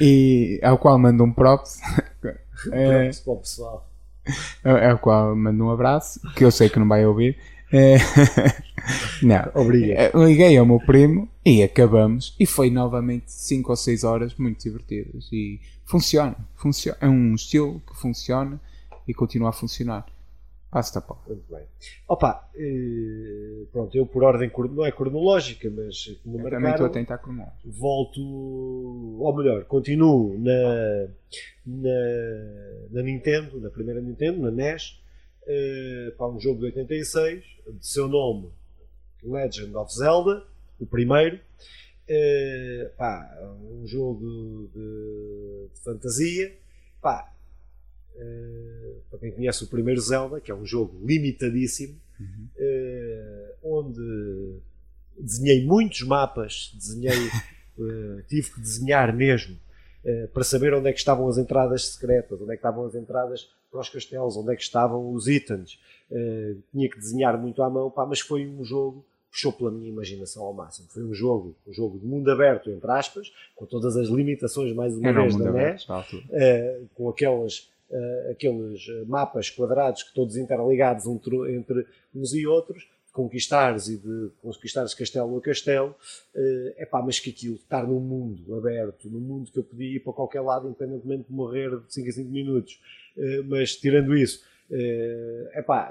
[SPEAKER 2] e ao qual mando um props.
[SPEAKER 1] é, props para o pessoal.
[SPEAKER 2] É, ao qual mando um abraço, que eu sei que não vai ouvir. É, não,
[SPEAKER 1] Obrigado.
[SPEAKER 2] É, liguei ao meu primo e acabamos. E foi novamente 5 ou 6 horas muito divertidas. E funciona, funciona. É um estilo que funciona e continua a funcionar. Passa pau.
[SPEAKER 1] Muito bem. Opa, eh, pronto, eu por ordem, não é cronológica, mas
[SPEAKER 2] como marcaram, também estou a tentar cronológico.
[SPEAKER 1] Volto, ou melhor, continuo na, na, na Nintendo, na primeira Nintendo, na NES, eh, para um jogo de 86, de seu nome Legend of Zelda, o primeiro. Eh, pá, um jogo de, de fantasia. Pá, Uh, para quem conhece o primeiro Zelda, que é um jogo limitadíssimo, uhum. uh, onde desenhei muitos mapas, desenhei, uh, tive que desenhar mesmo para saber onde é que estavam as entradas secretas, onde é que estavam as entradas para os castelos, onde é que estavam os itens. tinha que desenhar muito à mão, pá, mas foi um jogo puxou pela minha imaginação ao máximo. Foi um jogo, um jogo de mundo aberto, entre aspas, com todas as limitações mais uma vez da NES, com aquelas aqueles eh, mapas quadrados que todos interligados entre, uns e outros, conquistares e de conquistares castelo a castelo, é uh, pá, mas que aquilo, estar num mundo aberto, num mundo que eu podia ir para qualquer lado, independentemente de morrer de 5 a 5 minutos, mas tirando isso, é pá,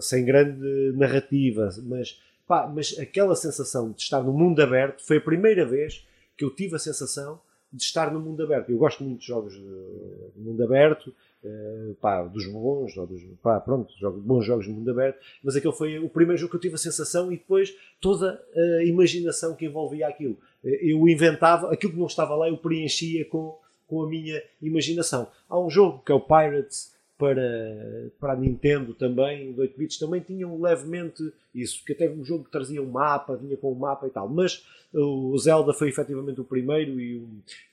[SPEAKER 1] sem grande narrativa, mas, pá, mas aquela sensação de estar no mundo aberto foi a primeira vez que eu tive a sensação de estar no mundo aberto. Eu gosto muito de jogos de mundo aberto, Uh, pá, dos bons, ou dos, pá, pronto, jogos, bons jogos de mundo aberto, mas aquele foi o primeiro jogo que eu tive a sensação e depois toda a imaginação que envolvia aquilo. Uh, eu inventava, aquilo que não estava lá eu preenchia com, com a minha imaginação. Há um jogo que é o Pirates, para, para a Nintendo também, de 8 bits, também tinham levemente isso, que até um jogo que trazia um mapa, vinha com um mapa e tal, mas o Zelda foi efetivamente o primeiro e,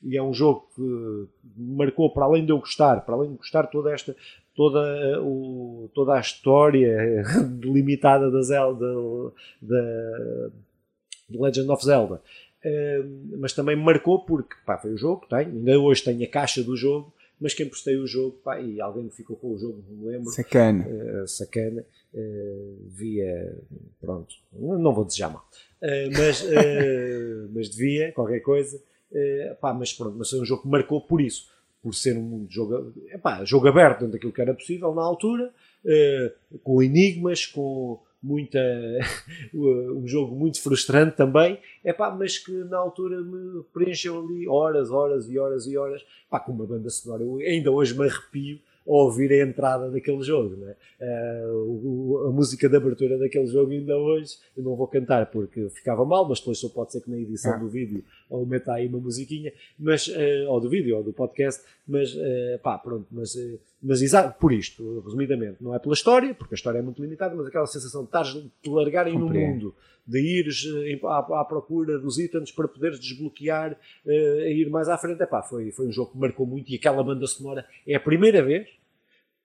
[SPEAKER 1] e é um jogo que marcou, para além de eu gostar, para além de gostar toda esta, toda, o, toda a história delimitada da Zelda, da, da Legend of Zelda, uh, mas também marcou porque pá, foi o jogo tenho, ainda hoje tenho a caixa do jogo, mas quem postei o jogo, pá, e alguém ficou com o jogo, não me lembro.
[SPEAKER 2] Sacana.
[SPEAKER 1] Uh, sacana. Uh, via, pronto, não vou desejar mal, uh, mas, mas devia, qualquer coisa. pá, mas pronto, mas foi um jogo que marcou por isso, por ser um jogo, epá, jogo aberto dentro daquilo que era possível na altura, com enigmas, com muita um jogo muito frustrante também, é pá, mas que na altura me preencheu ali horas, horas e horas e horas, pá, com uma banda sonora, eu ainda hoje me arrepio ouvir a entrada daquele jogo. Né? Uh, a música de abertura daquele jogo, ainda hoje, eu não vou cantar porque ficava mal, mas depois só pode ser que na edição ah. do vídeo ou meta aí uma musiquinha, mas, uh, ou do vídeo ou do podcast, mas uh, pá, pronto, mas, mas exato, por isto, resumidamente, não é pela história, porque a história é muito limitada, mas aquela sensação de estares te largarem no mundo, de ires à, à, procura dos itens para poderes desbloquear uh, a ir mais à frente, é pá, foi, foi um jogo que marcou muito e aquela banda sonora é a primeira vez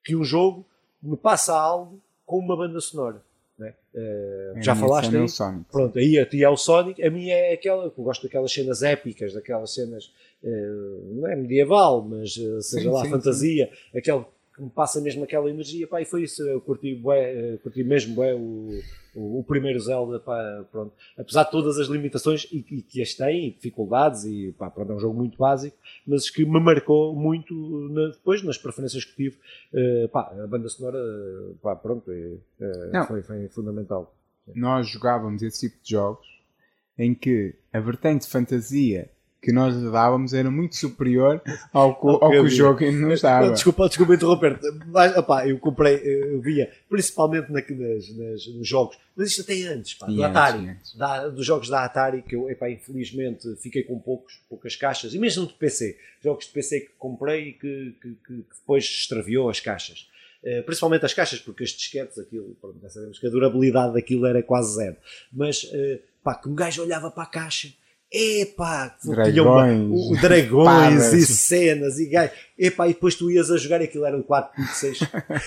[SPEAKER 1] que um jogo me passa algo com uma banda sonora. Né? Uh, já falaste aí?
[SPEAKER 2] Sonic.
[SPEAKER 1] Pronto, aí a ti é o Sonic, a minha é aquela, eu gosto daquelas cenas épicas, daquelas cenas, não é medieval, mas uh, seja sim, lá, sim, fantasia, sim. aquele que me passa mesmo aquela energia, pá, e foi isso, eu curti, bué, curti mesmo bué, o, o, o, primeiro Zelda, pá, pronto. Apesar de todas as limitações e, e que as tem, dificuldades, e pá, pronto, é um jogo muito básico, mas que me marcou muito na, depois nas preferências que tive. Uh, pá, a banda sonora, pá, pronto, é, foi, foi fundamental.
[SPEAKER 2] Nós jogávamos esse tipo de jogos em que a vertente fantasia que nós dávamos era muito superior ao, ao que o jogo nos dava.
[SPEAKER 1] Desculpa, desculpa interromper mas opá, eu comprei, eu via principalmente na, nas, nas, nos jogos, mas isto até antes, pá, do antes, Atari, antes. Da, dos jogos da Atari, que eu epá, infelizmente fiquei com poucos, poucas caixas, e mesmo de PC, jogos de PC que comprei e que, que, que depois extraviou as caixas. Uh, principalmente as caixas, porque as disquetes, aquilo, pronto, já sabemos que a durabilidade daquilo era quase zero. Mas, uh, pá, que um gajo olhava para a caixa epá,
[SPEAKER 2] dragões,
[SPEAKER 1] o, dragões e cenas e gai, epá, e depois tu ias a jogar aquilo eram 4 pixels,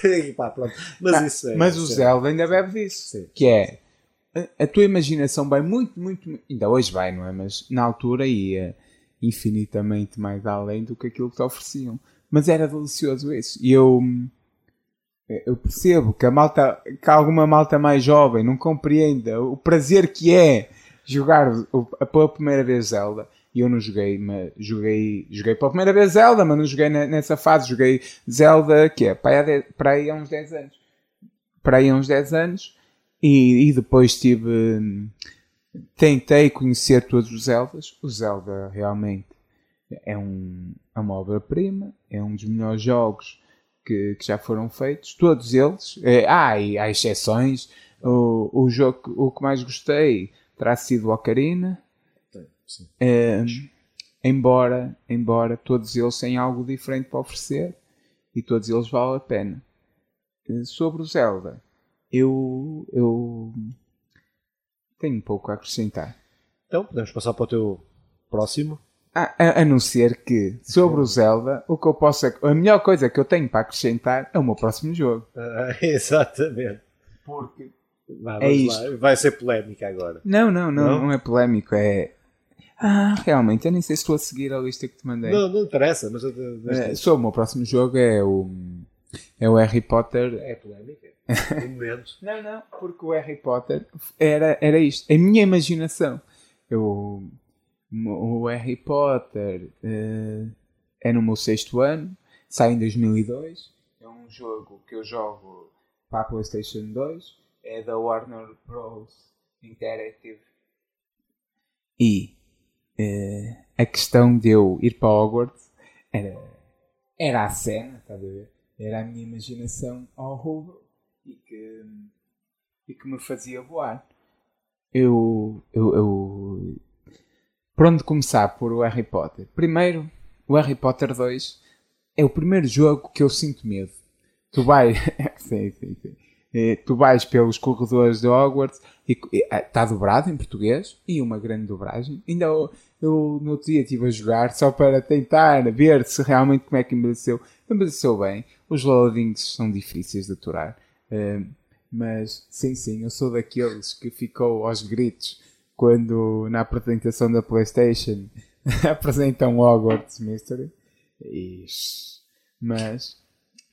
[SPEAKER 1] epá, pronto. Mas
[SPEAKER 2] Não,
[SPEAKER 1] isso é.
[SPEAKER 2] Mas o Zelda ainda bebe disso, Sim. que é a, a, tua imaginação vai muito, muito, ainda hoje vai, não é? Mas na altura ia infinitamente mais além do que aquilo que te ofereciam. Mas era delicioso isso. E eu eu percebo que a malta, que alguma malta mais jovem não compreenda o prazer que é jogar pela primeira vez Zelda. E eu não joguei, mas joguei, joguei pela primeira vez Zelda, mas não joguei nessa fase. Joguei Zelda, que é para aí, para aí há uns 10 anos. Para aí há uns 10 anos. E, e depois tive. Tentei conhecer todos os Zeldas. O Zelda realmente é, um, é uma obra-prima, é um dos melhores jogos que, que, já foram feitos, todos eles. É, há, há exceções. O, o jogo o que mais gostei terá sido o Ocarina. É, embora, embora todos eles tenham algo diferente para oferecer e todos eles valem a pena. Eh, sobre o Zelda, eu, eu tenho um pouco a acrescentar.
[SPEAKER 1] Então, podemos passar para o teu próximo.
[SPEAKER 2] A, a, a não ser que, sobre o Zelda, o que eu posso. A melhor coisa que eu tenho para acrescentar é o meu próximo jogo.
[SPEAKER 1] Ah, exatamente.
[SPEAKER 2] Porque
[SPEAKER 1] Vá, é isto. Vai ser polémica agora.
[SPEAKER 2] Não, não, não, não, não é polémico. É. Ah, realmente, eu nem sei se estou a seguir a lista que te mandei.
[SPEAKER 1] Não, não interessa, mas.
[SPEAKER 2] É, só o meu próximo jogo é o. É o Harry Potter.
[SPEAKER 1] É polémica. momento.
[SPEAKER 2] não, não, porque o Harry Potter era, era isto. A minha imaginação. Eu. O Harry Potter uh, é no meu sexto ano, sai em 2002. É um jogo que eu jogo para a PlayStation 2 é da Warner Bros. Interactive. E uh, a questão de eu ir para Hogwarts era, era a cena, estás a ver? Era a minha imaginação ao rubro e que, e que me fazia voar. Eu, eu, eu. Por onde começar? Por o Harry Potter. Primeiro, o Harry Potter 2 é o primeiro jogo que eu sinto medo. tu vais, sim, sim, sim. Eh, tu vais pelos corredores de Hogwarts e está dobrado em português e uma grande dobragem. Ainda eu, eu no outro dia estive a jogar só para tentar ver se realmente como é que envelheceu. Envelheceu bem. Os loadings são difíceis de aturar. Uh, mas sim, sim, eu sou daqueles que ficou aos gritos quando na apresentação da PlayStation apresentam Hogwarts Mystery. Ixi. Mas,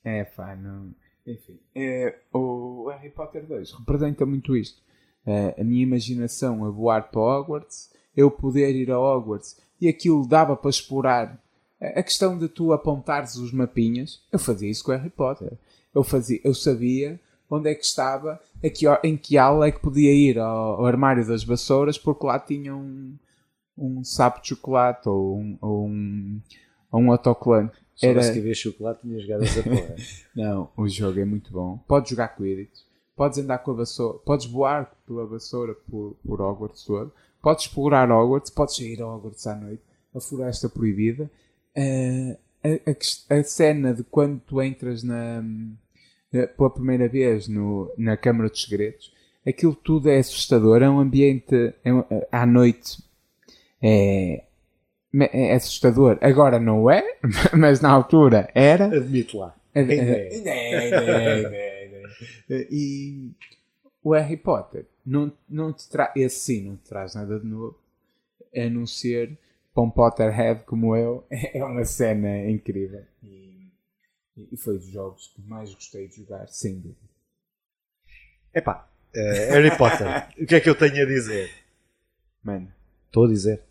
[SPEAKER 2] é pá, não. Enfim, é, o Harry Potter 2 representa muito isto. É, a minha imaginação a voar para Hogwarts, eu poder ir a Hogwarts e aquilo dava para explorar. A questão de tu apontares os mapinhas, eu fazia isso com o Harry Potter. Eu, fazia, eu sabia onde é que estava, que, em que aula é que podia ir ao, ao armário das vassouras, porque lá tinha um, um sapo de chocolate ou um, ou um, ou um autocolante.
[SPEAKER 1] Se Era... que ver chocolate, tinha jogado essa porra.
[SPEAKER 2] Não, o jogo é muito bom. Podes jogar Quidditch, podes andar com a vassoura, podes voar pela vassoura por, por Hogwarts todo, podes explorar Hogwarts, podes ir a Hogwarts à noite, a floresta proibida. Uh, a, a, a, cena de quando tu entras na, eh, pela primeira vez no, na Câmara dos Segredos, aquilo tudo é assustador. É um ambiente é, eh, à noite. É, é assustador. Agora não é, mas na altura era.
[SPEAKER 1] Admite lá.
[SPEAKER 2] E o Harry Potter não, não te traz. Esse sim não te traz nada de novo. A não ser para um Potterhead como eu, é uma cena incrível. E foi dos jogos que mais gostei de jogar, sem dúvida.
[SPEAKER 1] Epá, uh, Harry Potter, o que é que eu tenho a dizer?
[SPEAKER 2] Mano.
[SPEAKER 1] Estou a dizer.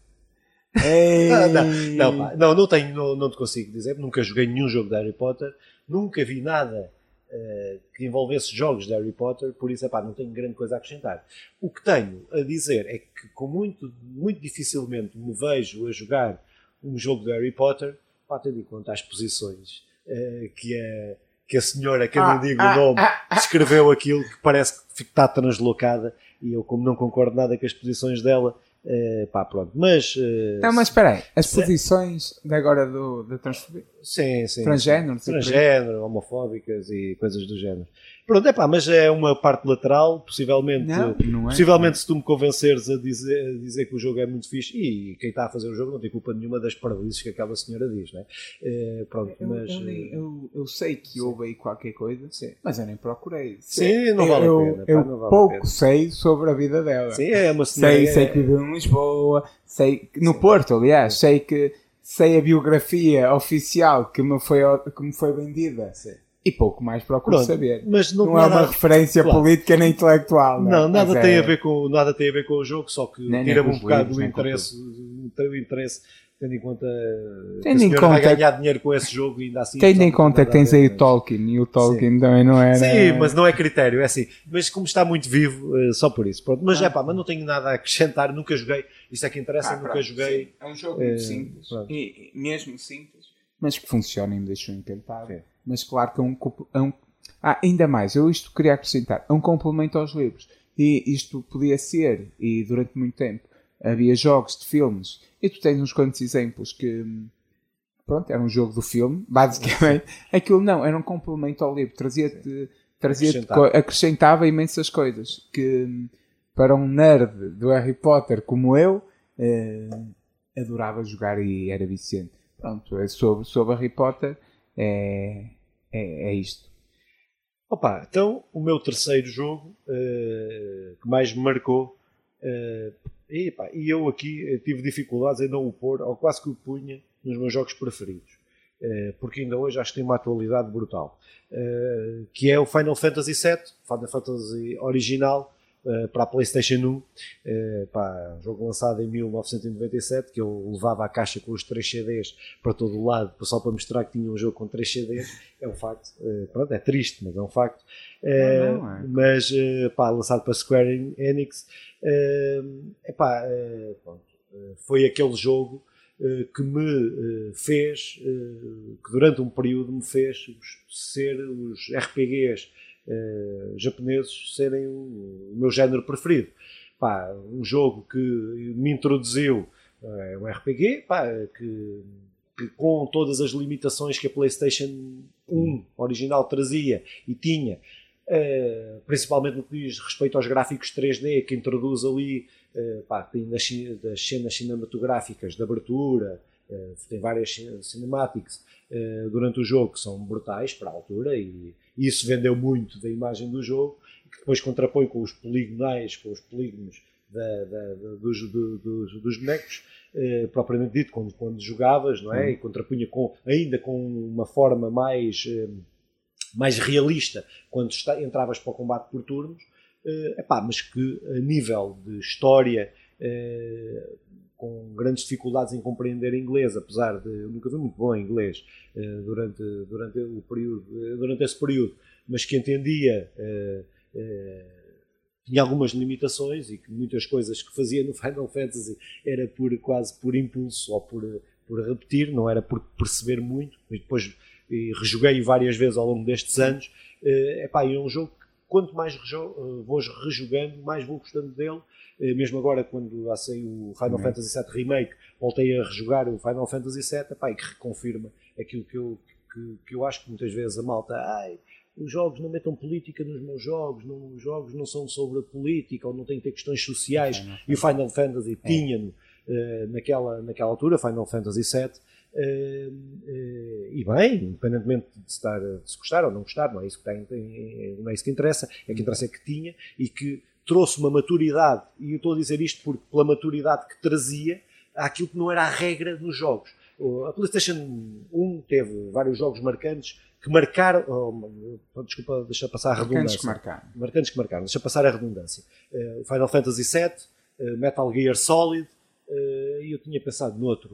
[SPEAKER 1] Não, não, pá, não, não, tenho, não, não te consigo dizer, nunca joguei nenhum jogo de Harry Potter, nunca vi nada uh, que envolvesse jogos de Harry Potter, por isso epá, não tenho grande coisa a acrescentar. O que tenho a dizer é que com muito, muito dificilmente me vejo a jogar um jogo de Harry Potter, pá, tendo em conta as posições uh, que, a, que a senhora, que eu não digo ah, o nome, ah, ah, escreveu aquilo que parece que está translocada e eu, como não concordo nada com as posições dela, Uh, pá, pronto. Mas. Uh,
[SPEAKER 2] não, mas espera aí. As posições de agora do, da transfobia.
[SPEAKER 1] Sim, sim.
[SPEAKER 2] Transgénero.
[SPEAKER 1] Transgénero, homofóbicas e coisas do género. Pronto, é pá, mas é uma parte lateral, possivelmente, não, não é, possivelmente se tu me convenceres a dizer, a dizer que o jogo é muito fixe, e quem está a fazer o jogo não tem culpa nenhuma das paralises que aquela senhora diz, né? É, pronto,
[SPEAKER 2] eu,
[SPEAKER 1] mas...
[SPEAKER 2] Eu, nem, eu, eu, sei que houve aí qualquer coisa,
[SPEAKER 1] sim.
[SPEAKER 2] mas eu nem procurei.
[SPEAKER 1] Sim, não vale
[SPEAKER 2] eu,
[SPEAKER 1] a pena.
[SPEAKER 2] Eu
[SPEAKER 1] pá, vale
[SPEAKER 2] pouco
[SPEAKER 1] pena.
[SPEAKER 2] sei sobre a vida dela.
[SPEAKER 1] Sim, é uma senhora...
[SPEAKER 2] Sei, sei que viveu em Lisboa, sei, no sim. Porto, aliás, sei que sei a biografia oficial que me foi, que me foi vendida.
[SPEAKER 1] Sim
[SPEAKER 2] e pouco mais procuro Pronto, saber.
[SPEAKER 1] Mas não,
[SPEAKER 2] não é uma referência claro. política nem intelectual. Não,
[SPEAKER 1] não nada, tem é... a ver com, nada tem a ver com o jogo, só que tira-me um bocado do interesse, do interesse, tendo em conta tendo que em conta, vai ganhar dinheiro com esse jogo e ainda assim.
[SPEAKER 2] Tendo em conta que tens aí o Tolkien e o Tolkien Sim. também não era.
[SPEAKER 1] Sim, mas não é critério, é assim. Mas como está muito vivo, eh, só por isso. Pronto. Mas ah, é pá, mas não tenho nada a acrescentar, nunca joguei. Isto é que interessa, ah, nunca pronto, joguei. Sim.
[SPEAKER 2] É um jogo muito uh, simples, e, mesmo simples, mas que funciona e me deixou encantado. É. Mas claro que é um, é um ah, ainda mais, eu isto queria acrescentar, é um complemento aos livros. E isto podia ser, e durante muito tempo, havia jogos de filmes, e tu tens uns quantos exemplos que, pronto, era um jogo do filme, basicamente. Aquilo não, era um complemento ao livro, trazia-te, trazia acrescentava. imensas coisas, que para um nerd do Harry Potter como eu, eh, adorava jogar e era viciante. Pronto, é sobre, sobre Harry Potter é, é, é isto.
[SPEAKER 1] Opa, então o meu terceiro jogo uh, que mais me marcou, uh, e, epá, e eu aqui tive dificuldades em não o pôr, ou quase que o punha, nos meus jogos preferidos, uh, porque ainda hoje acho que tem uma atualidade brutal, que é o Final Fantasy VII, Final Fantasy original, Uh, para a PlayStation 1, uh, pá, jogo lançado em 1997, que eu levava a caixa com os 3 CDs para todo o lado, só para mostrar que tinha um jogo com 3 CDs, é um facto. Uh, pronto, é triste, mas é um facto. Não, não, é. Mas, pá, lançado para Square Enix, epá, pronto, foi aquele jogo que me fez, que durante um período me fez ser os RPGs uh, japoneses serem o, meu género preferido. Pá, um jogo que me introduziu é um RPG, pá, que que com todas as limitações que a PlayStation 1 original trazia e tinha, uh, principalmente no que diz respeito aos gráficos 3D, que introduz ali uh, pá, tem das, das, cenas cinematográficas de abertura, uh, tem várias cinemáticas durante o jogo que são brutais para a altura e, e isso vendeu muito da imagem do jogo, que depois contrapõe com os poligonais, com os polígonos da, da, dos, do, dos, dos, bonecos, eh, propriamente dito, quando, quando jogavas, não é? Uhum. E contrapunha com, ainda com uma forma mais, eh, mais realista quando está, entravas para o combate por turnos, eh, epá, mas que a nível de história, eh, com grandes dificuldades em compreender inglês, apesar de eu nunca fui muito bom em inglês eh, durante, durante, o período, eh, durante esse período, mas que entendia tinha algumas limitações e que muitas coisas que fazia no Final Fantasy era por quase por impulso ou por, por repetir, não era por perceber muito. E depois e rejoguei várias vezes ao longo destes anos. Uh, epá, é um jogo que quanto mais vou rejogando, mais vou gostando dele. Uh, mesmo agora, quando lá saiu o Final uhum. Fantasy VII Remake, voltei a rejogar o Final Fantasy VII epá, e que reconfirma aquilo que eu, que, que eu acho que muitas vezes a malta. Ai, os jogos não metam política nos meus jogos, não, os jogos não são sobre a política ou não têm que ter questões sociais. E o Final Fantasy é. tinha-no uh, naquela, naquela altura, Final Fantasy VII. Uh, uh, e bem, independentemente de, estar, de se gostar ou não gostar, não é isso que, tem, tem, não é isso que interessa, é que interessa é que tinha e que trouxe uma maturidade, e eu estou a dizer isto porque pela maturidade que trazia àquilo que não era a regra nos jogos. A PlayStation 1 teve vários jogos marcantes que marcaram. Oh, desculpa, deixa passar a redundância. Marcantes que marcaram. Marcantes que marcaram, deixa passar a redundância. Uh, Final Fantasy VII, uh, Metal Gear Solid, uh, e eu tinha pensado noutro.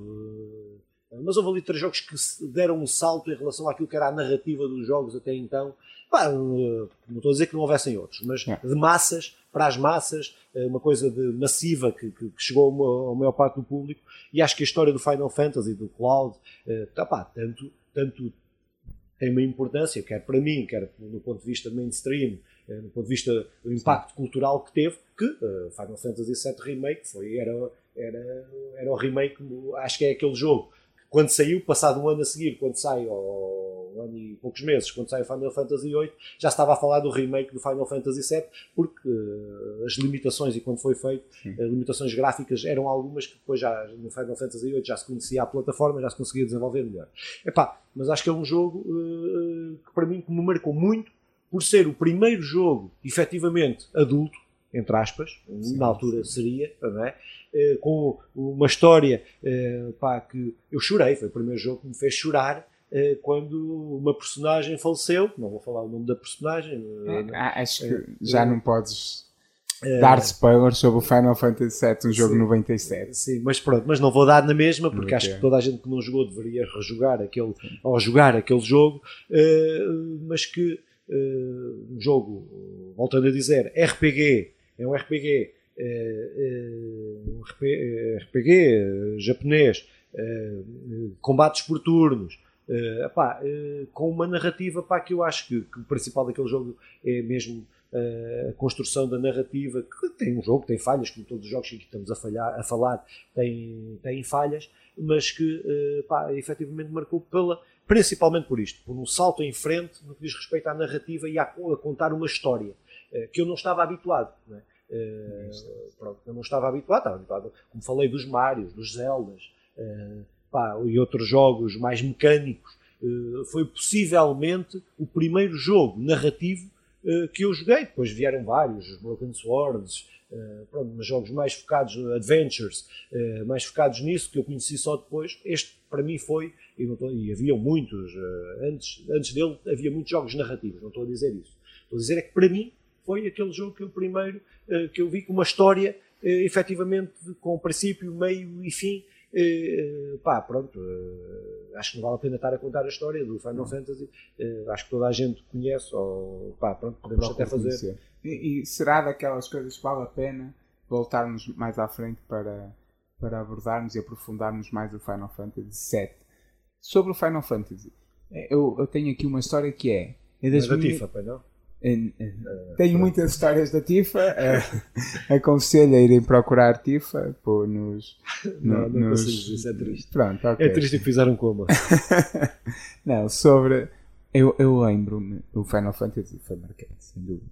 [SPEAKER 1] Mas houve ali três jogos que deram um salto em relação àquilo que era a narrativa dos jogos até então. Pá, não estou a dizer que não houvessem outros, mas de massas para as massas, uma coisa de massiva que, que, chegou a, maior parte do público. E acho que a história do Final Fantasy, do Cloud, tá, pá, tanto, tanto tem uma importância, quer para mim, quer do ponto de vista mainstream, eh, ponto de vista do impacto cultural que teve, que uh, Final Fantasy VII Remake foi, era, era, era o remake, acho que é aquele jogo quando saiu, passado um ano a seguir, quando sai, ou um ano e poucos meses, quando sai o Final Fantasy VIII, já estava a falar do remake do Final Fantasy VII, porque uh, as limitações, e quando foi feito, as limitações gráficas eram algumas que depois já no Final Fantasy VIII já se conhecia a plataforma, já se conseguia desenvolver melhor. Epá, mas acho que é um jogo uh, que para mim me marcou muito por ser o primeiro jogo efetivamente adulto, entre aspas, sim, na altura sim. seria, não é? Uh, com uma história uh, pá, que eu chorei, foi o primeiro jogo que me fez chorar uh, quando uma personagem faleceu, não vou falar o nome da personagem.
[SPEAKER 2] Ah, acho que já não podes dar spoilers sobre o Final Fantasy VII, um jogo sim, 97.
[SPEAKER 1] Sim, mas pronto, mas não vou dar na mesma, porque acho que toda a gente que não jogou deveria rejogar aquele, ou jogar aquele jogo, mas que um jogo, voltando a dizer, RPG é um RPG, RPG é, japonês, combates por turnos, epá, com uma narrativa pá, que eu acho que, que, o principal daquele jogo é mesmo a construção da narrativa, que tem um jogo, tem falhas, como todos os jogos que estamos a, falhar, a falar têm, têm falhas, mas que efetivamente marcou pela, principalmente por isto, por um salto em frente no que diz respeito à narrativa e a, a contar uma história que eu não estava habituado. Não é? Uh, pronto, eu não estava habituado, estava habituado, como falei, dos Marios, dos Zeldas uh, pá, e outros jogos mais mecânicos. Uh, foi possivelmente o primeiro jogo narrativo que eu joguei. Depois vieram vários, os Broken Swords, pronto, mas jogos mais focados, adventures, mais focados nisso, que eu conheci só depois. Este, para mim, foi, e, estou, e havia muitos, antes, antes dele, havia muitos jogos narrativos, não estou a dizer isso. Estou a dizer é que, para mim, foi aquele jogo que eu primeiro eh, que eu vi com uma história eh, efetivamente com princípio, meio e fim. Uh, pá, pronto, acho que não vale a pena estar a contar a história do Final Fantasy. Uh, acho que toda a gente conhece, ou pá, pronto, podemos até fazer.
[SPEAKER 2] E, e, será daquelas coisas que vale a pena voltarmos mais à frente para, para abordarmos e aprofundarmos mais o Final Fantasy VII? Sobre o Final Fantasy, eu, eu tenho aqui uma história que é. é das
[SPEAKER 1] Negativa, minhas... não?
[SPEAKER 2] En- Tenho muitas histórias da Tifa. eh, aconselho a irem procurar Tifa pô, nos.
[SPEAKER 1] Não,
[SPEAKER 2] no-
[SPEAKER 1] não
[SPEAKER 2] nos-
[SPEAKER 1] consigo, isso é triste.
[SPEAKER 2] Pronto, ok.
[SPEAKER 1] É triste que fizeram como.
[SPEAKER 2] Não, sobre. Eu, eu lembro-me, o Final Fantasy foi marcante, sem dúvida.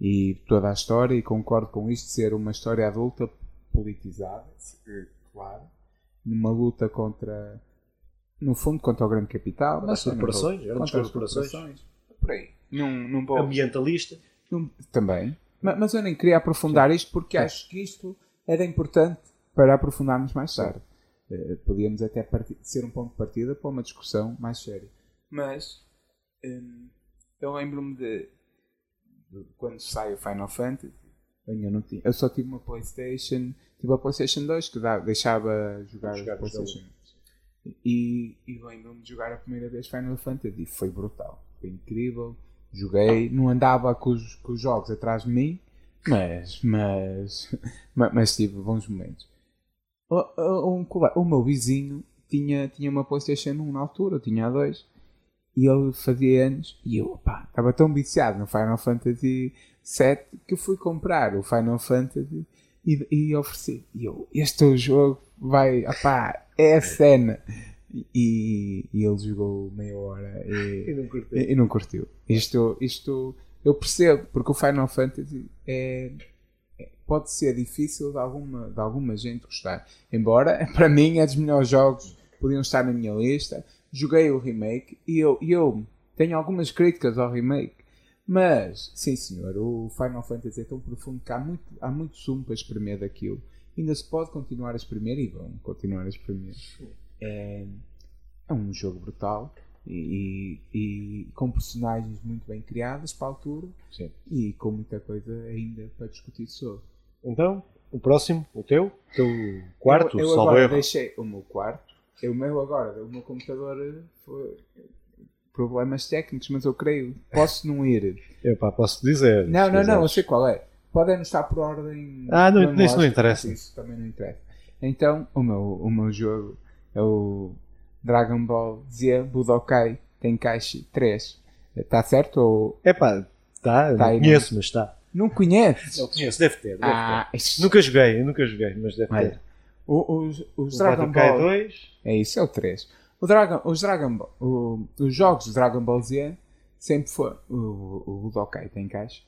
[SPEAKER 2] E toda a história, e concordo com isto, ser uma história adulta politizada, claro, numa luta contra. No fundo, contra o grande capital.
[SPEAKER 1] Contra as
[SPEAKER 2] eu não vou-
[SPEAKER 1] corporações, grandes
[SPEAKER 2] contra as
[SPEAKER 1] corporações.
[SPEAKER 2] corporações. Por aí. Não, não vou.
[SPEAKER 1] Ambientalista.
[SPEAKER 2] Não- também. Ma- Mas eu nem queria aprofundar isto porque acho que isto era importante para aprofundarmos mais tarde. Eh, podíamos até parti- ser um ponto de partida para uma discussão mais séria. Mas hum, eu lembro-me de, de quando sai o Final Fantasy. Eu, não tinha, eu só tive uma Playstation, tive a Playstation 2 que dá- deixava jogar,
[SPEAKER 1] Jogar
[SPEAKER 2] a Playstation 1. E, e lembro-me de jogar a primeira vez Final Fantasy. Foi brutal. Foi incrível. Joguei. Não andava com os, com os jogos atrás de mim. Mas, mas, ma- mas, tive bons momentos. O, um o meu vizinho tinha, tinha uma Playstation 1 na altura. Tinha a 2. E ele fazia anos. E eu, pá, estava tão viciado no Final Fantasy 7 que fui comprar o Final Fantasy e, e ofereci. E eu, este é o jogo, vai, opá, é a cena. E, e ele jogou meia hora
[SPEAKER 1] E
[SPEAKER 2] e,
[SPEAKER 1] não curtei.
[SPEAKER 2] e, e não curtiu. Isto, isto eu percebo, porque o Final Fantasy é, é- pode ser difícil de alguma, de alguma gente gostar. Embora, para mim, é dos melhores jogos que podiam estar na minha lista. Joguei o remake e eu, e eu tenho algumas críticas ao remake. Mas, sim senhor, o Final Fantasy é tão profundo que há muito, há muito sumo para espremer daquilo. Ainda se pode continuar a espremer e vão continuar a espremer. É, é um jogo brutal e, e- e com personagens muito bem criadas para a altura
[SPEAKER 1] Sim.
[SPEAKER 2] e com muita coisa ainda para discutir sobre.
[SPEAKER 1] Então, o próximo, o teu? O teu quarto,
[SPEAKER 2] eu, eu agora
[SPEAKER 1] erro.
[SPEAKER 2] deixei o meu quarto. O meu agora, o meu computador eh, foi problemas técnicos, mas eu creio. Posso não ir.
[SPEAKER 1] Epá, posso dizer.
[SPEAKER 2] Não, não, não, eu sei qual é. Podem estar por ordem.
[SPEAKER 1] Ah, não, isso não interessa.
[SPEAKER 2] Isso também não interessa. Então, o meu, o meu jogo o Dragon Ball Z Budokai Tenkaichi 3. Está certo ou
[SPEAKER 1] Epá, tá,
[SPEAKER 2] Tá
[SPEAKER 1] não conheço, mas está.
[SPEAKER 2] não conheces?
[SPEAKER 1] Eu conheço, deve ter. Deve
[SPEAKER 2] Ah,
[SPEAKER 1] ter.
[SPEAKER 2] isto-
[SPEAKER 1] Nunca joguei, nunca joguei, mas deve
[SPEAKER 2] Olha,
[SPEAKER 1] ter.
[SPEAKER 2] o- os, os
[SPEAKER 1] O
[SPEAKER 2] Dragon
[SPEAKER 1] Budokai
[SPEAKER 2] Ball
[SPEAKER 1] 2.
[SPEAKER 2] É isso, é o 3. O Dragon, os Dragon Ball, o- os jogos de Dragon Ball Z sempre foram. O, o Budokai Tenkaichi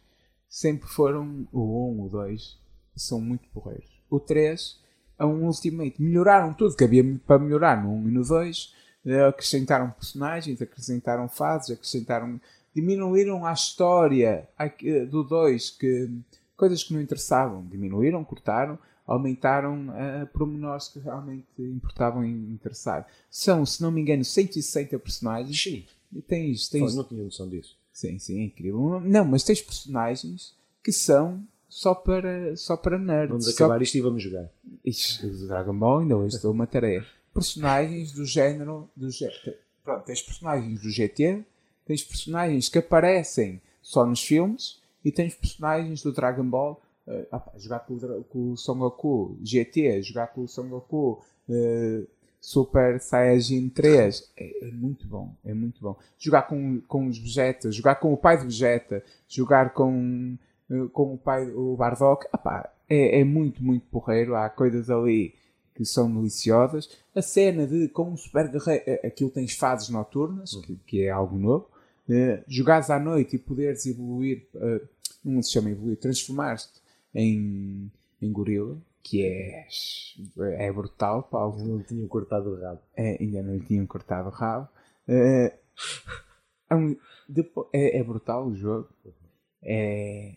[SPEAKER 2] sempre foram o 1, o 2, são muito porreiros. O 3 é um Ultimate. Melhoraram tudo que havia para melhorar no 1 e no 2. eh, Acrescentaram personagens, acrescentaram fases, acrescentaram. diminuíram a história aqui, do 2, que coisas que não interessavam. Diminuíram, cortaram, aumentaram a pormenores que realmente importavam em interessar. São, se não me engano, 160 personagens.
[SPEAKER 1] Sim.
[SPEAKER 2] E tens,
[SPEAKER 1] Pô,
[SPEAKER 2] tens
[SPEAKER 1] não tinha noção disso.
[SPEAKER 2] Sim, sim, é incrível. Não, mas tens personagens que são só para, só para nerds.
[SPEAKER 1] Vamos
[SPEAKER 2] só
[SPEAKER 1] acabar isto e vamos jogar.
[SPEAKER 2] Ixi, o Dragon Ball ainda hoje deu uma tarefa. Personagens do género. Do gé- Pronto, tens personagens do GT, tens personagens que aparecem só nos filmes e tens personagens do Dragon Ball. eh, ah pá, jogar com o, com o Son Goku GT, jogar com o Son Goku eh, Super Saiyajin 3 é, é muito bom, é muito bom. Jogar com, com os Vegeta, jogar com o pai do Vegeta, jogar com, eh, com o pai o Bardock, é, é muito, muito porreiro. Há coisas ali que são deliciosas. A cena de com um super guerreiro, eh, aquilo tens fases noturnas, que, que é algo novo. Eh, jogares à noite e poderes evoluir, eh, não se chama evoluir, transformar-te em, em gorila, que é, é brutal, Paulo.
[SPEAKER 1] Não tinham cortado o rabo.
[SPEAKER 2] É, ainda não lhe tinham cortado o rabo. Depo- é- é brutal o jogo. É,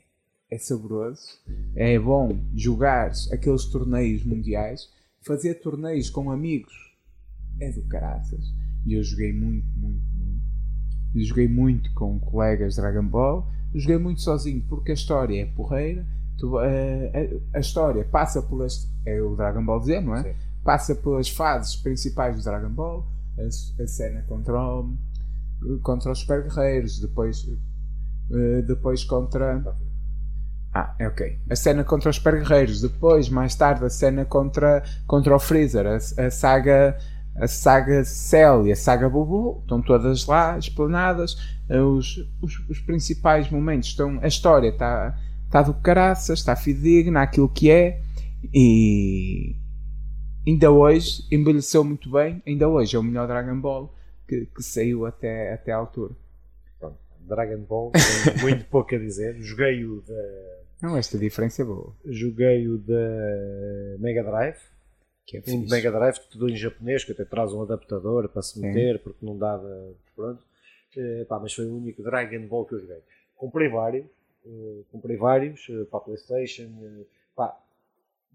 [SPEAKER 2] é saboroso. É bom jogar aqueles torneios mundiais. Fazer torneios com amigos é do caraças. E eu joguei muito, muito, muito. Eu joguei muito com colegas Dragon Ball. Eu joguei muito sozinho porque a história é porreira. Tu, eh, a, a história passa pelas. É o Dragon Ball Z, não é?
[SPEAKER 1] Sim.
[SPEAKER 2] Passa pelas fases principais do Dragon Ball. A, a cena contra, o- contra os super guerreiros. Depois, eh, depois contra. Ah, é ok. A cena contra os super guerreiros. Depois, mais tarde, a cena contra, contra o Freezer. A, a saga a saga Cell e a saga Bobo estão todas lá, explanadas. Os, os, os principais momentos estão. A história está, está do caraças, está fidedigna aquilo que é. E ainda hoje envelheceu muito bem. Ainda hoje é o melhor Dragon Ball que, que saiu até, até à altura.
[SPEAKER 1] Pronto, Dragon Ball, tem muito pouco a dizer. Joguei o da.
[SPEAKER 2] Não, esta diferença é boa.
[SPEAKER 1] Joguei o da Mega Drive.
[SPEAKER 2] Que é
[SPEAKER 1] Um de Mega Drive, tudo em japonês, que até traz um adaptador para se meter, porque não dava. Pronto. Eh, pá, mas foi o único Dragon Ball que eu joguei. Comprei vários, eh, comprei vários eh, para a PlayStation. pá,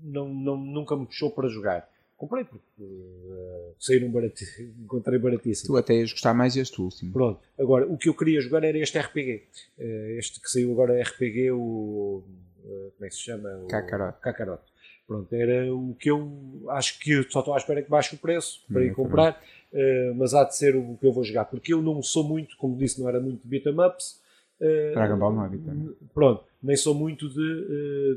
[SPEAKER 1] não, não, nunca me puxou para jogar. Comprei porque eh, saíram baratíssimo, encontrei baratíssimo.
[SPEAKER 2] Tu até ias gostar mais deste último.
[SPEAKER 1] Pronto, agora o que eu queria jogar era este RPG. Eh, Este que saiu agora RPG, o. eh, Como é que se chama? O
[SPEAKER 2] Kakarot.
[SPEAKER 1] Kakarot. Pronto, era o que eu acho que eu só estou à espera que baixe o preço para
[SPEAKER 2] Hum,
[SPEAKER 1] ir comprar, mas há de ser o que eu vou jogar, porque eu não sou muito, como disse, não era muito de beat'em ups.
[SPEAKER 2] Dragon Ball não é beat'em.
[SPEAKER 1] Pronto, nem sou muito de,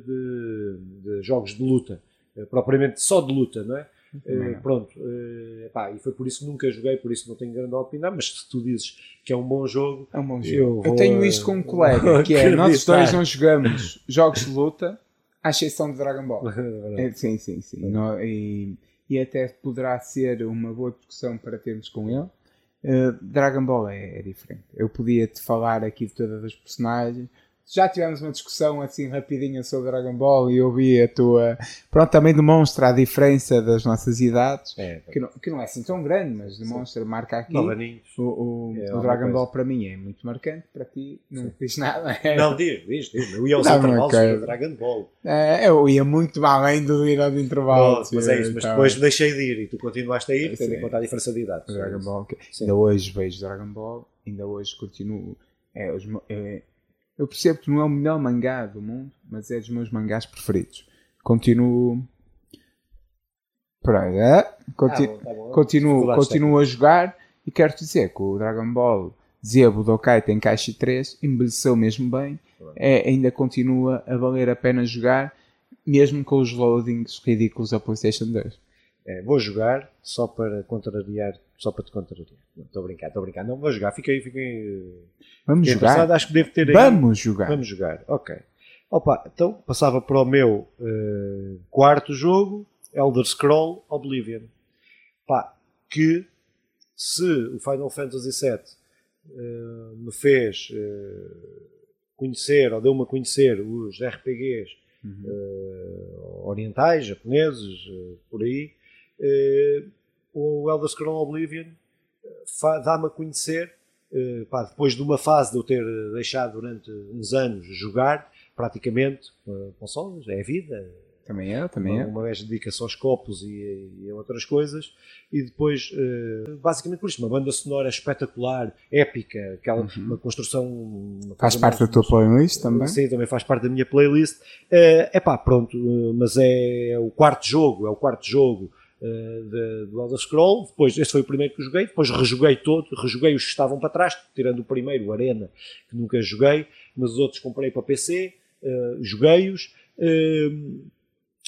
[SPEAKER 1] de- de jogos de luta, propriamente só de luta, não é? Eh,
[SPEAKER 2] não.
[SPEAKER 1] pronto, eh, pá, e foi por isso que nunca joguei, por isso não tenho grande opinião, mas se tu dizes que é um bom jogo,
[SPEAKER 2] É um bom
[SPEAKER 1] Eu
[SPEAKER 2] jogo. Eu,
[SPEAKER 1] vou,
[SPEAKER 2] tenho
[SPEAKER 1] eh,
[SPEAKER 2] isto com um colega, que é nós dois não jogamos jogos de luta, à exceção de Dragon Ball. É, sim, sim, sim. Nó- e, e até poderá ser uma boa discussão para termos com ele. Uh, Dragon Ball é, é diferente. Eu podia te falar aqui de todas as personagens. Já tivemos uma discussão assim rapidinha sobre Dragon Ball e eu vi a tua. Pronto, também demonstra a diferença das nossas idades,
[SPEAKER 1] é,
[SPEAKER 2] que não, que não é assim tão grande, mas demonstra, marca aqui. O, o-
[SPEAKER 1] É
[SPEAKER 2] o Dragon
[SPEAKER 1] coisa.
[SPEAKER 2] Ball para mim é muito marcante, para ti não
[SPEAKER 1] Sim.
[SPEAKER 2] diz nada.
[SPEAKER 1] Não, diz, diz, diz. Eu ia aos
[SPEAKER 2] Não,
[SPEAKER 1] intervalos do Dragon Ball.
[SPEAKER 2] É, eu ia muito além do ir aos intervalos.
[SPEAKER 1] Mas é isso, mas
[SPEAKER 2] Então,
[SPEAKER 1] depois deixei de ir e tu continuaste a ir, tendo
[SPEAKER 2] Sim.
[SPEAKER 1] em conta a diferença de idade.
[SPEAKER 2] Dragon Ball. que-
[SPEAKER 1] Sim.
[SPEAKER 2] Ainda hoje vejo Dragon Ball, ainda hoje continuo. É, os é- eu percebo que não é o melhor mangá do mundo, mas é dos meus mangás preferidos. Continuo. Pera aí, é? Conti-
[SPEAKER 1] Tá tá
[SPEAKER 2] continuo, continuo a jogar e quero dizer que o Dragon Ball Z Budokai Tenkaichi 3 envelheceu mesmo bem, é, ainda continua a valer a pena jogar, mesmo com os loadings ridículos da PlayStation 2.
[SPEAKER 1] É, vou jogar só para contrariar, só para te contrariar. Estou a brincar, estou a brincar. Não, vou jogar. Fiquei, fiquei,
[SPEAKER 2] Vamos
[SPEAKER 1] fiquei
[SPEAKER 2] jogar?
[SPEAKER 1] interessado. Acho que devo ter aí.
[SPEAKER 2] Vamos jogar!
[SPEAKER 1] Vamos jogar, ok. Opa, então passava para o meu eh, quarto jogo, Elder Scroll Oblivion. Pá, que se o Final Fantasy VII eh, me fez eh, conhecer, ou deu-me a conhecer os RPGs
[SPEAKER 2] Uhum.
[SPEAKER 1] orientais, japoneses, por aí, o Elder Scroll Oblivion eh, dá-me a conhecer, eh, pá, depois de uma fase de eu ter eh, deixado durante uns anos jogar, praticamente, com consolas, é a vida,
[SPEAKER 2] Também é, também
[SPEAKER 1] uma,
[SPEAKER 2] é.
[SPEAKER 1] uma vez dedica-se aos copos e, e a outras coisas, e depois, eh, basicamente por isso, uma banda sonora espetacular, épica, aquela, uma construção. uma
[SPEAKER 2] Uhum. Faz parte da tua playlist também?
[SPEAKER 1] Sim, também faz parte da minha playlist. É pá, pronto, mas é, o quarto jogo, é o quarto jogo de, do Elder Scroll. Depois, este foi o primeiro que joguei, depois rejoguei todo, rejoguei os que estavam para trás, tirando o primeiro, o Arena, que nunca joguei, mas os outros comprei para PC, uh, joguei-os. Uh,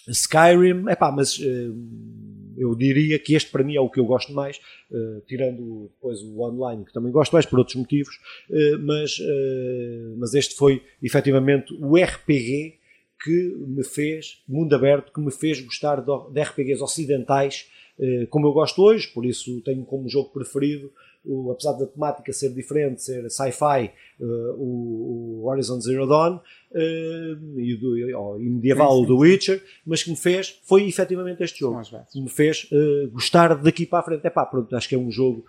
[SPEAKER 1] Skyrim, é pá, mas uh, eu diria que este para mim é o que eu gosto mais, tirando depois o online, que também gosto mais por outros motivos, mas, mas este foi efetivamente o RPG que me fez, mundo aberto, que me fez gostar de, RPGs ocidentais, uh, como eu gosto hoje, por isso tenho como jogo preferido o, apesar da temática ser diferente, ser sci-fi, uh, o, o, Horizon Zero Dawn uh, e, do, e medieval sim, sim. do Witcher, mas que me fez, foi efetivamente este jogo, que me fez gostar daqui para a frente. É pá, pronto, acho que é um jogo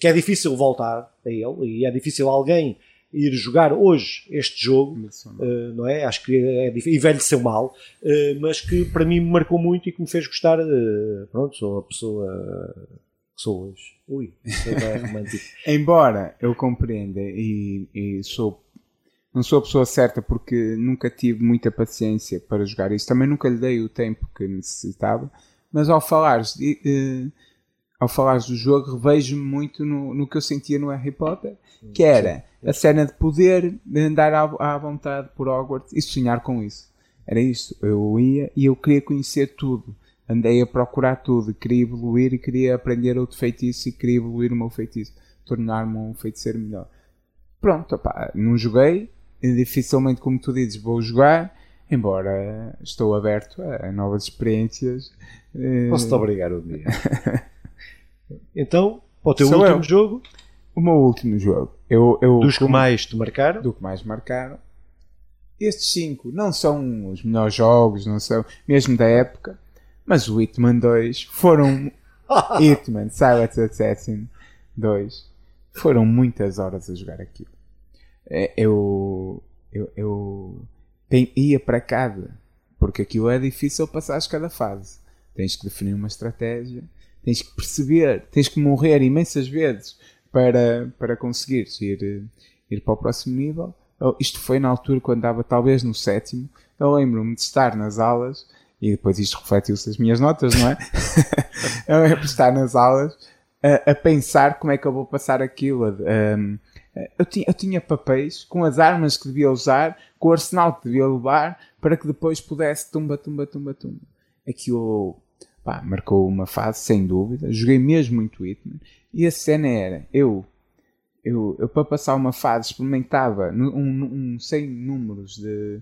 [SPEAKER 1] que é difícil voltar a ele e é difícil alguém ir jogar hoje este jogo, uh, não é? Acho que é difícil, envelheceu mal, uh, mas que para mim me marcou muito e que me fez gostar. Uh, pronto, sou a pessoa que sou hoje. Ui, é romântico.
[SPEAKER 2] Embora eu compreenda e, e, sou não sou a pessoa certa porque nunca tive muita paciência para jogar isso, também nunca lhe dei o tempo que necessitava, mas ao falares de, ao falares do jogo revejo-me muito no, no que eu sentia no Harry Potter, que era a cena de poder de andar à, à vontade por Hogwarts e sonhar com isso. Era isso. Eu ia e eu queria conhecer tudo. andei a procurar tudo, queria evoluir e queria aprender outro feitiço e queria evoluir o meu feitiço, tornar-me um feiticeiro melhor. Pronto, opá, não joguei, dificilmente, como tu dizes, vou jogar, embora estou aberto a novas experiências.
[SPEAKER 1] Posso-te obrigar um dia. então, para o teu Sou último eu. jogo?
[SPEAKER 2] O meu último jogo. Eu, eu,
[SPEAKER 1] Dos que mais te marcaram?
[SPEAKER 2] Do que mais marcaram. Estes cinco não são os melhores jogos, não são mesmo da época, mas o Hitman 2 foram. Hitman, Silent Assassin 2 foram muitas horas a jogar aquilo. É, eu, eu, eu ia para cada, porque aquilo é difícil passar cada fase. Tens que definir uma estratégia, tens que perceber, tens que morrer imensas vezes para, para conseguires ir, ir para o próximo nível. Isto foi na altura quando estava talvez no sétimo. Eu lembro-me de estar nas aulas e depois isto refletiu-se as minhas notas, não é? eu lembro de estar nas aulas a, a, pensar como é que eu vou passar aquilo. Um, eu, tinha, eu tinha papéis com as armas que devia usar, com o arsenal que devia levar, para que depois pudesse tumba, tumba, tumba, tumba. Aquilo pá, marcou uma fase, sem dúvida. Joguei mesmo muito Hitman. E a cena era, eu, eu, eu para passar uma fase experimentava um, um 100 números de,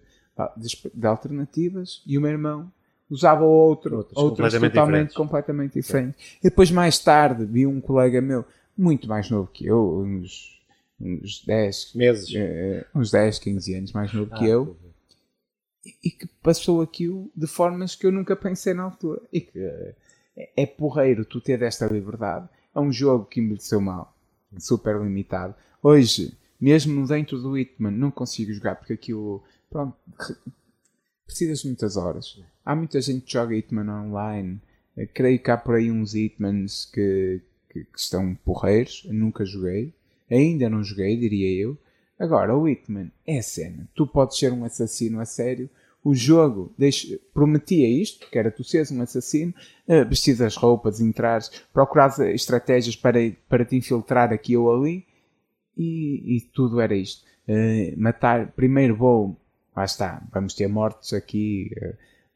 [SPEAKER 2] de, de alternativas e o meu irmão usava outro, completamente totalmente diferentes. completamente diferentes. E depois, mais tarde, vi um colega meu, muito mais novo que eu, uns, uns 10
[SPEAKER 1] meses,
[SPEAKER 2] uh, uns 10, 15 anos mais novo ah, que eu, e, que passou aquilo de formas que eu nunca pensei na altura. E que uh, é porreiro tu ter esta liberdade. É um jogo que envelheceu mal, super limitado. Hoje, mesmo dentro do Hitman, não consigo jogar porque aquilo, pronto, precisas de muitas horas. Há muita gente que joga Hitman online. Eu creio que há por aí uns Hitmans que, que, que, estão porreiros. Eu nunca joguei. Ainda não joguei, diria eu. Agora, o Hitman é a cena. Tu podes ser um assassino a sério. O jogo prometia isto, que era tu seres um assassino, uh, vestir as roupas, entrares, procurares estratégias para, para te infiltrar aqui ou ali. E, e tudo era isto. Uh, matar, primeiro vou lá está, vamos ter mortes aqui.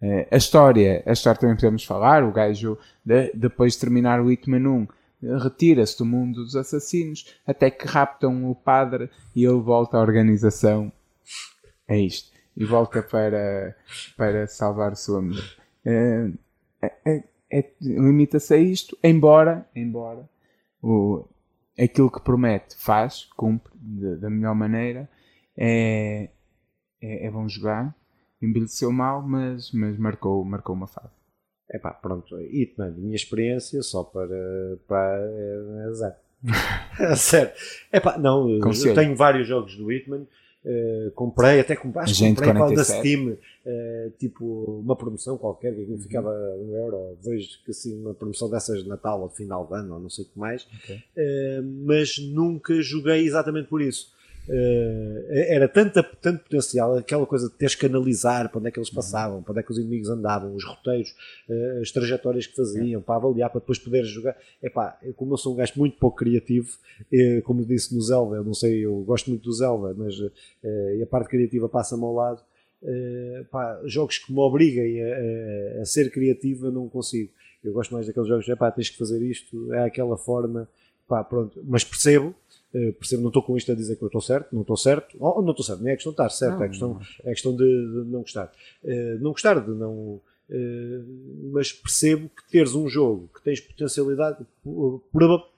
[SPEAKER 2] Uh, a história, a história também podemos falar, o gajo, de, depois de terminar o Hitman 1, retira-se do mundo dos assassinos, até que raptam o padre e ele volta à organização. É isto. E volta para, para salvar o seu amigo. Uh, é, é, Limita-se a isto, embora, embora o, aquilo que promete faz, cumpre de, da melhor maneira. É, é, é bom jogar, envelheceu mal, mas, mas marcou, marcou uma fase.
[SPEAKER 1] É pá, pronto, Hitman, minha experiência só para, para é, é zero. Sério. É pá, não, eu tenho vários jogos do Hitman. Uh, comprei, até comprei, acho que comprei qual da Steam, uh, tipo uma promoção qualquer, que uhum. ficava um euro, vejo que assim, uma promoção dessas de Natal ou de final de ano, ou não sei o que mais, okay. uh, mas nunca joguei exatamente por isso. Uh, era tanto, tanto potencial, aquela coisa de teres que analisar para onde é que eles passavam, para onde é que os inimigos andavam, os roteiros, uh, as trajetórias que faziam, para avaliar, para depois poderes jogar. Epá, como eu sou um gajo muito pouco criativo, uh, como disse no Zelda, eu não sei, eu gosto muito do Zelda, mas a parte criativa passa-me ao lado. Jogos que me obriguem a, a, a, ser criativo, eu não consigo. Eu gosto mais daqueles jogos, epá, tens que fazer isto, é aquela forma, pá, pronto, mas percebo Uh, percebo, não estou com isto a dizer que eu estou certo, não estou certo, ou não estou certo, nem é questão de estar certo, não, é, questão, é questão de, de não gostar. Uh, não gostar de não. Uh, mas percebo que teres um jogo que tens potencialidade,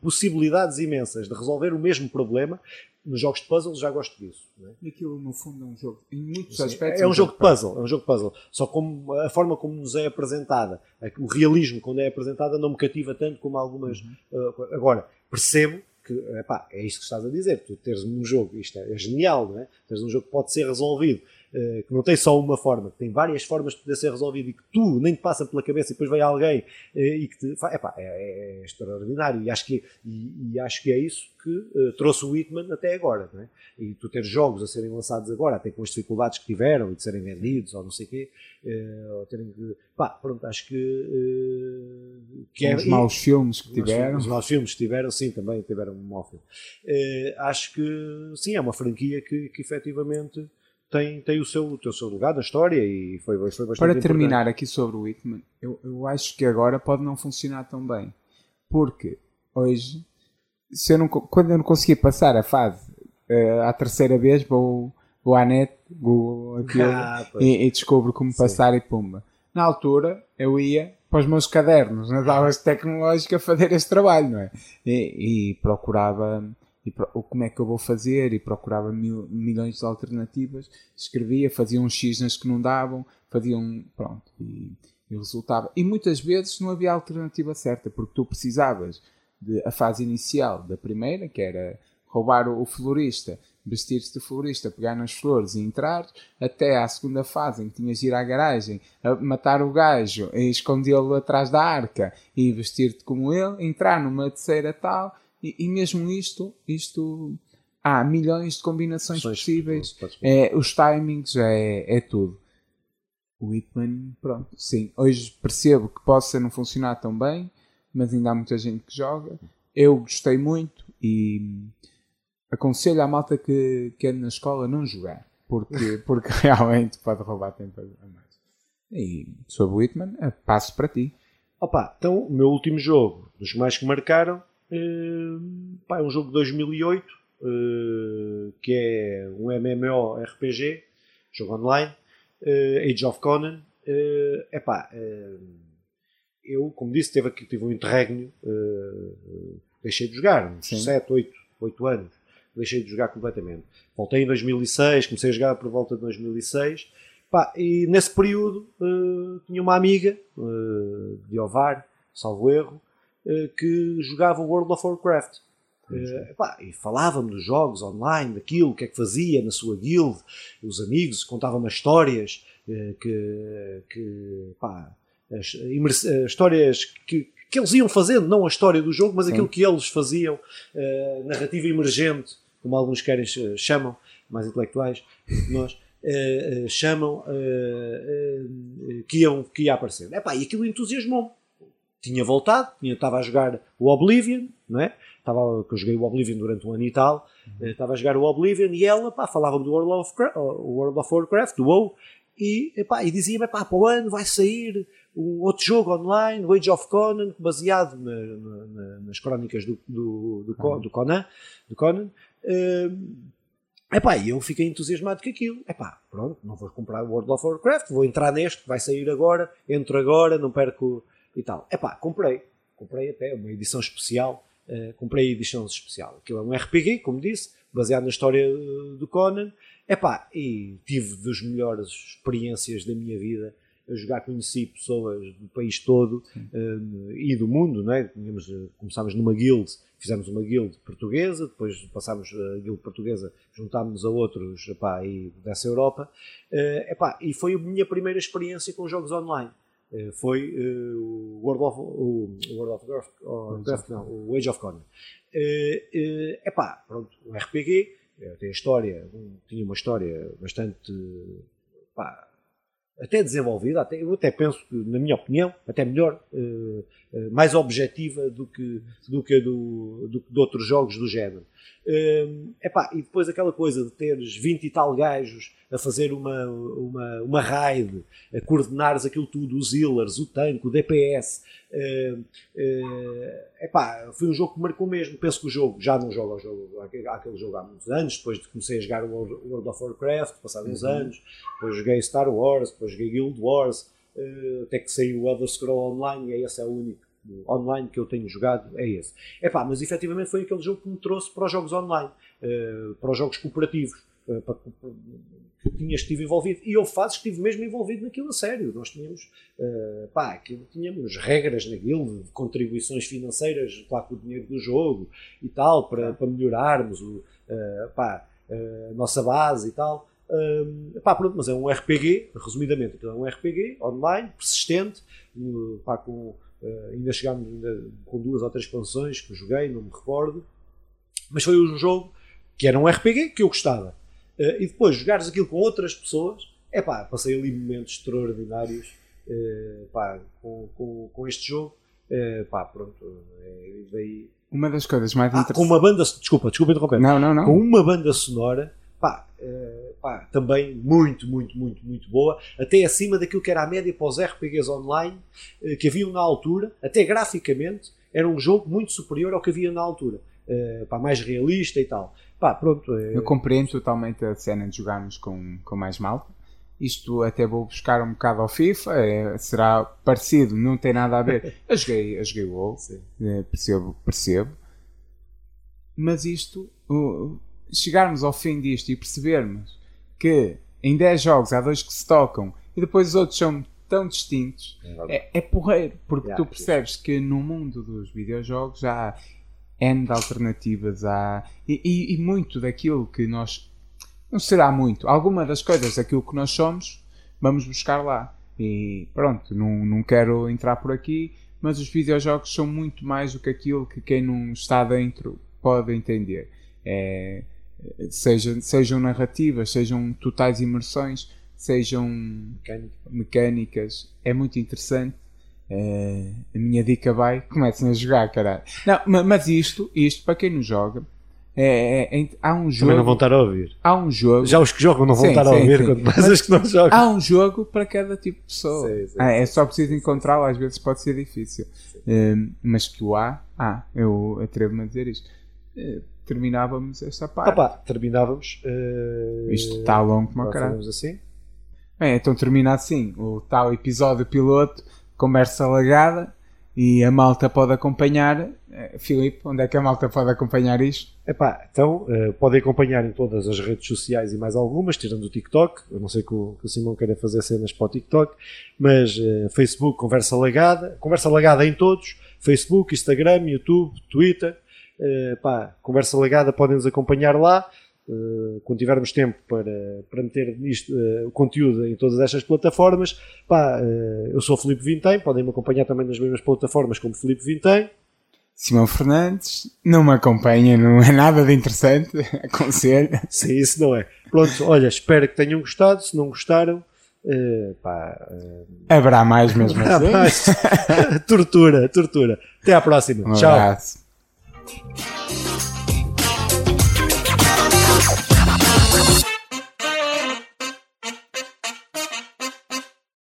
[SPEAKER 1] possibilidades imensas de resolver o mesmo problema, nos jogos de puzzle já gosto disso. É?
[SPEAKER 2] E aquilo no fundo é um jogo, em muitos Sim, aspectos.
[SPEAKER 1] É um, jogo de puzzle, é um jogo de puzzle. Só como a forma como nos é apresentada, o realismo quando é apresentada não me cativa tanto como algumas. Uhum. agora, percebo epá, é isto que estás a dizer, tu teres um jogo, isto é, é genial, não é? Teres um jogo que pode ser resolvido, que não tem só uma forma, que tem várias formas de poder ser resolvido e que tu nem te passa pela cabeça e depois vem alguém uh, e que te. Epá, é, é, é extraordinário e acho que, e, e acho que é isso que uh, trouxe o Whitman até agora, não é? E tu teres jogos a serem lançados agora, até com as dificuldades que tiveram e de serem vendidos ou não sei o quê, ou terem que. Pá, pronto, acho que.
[SPEAKER 2] que é, os maus filmes que tiveram.
[SPEAKER 1] Os maus filmes que tiveram, sim, também tiveram um mau filme. acho que, sim, é uma franquia que, que efetivamente tem, tem o, seu, o seu lugar na história e foi, foi bastante
[SPEAKER 2] Para terminar
[SPEAKER 1] importante.
[SPEAKER 2] aqui sobre o Whitman, eu, eu acho que agora pode não funcionar tão bem. Porque hoje, se eu não, quando eu não conseguir passar a fase uh, à terceira vez, vou, vou à net, Google aquilo
[SPEAKER 1] Ah,
[SPEAKER 2] e, e descubro como
[SPEAKER 1] Sim.
[SPEAKER 2] passar e pumba. Na altura, eu ia para os meus cadernos, nas aulas de tecnológica, fazer esse trabalho, não é? E, e procurava e pro- o como é que eu vou fazer e procurava mil, milhões de alternativas, escrevia, fazia uns X nas que não davam, fazia um. Pronto, e, e resultava. E muitas vezes não havia alternativa certa, porque tu precisavas de a fase inicial da primeira, que era roubar o, o florista, vestir-te de florista, pegar nas flores e entrar, até à segunda fase em que tinhas de ir à garagem, matar o gajo, escondê-lo atrás da arca e vestir-te como ele, entrar numa terceira tal, e, e mesmo isto, isto há milhões de combinações
[SPEAKER 1] Ações-
[SPEAKER 2] possíveis, é, os timings, é, é tudo. O Hitman, pronto, sim. Hoje percebo que possa não funcionar tão bem, mas ainda há muita gente que joga. Eu gostei muito e aconselho à malta que, que ande na escola não jogar, porque, porque realmente pode roubar tempo a mais. E sobre o Hitman, eh, passo para ti.
[SPEAKER 1] Opa, então, o meu último jogo, dos mais que marcaram, eh, pá, é um jogo de 2008, eh, que é um MMORPG, jogo online, eh, Age of Conan. Eh, epá, eu, como disse, teve, aqui, tive um interregno, deixei de jogar, uns
[SPEAKER 2] Sim.
[SPEAKER 1] 7, 8, 8 anos, deixei de jogar completamente. Voltei em 2006, comecei a jogar por volta de 2006, Pá, e nesse período tinha uma amiga de Ovar, salvo erro, que jogava World of Warcraft. Eh, pá, e falava-me dos jogos online, daquilo, o que é que fazia na sua guild, os amigos, contava-me as histórias eh, que, que pá, as, eh, histórias que, que eles iam fazendo, não a história do jogo, mas
[SPEAKER 2] Sim.
[SPEAKER 1] aquilo que eles faziam, eh, narrativa emergente, como alguns querem eh, chamam, mais intelectuais que nós, eh, eh, chamam eh, eh, que, iam, que ia aparecer. Epá, e aquilo entusiasmou-me. Tinha voltado, tinha, estava a jogar o Oblivion, não é? Estava, que eu joguei o Oblivion durante um ano e tal, eh, estava a jogar o Oblivion e ela pá, falava-me do World of, World of Warcraft, do WoW, e, epá, e dizia-me, pá, para o ano vai sair um outro jogo online, o Age of Conan, baseado na- na- na- nas crónicas do, do, do, Co- do Conan, do Conan. Eh, Epá, e eu fiquei entusiasmado com aquilo. Epá, pronto, não vou comprar o World of Warcraft, vou entrar neste, vai sair agora, entro agora, não perco e tal. Epá, comprei. Comprei até uma edição especial. eh, comprei a edição especial. Aquilo é um RPG, como disse, baseado na história eh, do Conan. Epá, e tive das melhores experiências da minha vida a jogar, conheci pessoas do país todo eh, e do mundo, não é? Tínhamos, começámos numa guild, fizemos uma guild portuguesa, depois passámos a guild portuguesa, juntámos-nos a outros epá, aí dessa Europa, Eh, epá, e foi a minha primeira experiência com jogos online. Eh, foi eh, o World of, o World of Warcraft, oh, Warcraft, não, o Age of Conan. Eh, eh, epá, pronto, um RPG, tem história, um- tinha uma história bastante pá, até desenvolvida, até, eu até penso que, na minha opinião, até melhor, mais objetiva do que, do que do, do de outros jogos do género. Eh, epá, e depois aquela coisa de teres 20 e tal gajos a fazer uma, uma, uma raid, a coordenares aquilo tudo, os healers, o tanque, o DPS. eh, eh, epá, foi um jogo que marcou mesmo. Penso que o jogo, já não jogo ao jogo, aquele jogo há muitos anos, depois de comecei a jogar o World, of Warcraft, passados uns anos, depois joguei Star Wars, depois joguei Guild Wars, eh, até que saiu o Elder Scroll Online, e é esse é o único online que eu tenho jogado, é esse. Epá, mas efetivamente foi aquele jogo que me trouxe para os jogos online, eh, para os jogos cooperativos, eh, para, que tinha, estive envolvido. E fases que estive mesmo envolvido naquilo a sério. Nós tínhamos, eh, pá, aquilo, tínhamos regras na guild, de contribuições financeiras, claro, com o dinheiro do jogo e tal, para, para melhorarmos o, eh, pá, eh, a nossa base e tal. Um, pá, pronto, mas é um RPG, resumidamente, aquilo é um RPG online, persistente, um, pá, com, uh, ainda chegámos ainda com duas ou três expansões que joguei, não me recordo, mas foi um jogo que era um RPG que eu gostava. Uh, e depois jogares aquilo com outras pessoas, é pá, passei ali momentos extraordinários uh, pá, com, com, com este jogo. Pá, pronto, é, daí...
[SPEAKER 2] Uma das coisas mais
[SPEAKER 1] Ah,
[SPEAKER 2] interessantes.
[SPEAKER 1] com uma banda, desculpa, desculpa interromper,
[SPEAKER 2] Não, não, não.
[SPEAKER 1] com uma banda sonora, pá, pá, também muito, muito, muito, muito boa, até acima daquilo que era a média para os RPGs online uh, que haviam na altura, até graficamente, era um jogo muito superior ao que havia na altura. Uh, pá, mais realista e tal. Pá, pronto,
[SPEAKER 2] Eu compreendo totalmente a cena de jogarmos com, com mais malta. Isto até vou buscar um bocado ao FIFA, é, será parecido, não tem nada a ver. Eu joguei, eu joguei o WoW, é, percebo, percebo. Mas isto, uh, chegarmos ao fim disto e percebermos que em 10 jogos há dois que se tocam e depois os outros são tão distintos, é, é porreiro, porque yeah, tu percebes que no mundo dos videojogos há N de alternativas, há, e, e, e muito daquilo que nós não será muito. Alguma das coisas daquilo que nós somos, vamos buscar lá. E pronto, não, não quero entrar por aqui, mas os videojogos são muito mais do que aquilo que quem não está dentro pode entender. É, seja, sejam narrativas, sejam totais imersões, sejam Mecânica. mecânicas. É muito interessante. É, a minha dica vai, comecem a jogar, caralho. Não, mas isto, isto para quem não joga, é, é, é, há um jogo.
[SPEAKER 1] Também não vão estar a ouvir.
[SPEAKER 2] Há um jogo.
[SPEAKER 1] Já os que jogam não vão sim, estar a ouvir, quanto mais os que não jogam.
[SPEAKER 2] Há um jogo para cada tipo de pessoa. Sim, sim, ah, é só preciso encontrá-lo, às vezes pode ser difícil. Um, mas que o há, ah, eu atrevo-me a dizer isto. Terminávamos esta parte.
[SPEAKER 1] Opa, terminávamos. Uh,
[SPEAKER 2] isto está longo como caralho.
[SPEAKER 1] assim.
[SPEAKER 2] Bem, então termina assim. O tal episódio piloto, conversa lagada e a malta pode acompanhar. Eh, Filipe, onde é que a malta pode acompanhar isto?
[SPEAKER 1] Epá, então uh, podem acompanhar em todas as redes sociais e mais algumas, tirando o TikTok. Eu não sei que o, que o Simão queira fazer cenas para o TikTok, mas uh, Facebook, Conversa Lagada, Conversa Lagada em todos: Facebook, Instagram, YouTube, Twitter. Uh, pá, Conversa Lagada podem nos acompanhar lá. Uh, quando tivermos tempo para, para meter isto, uh, o conteúdo em todas estas plataformas. Pá, uh, eu sou o Filipe Vintém, podem me acompanhar também nas mesmas plataformas como Filipe Vintém.
[SPEAKER 2] Simão Fernandes, não me acompanha, não é nada de interessante, aconselho.
[SPEAKER 1] Sim, isso não é. Pronto, olha, espero que tenham gostado, se não gostaram, pá,
[SPEAKER 2] haverá mais mesmo
[SPEAKER 1] assim. Mais. tortura, tortura. Até à próxima.
[SPEAKER 2] Um
[SPEAKER 1] Tchau.
[SPEAKER 2] Abraço. Thank you.